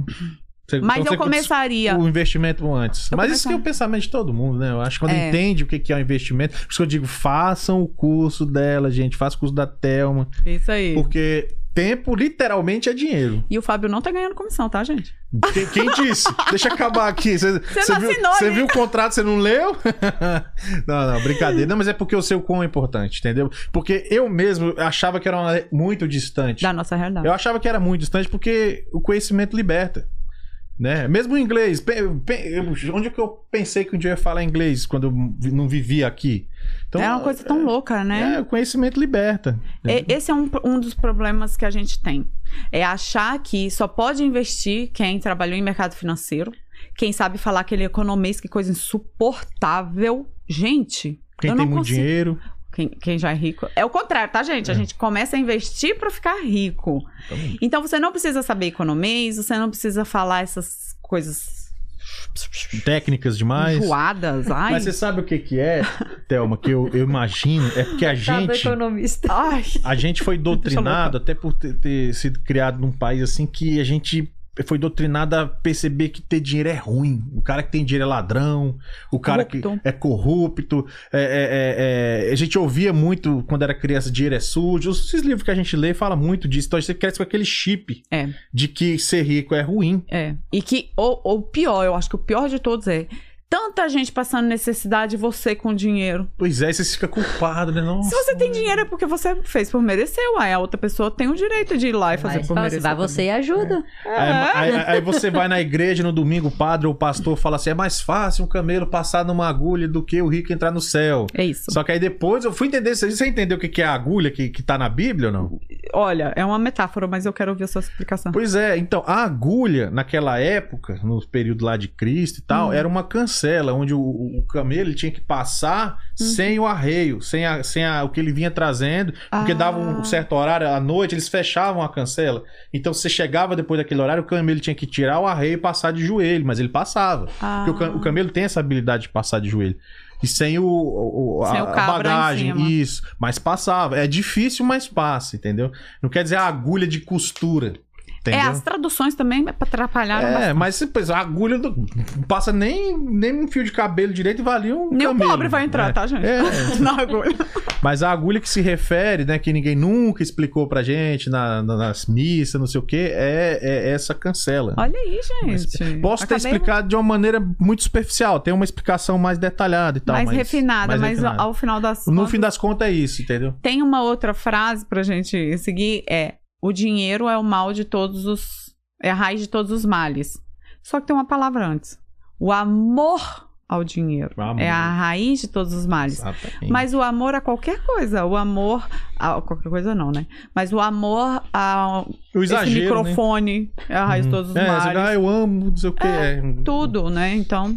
você- Mas então eu começaria. O investimento antes. Eu Mas isso é o pensamento de todo mundo, né? Eu acho que quando É. entende o que é o investimento. Por isso que eu digo, façam o curso dela, gente. Faça o curso da Thelma. Isso aí. Porque tempo literalmente é dinheiro. E o Fábio não tá ganhando comissão, tá, gente? Quem, quem disse? Deixa eu acabar aqui. Você, não viu, assinou você viu o contrato, você não leu? não, não, brincadeira. Não, mas é porque eu sei o quão é importante, entendeu? Porque eu mesmo achava que era uma muito distante. Da nossa realidade. Eu achava que era muito distante porque o conhecimento liberta. Né? Mesmo o inglês. pe- pe- Onde é que eu pensei que um dia eu ia falar inglês quando eu não vivia aqui? Então, é uma coisa tão louca, né? É, o conhecimento liberta. E- Esse é um, um dos problemas que a gente tem. É achar que só pode investir quem trabalhou em mercado financeiro, quem sabe falar aquele economês, que coisa insuportável. Gente, Quem eu tem não muito consigo. dinheiro. Quem, quem já é rico. É o contrário, tá, gente? A gente começa a investir pra ficar rico. Então, Então você não precisa saber economês, você não precisa falar essas coisas técnicas demais. enjoadas. Ai, Mas você sabe o que que é, Thelma, que eu, eu imagino? É porque a gente... economista. ai. A gente foi doutrinado, até por ter, ter sido criado num país assim, que a gente foi doutrinado a perceber que ter dinheiro é ruim. O cara que tem dinheiro é ladrão, o cara Corrupto. que é corrupto. É, é, é, é, a gente ouvia muito quando era criança: dinheiro é sujo. Esses livros que a gente lê fala muito disso. Então você cresce com aquele chip É. de que ser rico é ruim. É. E que o pior, eu acho que o pior de todos é tanta gente passando necessidade e você com dinheiro. Pois é, você fica culpado, né? Nossa, Se você tem dinheiro é porque você fez por merecer, uai. A outra pessoa tem o direito de ir lá e fazer Mas por fala merecer. assim, vai também. você e ajuda. Aí, aí- aí você vai na igreja no domingo, o padre ou o pastor fala assim: é mais fácil um camelo passar numa agulha do que o rico entrar no céu. É isso. Só que aí depois eu fui entender. Você você entendeu o que que é a agulha que, que tá na Bíblia ou não? Olha, é uma metáfora, mas eu quero ouvir a sua explicação. Pois é, então a agulha, naquela época, no período lá de Cristo e tal, Hum. era uma cancela, onde o, o camelo ele tinha que passar Uhum. sem o arreio, sem, a, sem a- o que ele vinha trazendo, porque Ah. dava um certo horário à noite, eles fechavam a cancela. Então você chegava depois daquele horário, o camelo tinha que tirar o arreio e passar de joelho, mas ele passava. Ah. Porque o, o camelo tem essa habilidade de passar de joelho. E sem o, o- Sem a, o bagagem, isso. Mas passava. É difícil, mas passa, entendeu? Não quer dizer a agulha de costura. Entendeu? É, as traduções também atrapalharam É, bastante. mas pois, a agulha do- passa nem, nem um fio de cabelo direito e valia um Nem o pobre vai entrar, né? tá, gente? É. Na agulha. Mas a agulha que se refere, né, que ninguém nunca explicou pra gente na- na- nas missas, não sei o quê, é, é essa cancela. Olha aí, gente. Posso ter Acabei explicado de uma maneira muito superficial, tem uma explicação mais detalhada e tal. mais mas- refinada, mais mas refinada. ao final das No contas, fim das contas é isso, entendeu? tem uma outra frase pra gente seguir, é o dinheiro é o mal de todos os... é a raiz de todos os males. Só que tem uma palavra antes. O amor ao dinheiro Amor. é a raiz de todos os males. Exatamente. Mas o amor a qualquer coisa, o amor a qualquer coisa não, né? Mas o amor a o exagero, né? microfone é a raiz de todos os É, males. ah, eu amo, não sei o que. É, Tudo, né? Então,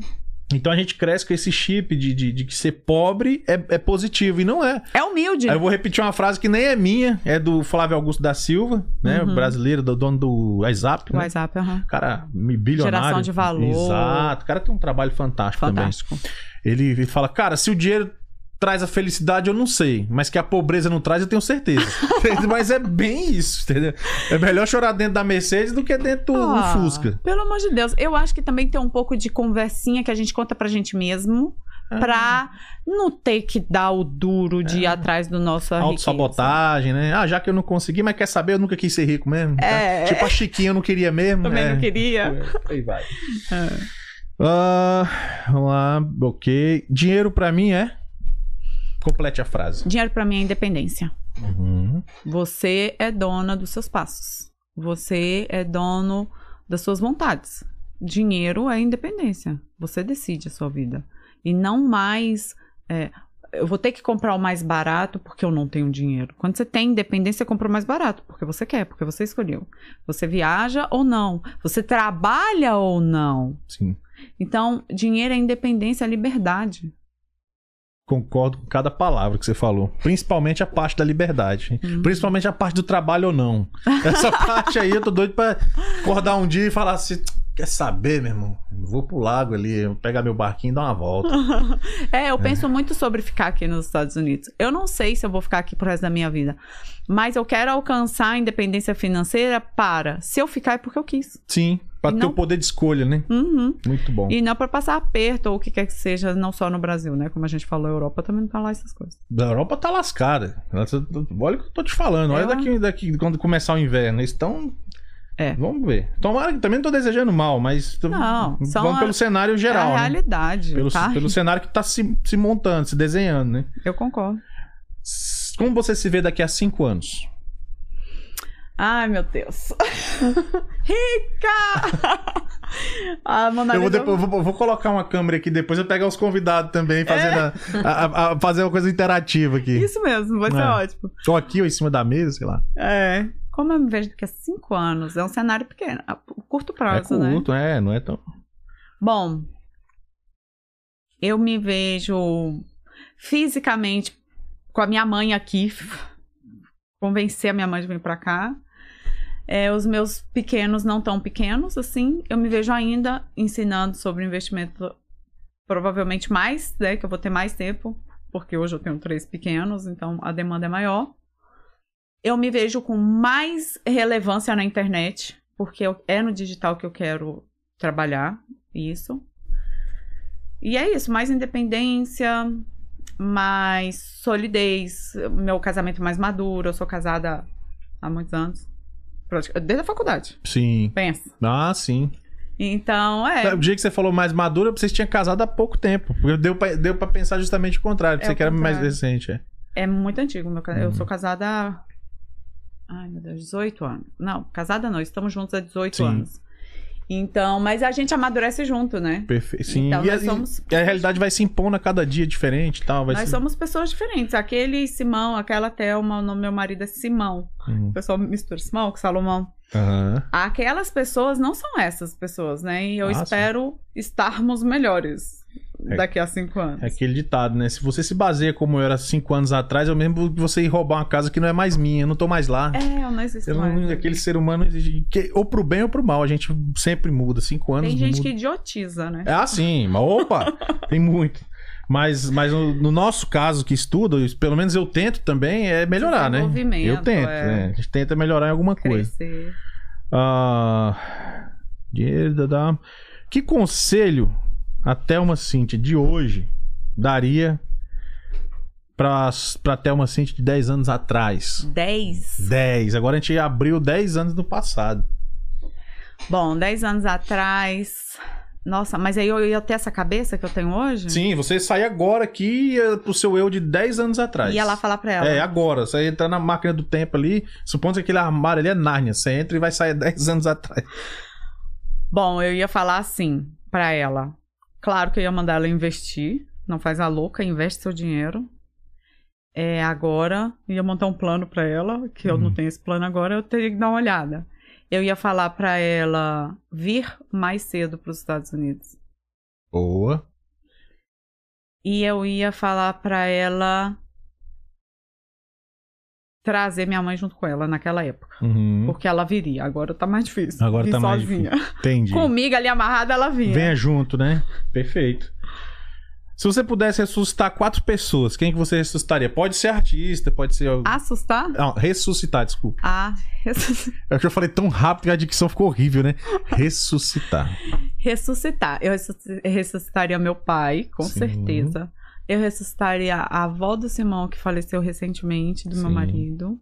Então a gente cresce com esse chip de, de, de que ser pobre é, é positivo, e não é. é humilde. Aí eu vou repetir uma frase que nem é minha, é do Flávio Augusto da Silva, né? Uhum. Brasileiro, do dono do WhatsApp. O Né? WhatsApp, aham. Cara, bilionário. Geração de valor. Exato. O cara tem um trabalho fantástico, Fantástico. também. Ele, ele fala, cara, se o dinheiro traz a felicidade, eu não sei. Mas que a pobreza não traz, eu tenho certeza. mas é bem isso, entendeu? É melhor chorar dentro da Mercedes do que dentro do Ah, Fusca. Pelo amor de Deus. Eu acho que também tem um pouco de conversinha que a gente conta pra gente mesmo. Ah. Pra não ter que dar o duro de ir atrás do nosso. Autossabotagem, né? Ah, já que eu não consegui, mas quer saber, eu nunca quis ser rico mesmo. É. Tá? Tipo a Chiquinha, eu não queria mesmo. Também é. não queria. Aí vai. É. Ah, vamos lá, ok. Dinheiro pra mim é. Complete a frase. Dinheiro pra mim é independência. Uhum. Você é dona dos seus passos. Você é dono das suas vontades. Dinheiro é independência. Você decide a sua vida. E não mais. é, eu vou ter que comprar o mais barato porque eu não tenho dinheiro. Quando você tem independência, você compra o mais barato porque você quer, porque você escolheu. Você viaja ou não. Você trabalha ou não. Sim. Então, dinheiro é independência, é liberdade. Concordo com cada palavra que você falou. Principalmente a parte da liberdade. Uhum. Principalmente a parte do trabalho ou não. Essa parte aí eu tô doido pra acordar um dia e falar assim: quer saber, meu irmão? Vou pro lago ali, eu pegar meu barquinho e dar uma volta. É, eu penso muito sobre ficar aqui nos Estados Unidos. Eu não sei se eu vou ficar aqui pro resto da minha vida. Mas eu quero alcançar a independência financeira para. Se eu ficar é porque eu quis. Sim, Pra E ter não- o poder de escolha, né? Uhum. Muito bom. E não pra passar aperto ou o que quer que seja, não só no Brasil, né? Como a gente falou, a Europa também não tá lá essas coisas. A Europa tá lascada. Olha o que eu tô te falando. Olha É. daqui, daqui quando começar o inverno. Eles estão. É. Vamos ver. Tomara que também não tô desejando mal, mas. Não, são Vamos a- pelo cenário geral. é a né? realidade, Pelo, tá? pelo cenário que tá se, se montando, se desenhando, né? Eu concordo. Como você se vê daqui a cinco anos? Ai, meu Deus. Rica! a Mona Eu vou, Lisa- depois, vou, vou colocar uma câmera aqui depois, eu pegar os convidados também, fazendo a- a- a- fazer uma coisa interativa aqui. Isso mesmo, vai ser É. ótimo. Ou aqui ou em cima da mesa, sei lá. É. Como eu me vejo daqui a cinco anos? É um cenário pequeno, curto É prazo, né? curto, é, não é tão. Bom, eu me vejo fisicamente com a minha mãe aqui, convencer a minha mãe de vir pra cá. É, os meus pequenos não tão pequenos, assim. Eu me vejo ainda ensinando sobre investimento, provavelmente mais, né? Que eu vou ter mais tempo, porque hoje eu tenho três pequenos, então a demanda é maior. Eu me vejo com mais relevância na internet, porque é no digital que eu quero trabalhar isso. E é isso, mais independência, mais solidez, meu casamento mais maduro, eu sou casada há muitos anos. Desde a faculdade, Sim. pensa. Ah, sim. Então, é. O dia que você falou mais madura, vocês tinham casado há pouco tempo. Porque Deu pra, deu pra pensar justamente o contrário. É Você que era mais recente, é. É muito antigo. Meu, Eu Uhum. sou casada há. Ai, meu Deus, 18 anos. Não, casada não, estamos juntos há 18 Sim. anos. Então, mas a gente amadurece junto, né? Perfeito. Sim. Então, e, a, nós somos- e a realidade vai se impondo a cada dia diferente e tal. Nós se... somos pessoas diferentes. Aquele Simão, aquela Thelma, o nome do meu marido é Simão. Hum. O pessoal mistura Simão com Salomão. Aham. Aquelas pessoas não são essas pessoas, né? E eu Ah, espero estarmos melhores daqui a cinco anos. É aquele ditado, né? Se você se baseia como eu era cinco anos atrás, eu mesmo que você ir roubar uma casa que não é mais minha, eu não tô mais lá. É, eu não existo Eu não- mais. aquele ser humano, que, ou pro bem ou pro mal, a gente sempre muda. Cinco anos Tem gente muda. que idiotiza, né? É assim, mas opa, tem muito. Mas, mas no, no nosso caso que estuda, pelo menos eu tento também, é melhorar, né? Eu tento, é. né? A gente tenta melhorar em alguma coisa. Crescer. Ah, da- da- Que conselho a Thelma Cintia de hoje daria pra, pra Thelma Cintia de 10 anos atrás? 10. 10. Agora a gente abriu 10 anos no passado. Bom, 10 anos atrás. Nossa, mas aí eu ia ter essa cabeça que eu tenho hoje? Sim, você sai agora aqui e ia pro seu eu de 10 anos atrás. Ia lá falar pra ela. É, agora. Você entra na máquina do tempo ali, supondo que aquele armário ali é Nárnia. Você entra e vai sair 10 anos atrás. Bom, eu ia falar assim pra ela. Claro que eu ia mandar ela investir. Não faz a louca, investe seu dinheiro. É, agora, ia montar um plano pra ela, que eu não Uhum. tenho esse plano agora, eu teria que dar uma olhada. Eu ia falar pra ela vir mais cedo pros Estados Unidos. Boa. E eu ia falar pra ela trazer minha mãe junto com ela naquela época. Uhum. Porque ela viria. Agora tá mais difícil. Agora tá mais sozinha. Entendi. Comigo ali amarrada, ela vinha. Venha junto, né? Perfeito. Se você pudesse ressuscitar quatro pessoas, quem que você ressuscitaria? Pode ser artista, pode ser. Assustar? Não, ressuscitar, desculpa. Ah, É que eu falei tão rápido que a dicção ficou horrível, né? Ressuscitar. ressuscitar. Eu ressusci- ressuscitaria meu pai, com Sim. certeza. Eu ressuscitaria a avó do Simão, que faleceu recentemente, do meu Sim. marido.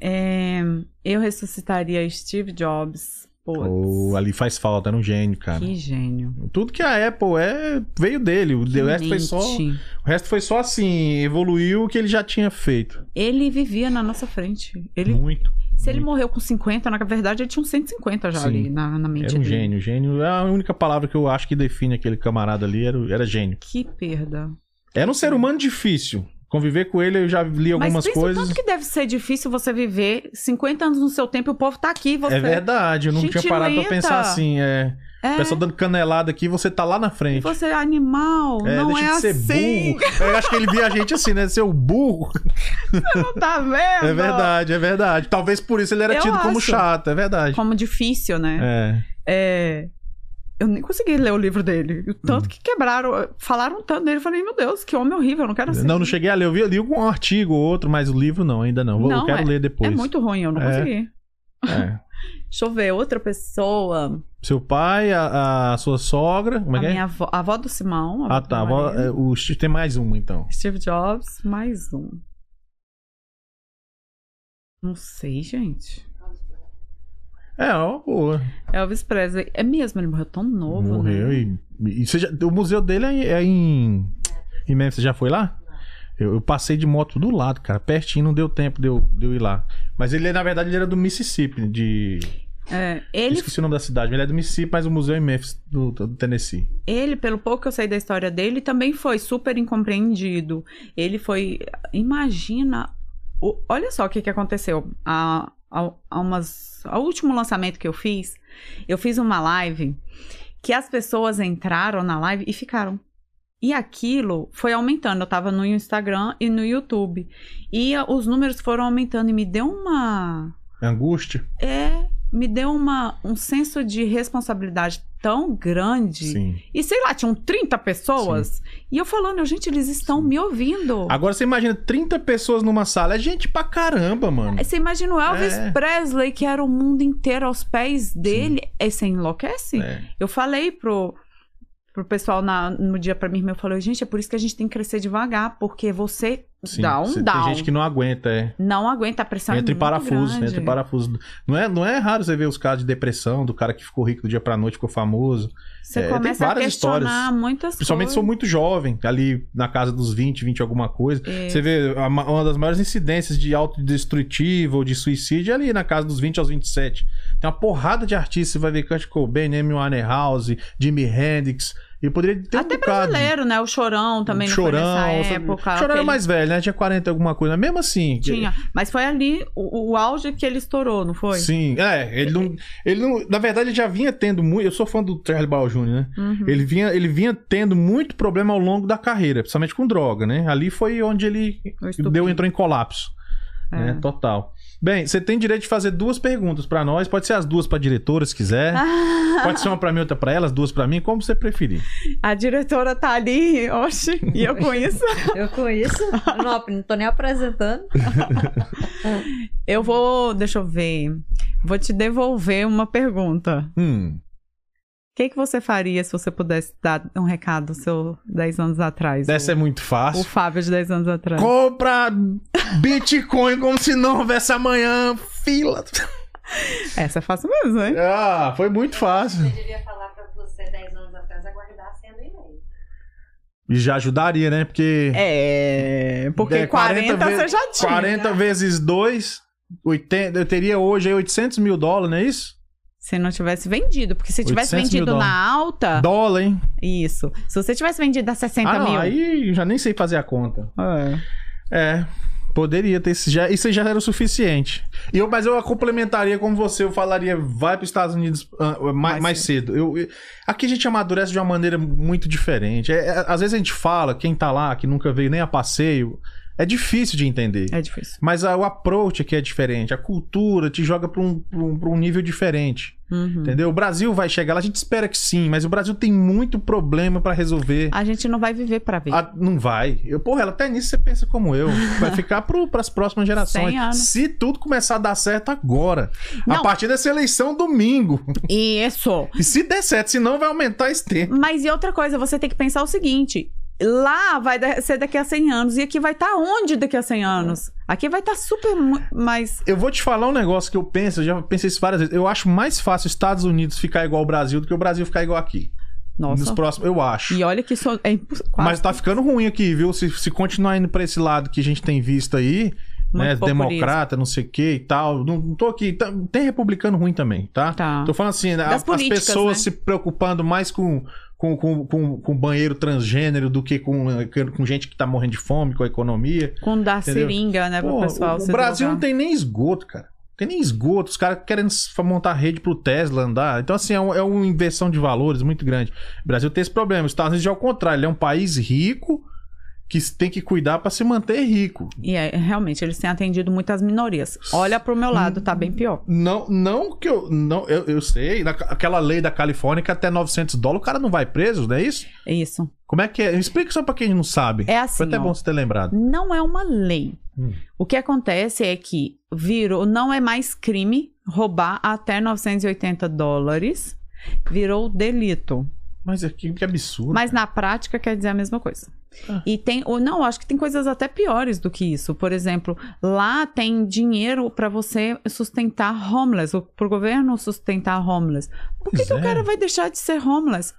É, eu ressuscitaria Steve Jobs. Ou ali faz falta, era um gênio, cara. que gênio. Tudo que a Apple é veio dele. O Que resto foi só. mente. O resto foi só assim, evoluiu o que ele já tinha feito. Ele vivia na nossa frente. Ele, Muito. Se ele morreu com 50, na verdade ele tinha uns 150 já Sim. ali na, na mente Era um dele. gênio. Gênio é a única palavra que eu acho que define aquele camarada ali, era, era gênio. Que perda. Era um ser humano difícil. Conviver com ele, eu já li algumas Mas coisas. tanto que deve ser difícil você viver 50 anos no seu tempo e o povo tá aqui. Você... É verdade, eu não Gente tinha parado pra lenta. pensar assim. É, É, O pessoal dando canelada aqui, você tá lá na frente. você é animal, É, não é de ser assim. burro. Eu acho que ele via a gente assim, né? Ser o burro. Não tá vendo? É verdade, é verdade. Talvez por isso ele era Eu tido como chato, é verdade. Como difícil, né? É. É, Eu nem consegui ler o livro dele. O tanto Hum. que quebraram, falaram tanto dele. Eu falei, meu Deus, que homem horrível, eu não quero assim. Não, não cheguei a ler. Eu vi ali um artigo ou outro, mas o livro não, ainda não. Vou- eu Não, quero ler depois. É muito ruim, eu não É. consegui. É. Deixa eu ver, outra pessoa. Seu pai, a, a sua sogra. Como é a que é? minha avó, a avó do Simão. Ah, tá. Avó- é, o Steve tem mais um, então. Steve Jobs, mais um. Não sei, gente. É, ó, boa. Elvis Presley. É mesmo, ele morreu tão novo, Morreu né? e. e você já- o museu dele é, é em. Em Memphis. Você já foi lá? Eu, eu passei de moto do lado, cara. Pertinho, não deu tempo de eu, de eu ir lá. Mas ele, na verdade, ele era do Mississippi, de. É, ele, Esqueci o nome da cidade. Ele é do Mississippi, mas o museu é em Memphis, do, do Tennessee. ele, pelo pouco que eu sei da história dele, também foi super incompreendido. Ele foi. Imagina. o- olha só o que, que aconteceu. A, a, a umas, ao último lançamento que eu fiz, eu fiz uma live que as pessoas entraram na live e ficaram. E aquilo foi aumentando. Eu tava no Instagram e no YouTube. E ah, os números foram aumentando e me deu uma. Angústia? É. Me deu uma, um senso de responsabilidade tão grande. Sim. E sei lá, tinham 30 pessoas. E eu falando, gente, eles estão me ouvindo. Agora você imagina 30 pessoas numa sala. É gente pra caramba, mano. Você imagina o Elvis É. Presley, que era o mundo inteiro aos pés dele. Aí você enlouquece? É. Eu falei pro, pro pessoal na- no dia minha irmã, eu falei, gente, é por isso que a gente tem que crescer devagar, porque você Sim. dá um down. Tem gente que não aguenta, é. Não aguenta a pressão. Entra é em muito parafuso, grande. entra em parafuso. Não é, não é raro você ver os casos de depressão, do cara que ficou rico do dia pra noite, ficou famoso. Você É, começa a várias questionar histórias. muitas Principalmente se coisas. for muito jovem, ali na casa dos 20, 20 alguma coisa. Isso. Você vê a ma- uma das maiores incidências de autodestrutivo ou de suicídio é ali na casa dos 20 aos 27. Tem uma porrada de artistas, você vai ver Kurt Cobain, Amy Winehouse, Jimi Hendrix. E eu poderia ter um Até bocado. brasileiro, né? O Chorão também não Chorão, foi nessa época. Chorão era mais velho, né? Tinha 40 alguma coisa. Mesmo assim. Tinha. Mas foi ali o, o auge que ele estourou, não foi? Sim, é, ele não, ele não, na verdade ele já vinha tendo muito, eu sou fã do Charlie Brown Jr., né? Uhum. Ele vinha, ele vinha tendo muito problema ao longo da carreira, principalmente com droga, né? Ali foi onde ele O deu entrou em colapso, É. né? Total. Bem, você tem direito de fazer duas perguntas pra nós, pode ser as duas pra diretora se quiser. Pode ser uma pra mim, outra pra ela, as duas pra mim, como você preferir. a diretora tá ali, oxe, e eu com isso. Eu conheço. Não, não tô nem apresentando. Eu vou, deixa eu ver, vou te devolver uma pergunta. Hum, O que, que você faria se você pudesse dar um recado seu 10 anos atrás? essa o, é muito o fácil. Fábio de 10 anos atrás. Compra Bitcoin como se não houvesse amanhã, fila. Essa é fácil mesmo, hein? Ah, foi muito fácil. devia falar pra você 10 anos atrás aguardar a senha do e-mail. E já ajudaria, né? Porque É, porque É, 40, 40 você já tinha. 40 vezes 2, 80, eu teria hoje aí 800 mil dólares, não é isso? Se não tivesse vendido, porque se tivesse 800 mil vendido na alta, Dólar, hein? isso. Se você tivesse vendido a 60 Ah, não, mil. aí já nem sei fazer a conta. É. É, poderia ter. Já, isso já era o suficiente. E eu, mas eu complementaria como você, eu falaria, vai para os Estados Unidos mais, Mais mais cedo. Eu, eu- aqui a gente amadurece de uma maneira muito diferente. É, é, às vezes a gente fala, quem tá lá, que nunca veio nem a passeio, é difícil de entender. É difícil. Mas a- o approach aqui é diferente, a cultura te joga para um, pra um, um nível diferente. Uhum. Entendeu? O Brasil vai chegar lá, a gente espera que sim, mas o Brasil tem muito problema para resolver. A gente não vai viver pra ver. Ah, não vai. Eu, porra, ela até nisso você pensa como eu. Vai ficar para as próximas gerações. 100 anos. Se tudo começar a dar certo agora. A Não. partir dessa eleição domingo. Isso. E se der certo, senão vai aumentar esse tempo. Mas e outra coisa, você tem que pensar o seguinte: lá vai ser daqui a 100 anos e aqui vai estar onde daqui a 100 anos? Aqui vai estar super mu- mais. Eu vou te falar um negócio que eu penso, eu já pensei isso várias vezes. Eu acho mais fácil os Estados Unidos ficar igual ao Brasil do que o Brasil ficar igual aqui. Nos Nossa. próximos, eu acho. E olha que isso é imposs- Mas tá ficando ruim aqui, viu? Se, se continuar indo pra esse lado que a gente tem visto aí, muito né? populismo. Democrata, não sei o que e tal. Não, não tô aqui. tá- tem republicano ruim também, tá? Tá. Tô falando assim, a- as pessoas né? se preocupando mais com, com, com, com, com banheiro transgênero do que com, com gente que tá morrendo de fome, com a economia. Com da Entendeu? seringa, né, pro Pô, pessoal. o se Brasil não tem nem esgoto, cara. Tem nem esgoto. Os caras querendo montar rede pro Tesla andar. Então, assim, é, um- é uma inversão de valores muito grande. O Brasil tem esse problema. Os Estados Unidos já é o contrário. Ele é um país rico que tem que cuidar pra se manter rico. E é, realmente, eles têm atendido muitas minorias. Olha pro meu lado, tá bem pior. Não, não que eu. Não, eu, eu sei. na- aquela lei da Califórnia que até 900 dólares o cara não vai preso, não é isso? É isso. Como é que é? Explica só pra quem não sabe. É assim, Foi até ó. bom você ter lembrado. Não é uma lei. Hum. O que acontece é que virou, não é mais crime roubar até 980 dólares virou delito. Mas é que, absurdo. Mas na prática quer dizer a mesma coisa. Ah. E tem, ou não, acho que tem coisas até piores do que isso. Por exemplo, lá tem dinheiro para você sustentar homeless, ou pro governo sustentar homeless. Por que, que o é. cara vai deixar de ser homeless?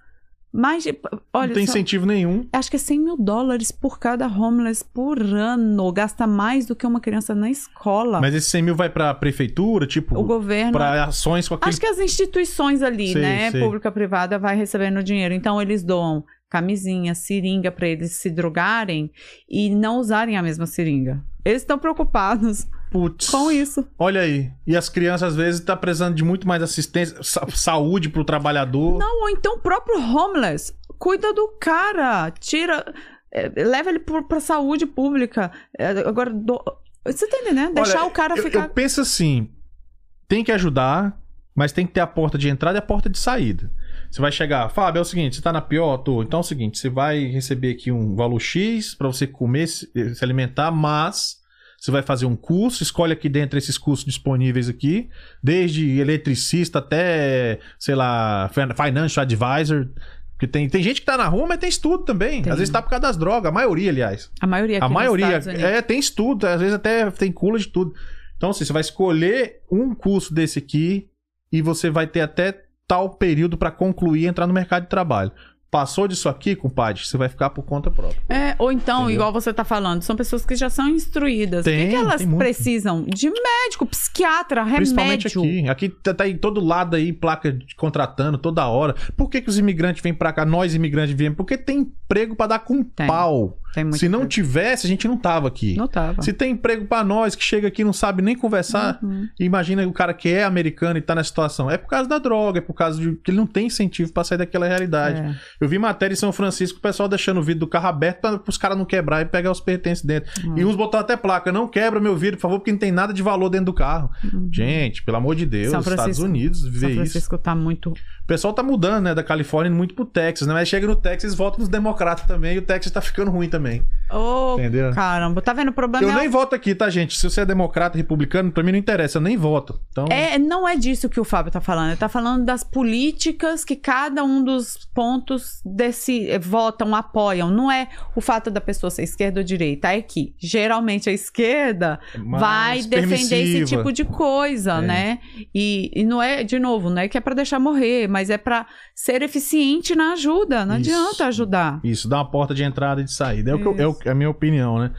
Mais de, olha, não tem só- incentivo nenhum. acho que é 100 mil dólares por cada homeless por ano. Gasta mais do que uma criança na escola. Mas esse 100 mil vai pra prefeitura, tipo, o governo pra ações com aquele. Acho que as instituições ali, Sei, né, sei. pública privada, vai recebendo dinheiro. Então eles doam camisinha, seringa para eles se drogarem e não usarem a mesma seringa. Eles estão preocupados Putz. com isso. Olha aí. E as crianças, às vezes, tá precisando de muito mais assistência, sa- saúde pro trabalhador. Não, ou então o próprio homeless cuida do cara, tira, é, leva ele pro- pra saúde pública. É, agora, do- você tá entendendo? Deixar Olha, o cara eu- ficar. Eu penso assim: tem que ajudar, mas tem que ter a porta de entrada e a porta de saída. Você vai chegar, Fábio, é o seguinte, você tá na pior, tô. Então é o seguinte, você vai receber aqui um valor X pra você comer, se alimentar, mas você vai fazer um curso, escolhe aqui dentro esses cursos disponíveis aqui, desde eletricista até, sei lá, fin- financial advisor. Porque tem, tem gente que tá na rua, mas tem estudo também. Tem. Às vezes tá por causa das drogas, a maioria, aliás. A maioria aqui A maioria. É, tem estudo, às vezes até tem cula de tudo. Então, assim, você vai escolher um curso desse aqui e você vai ter até tal período pra concluir e entrar no mercado de trabalho. Passou disso aqui, compadre, você vai ficar por conta própria. É, ou então, Entendeu? igual você tá falando, são pessoas que já são instruídas. o Tem, que, que elas precisam? De médico, psiquiatra, Principalmente remédio. aqui. Aqui tá, tá em todo lado aí, placa contratando toda hora. Por que, que os imigrantes vêm pra cá? Nós imigrantes viemos? Porque tem emprego pra dar com Tem. pau. Se não coisa. tivesse, a gente não tava aqui. Não tava. Se tem emprego pra nós que chega aqui e não sabe nem conversar, Uhum. Imagina o cara que é americano e tá nessa situação. É por causa da droga, é por causa de que ele não tem incentivo pra sair daquela realidade. É. Eu vi matéria em São Francisco, o pessoal deixando o vidro do carro aberto para os caras não quebrar e pegar os pertences dentro. Hum. E uns botaram até placa, não quebra meu vidro, por favor, porque não tem nada de valor dentro do carro. Gente, pelo amor de Deus, Uhum. São Estados Unidos vê São isso. Francisco tá muito. O pessoal tá mudando, né, da Califórnia muito pro Texas, né? Mas chega no Texas, volta nos democratas também, e o Texas tá ficando ruim também. Ô, Entendeu? caramba, tá vendo? O problema Eu é nem voto aqui, tá, gente? Se você é democrata, republicano, pra mim não interessa, eu nem voto. Então, É, não é disso que o Fábio tá falando. Ele tá falando das políticas que cada um dos pontos desse eh, votam, apoiam. Não é o fato da pessoa ser esquerda ou direita. É que, geralmente, a esquerda mais vai defender esse permissiva. tipo de coisa, É. né? E, e não é, de novo, não é que é pra deixar morrer, mas é pra ser eficiente na ajuda. Não Isso. adianta ajudar. Isso, dá uma porta de entrada e de saída. É, o que eu- é é a minha opinião, né?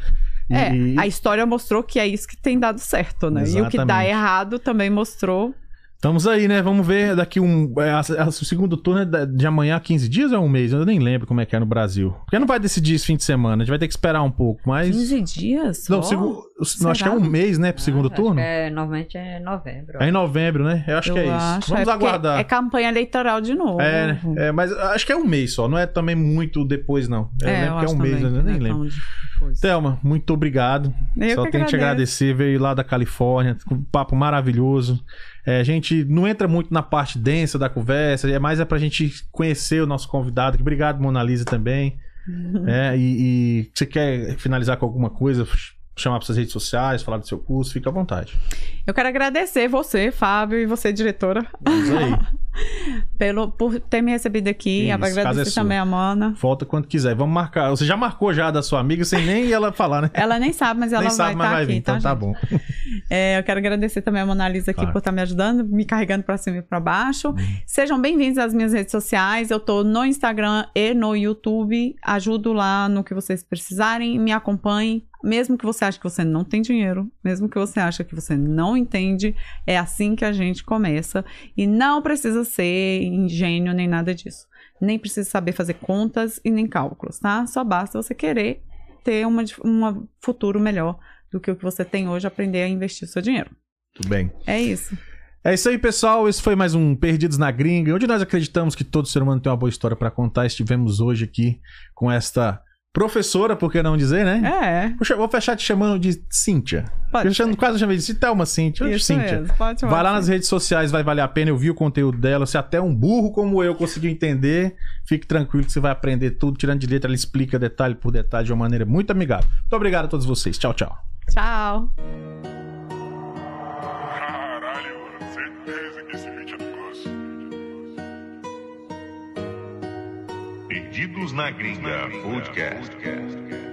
E- É, a história mostrou que é isso que tem dado certo, né? E o que dá Exatamente. errado também mostrou. Estamos aí, né? Vamos ver daqui um. é, a- a- o segundo turno é de amanhã a 15 dias ou é um mês? Eu nem lembro como é que é no Brasil. Porque não vai decidir esse fim de semana, a gente vai ter que esperar um pouco, mas. 15 dias? Não, segu- não, acho que é um mês, né? Pro segundo Ah, acho turno? é, normalmente é novembro. É em novembro, né? Eu acho Eu que é isso. acho, Vamos é aguardar. É campanha eleitoral de novo. É, né? É, mas acho que é um mês só, não é também muito depois, não. Eu É, lembro eu que é um mês, também, eu nem é lembro. depois. Thelma, muito obrigado. Eu Só tenho que te agradecer, veio lá da Califórnia, um papo maravilhoso. É, a gente não entra muito na parte densa da conversa, é mais é pra gente conhecer o nosso convidado. Obrigado, Mona Lisa, também. É, e, e você quer finalizar com alguma coisa? Chamar para suas redes sociais, falar do seu curso, fica à vontade. Eu quero agradecer você, Fábio, e você, diretora, pelo, por ter me recebido aqui. Isso, é agradecer sua. também a Mana. Volta quando quiser. Vamos marcar. Você já marcou já da sua amiga sem nem ela falar, né? Ela nem sabe, mas ela nem vai sabe, estar vai aqui, vir. Então tá, tá bom. É, eu quero agradecer também a Mona Lisa aqui Claro. por estar me ajudando, me carregando pra cima e pra baixo. Uhum. Sejam bem-vindos às minhas redes sociais. Eu tô no Instagram e no YouTube. Ajudo lá no que vocês precisarem. Me acompanhem. Mesmo que você ache que você não tem dinheiro, mesmo que você ache que você não entende, é assim que a gente começa. E não precisa ser ingênio nem nada disso. Nem precisa saber fazer contas e nem cálculos, tá? Só basta você querer ter uma, um futuro melhor do que o que você tem hoje, aprender a investir o seu dinheiro. Tudo bem. É isso. É isso aí, pessoal. Esse foi mais um Perdidos na Gringa, onde nós acreditamos que todo ser humano tem uma boa história pra contar. Estivemos hoje aqui com esta professora, por que não dizer, né? É, Vou cha- Vou fechar te chamando de Cíntia. pode. Eu chamo- quase chamei de Cíntia, Thelma Cíntia. Isso Cíntia. mesmo, pode Vai lá assim. nas redes sociais, vai valer a pena. Eu vi o conteúdo dela. Se até um burro como eu conseguiu entender, fique tranquilo que você vai aprender tudo, tirando de letra. Ela explica detalhe por detalhe de uma maneira muito amigável. Muito obrigado a todos vocês. Tchau, tchau. Tchau. Na Gringa Podcast.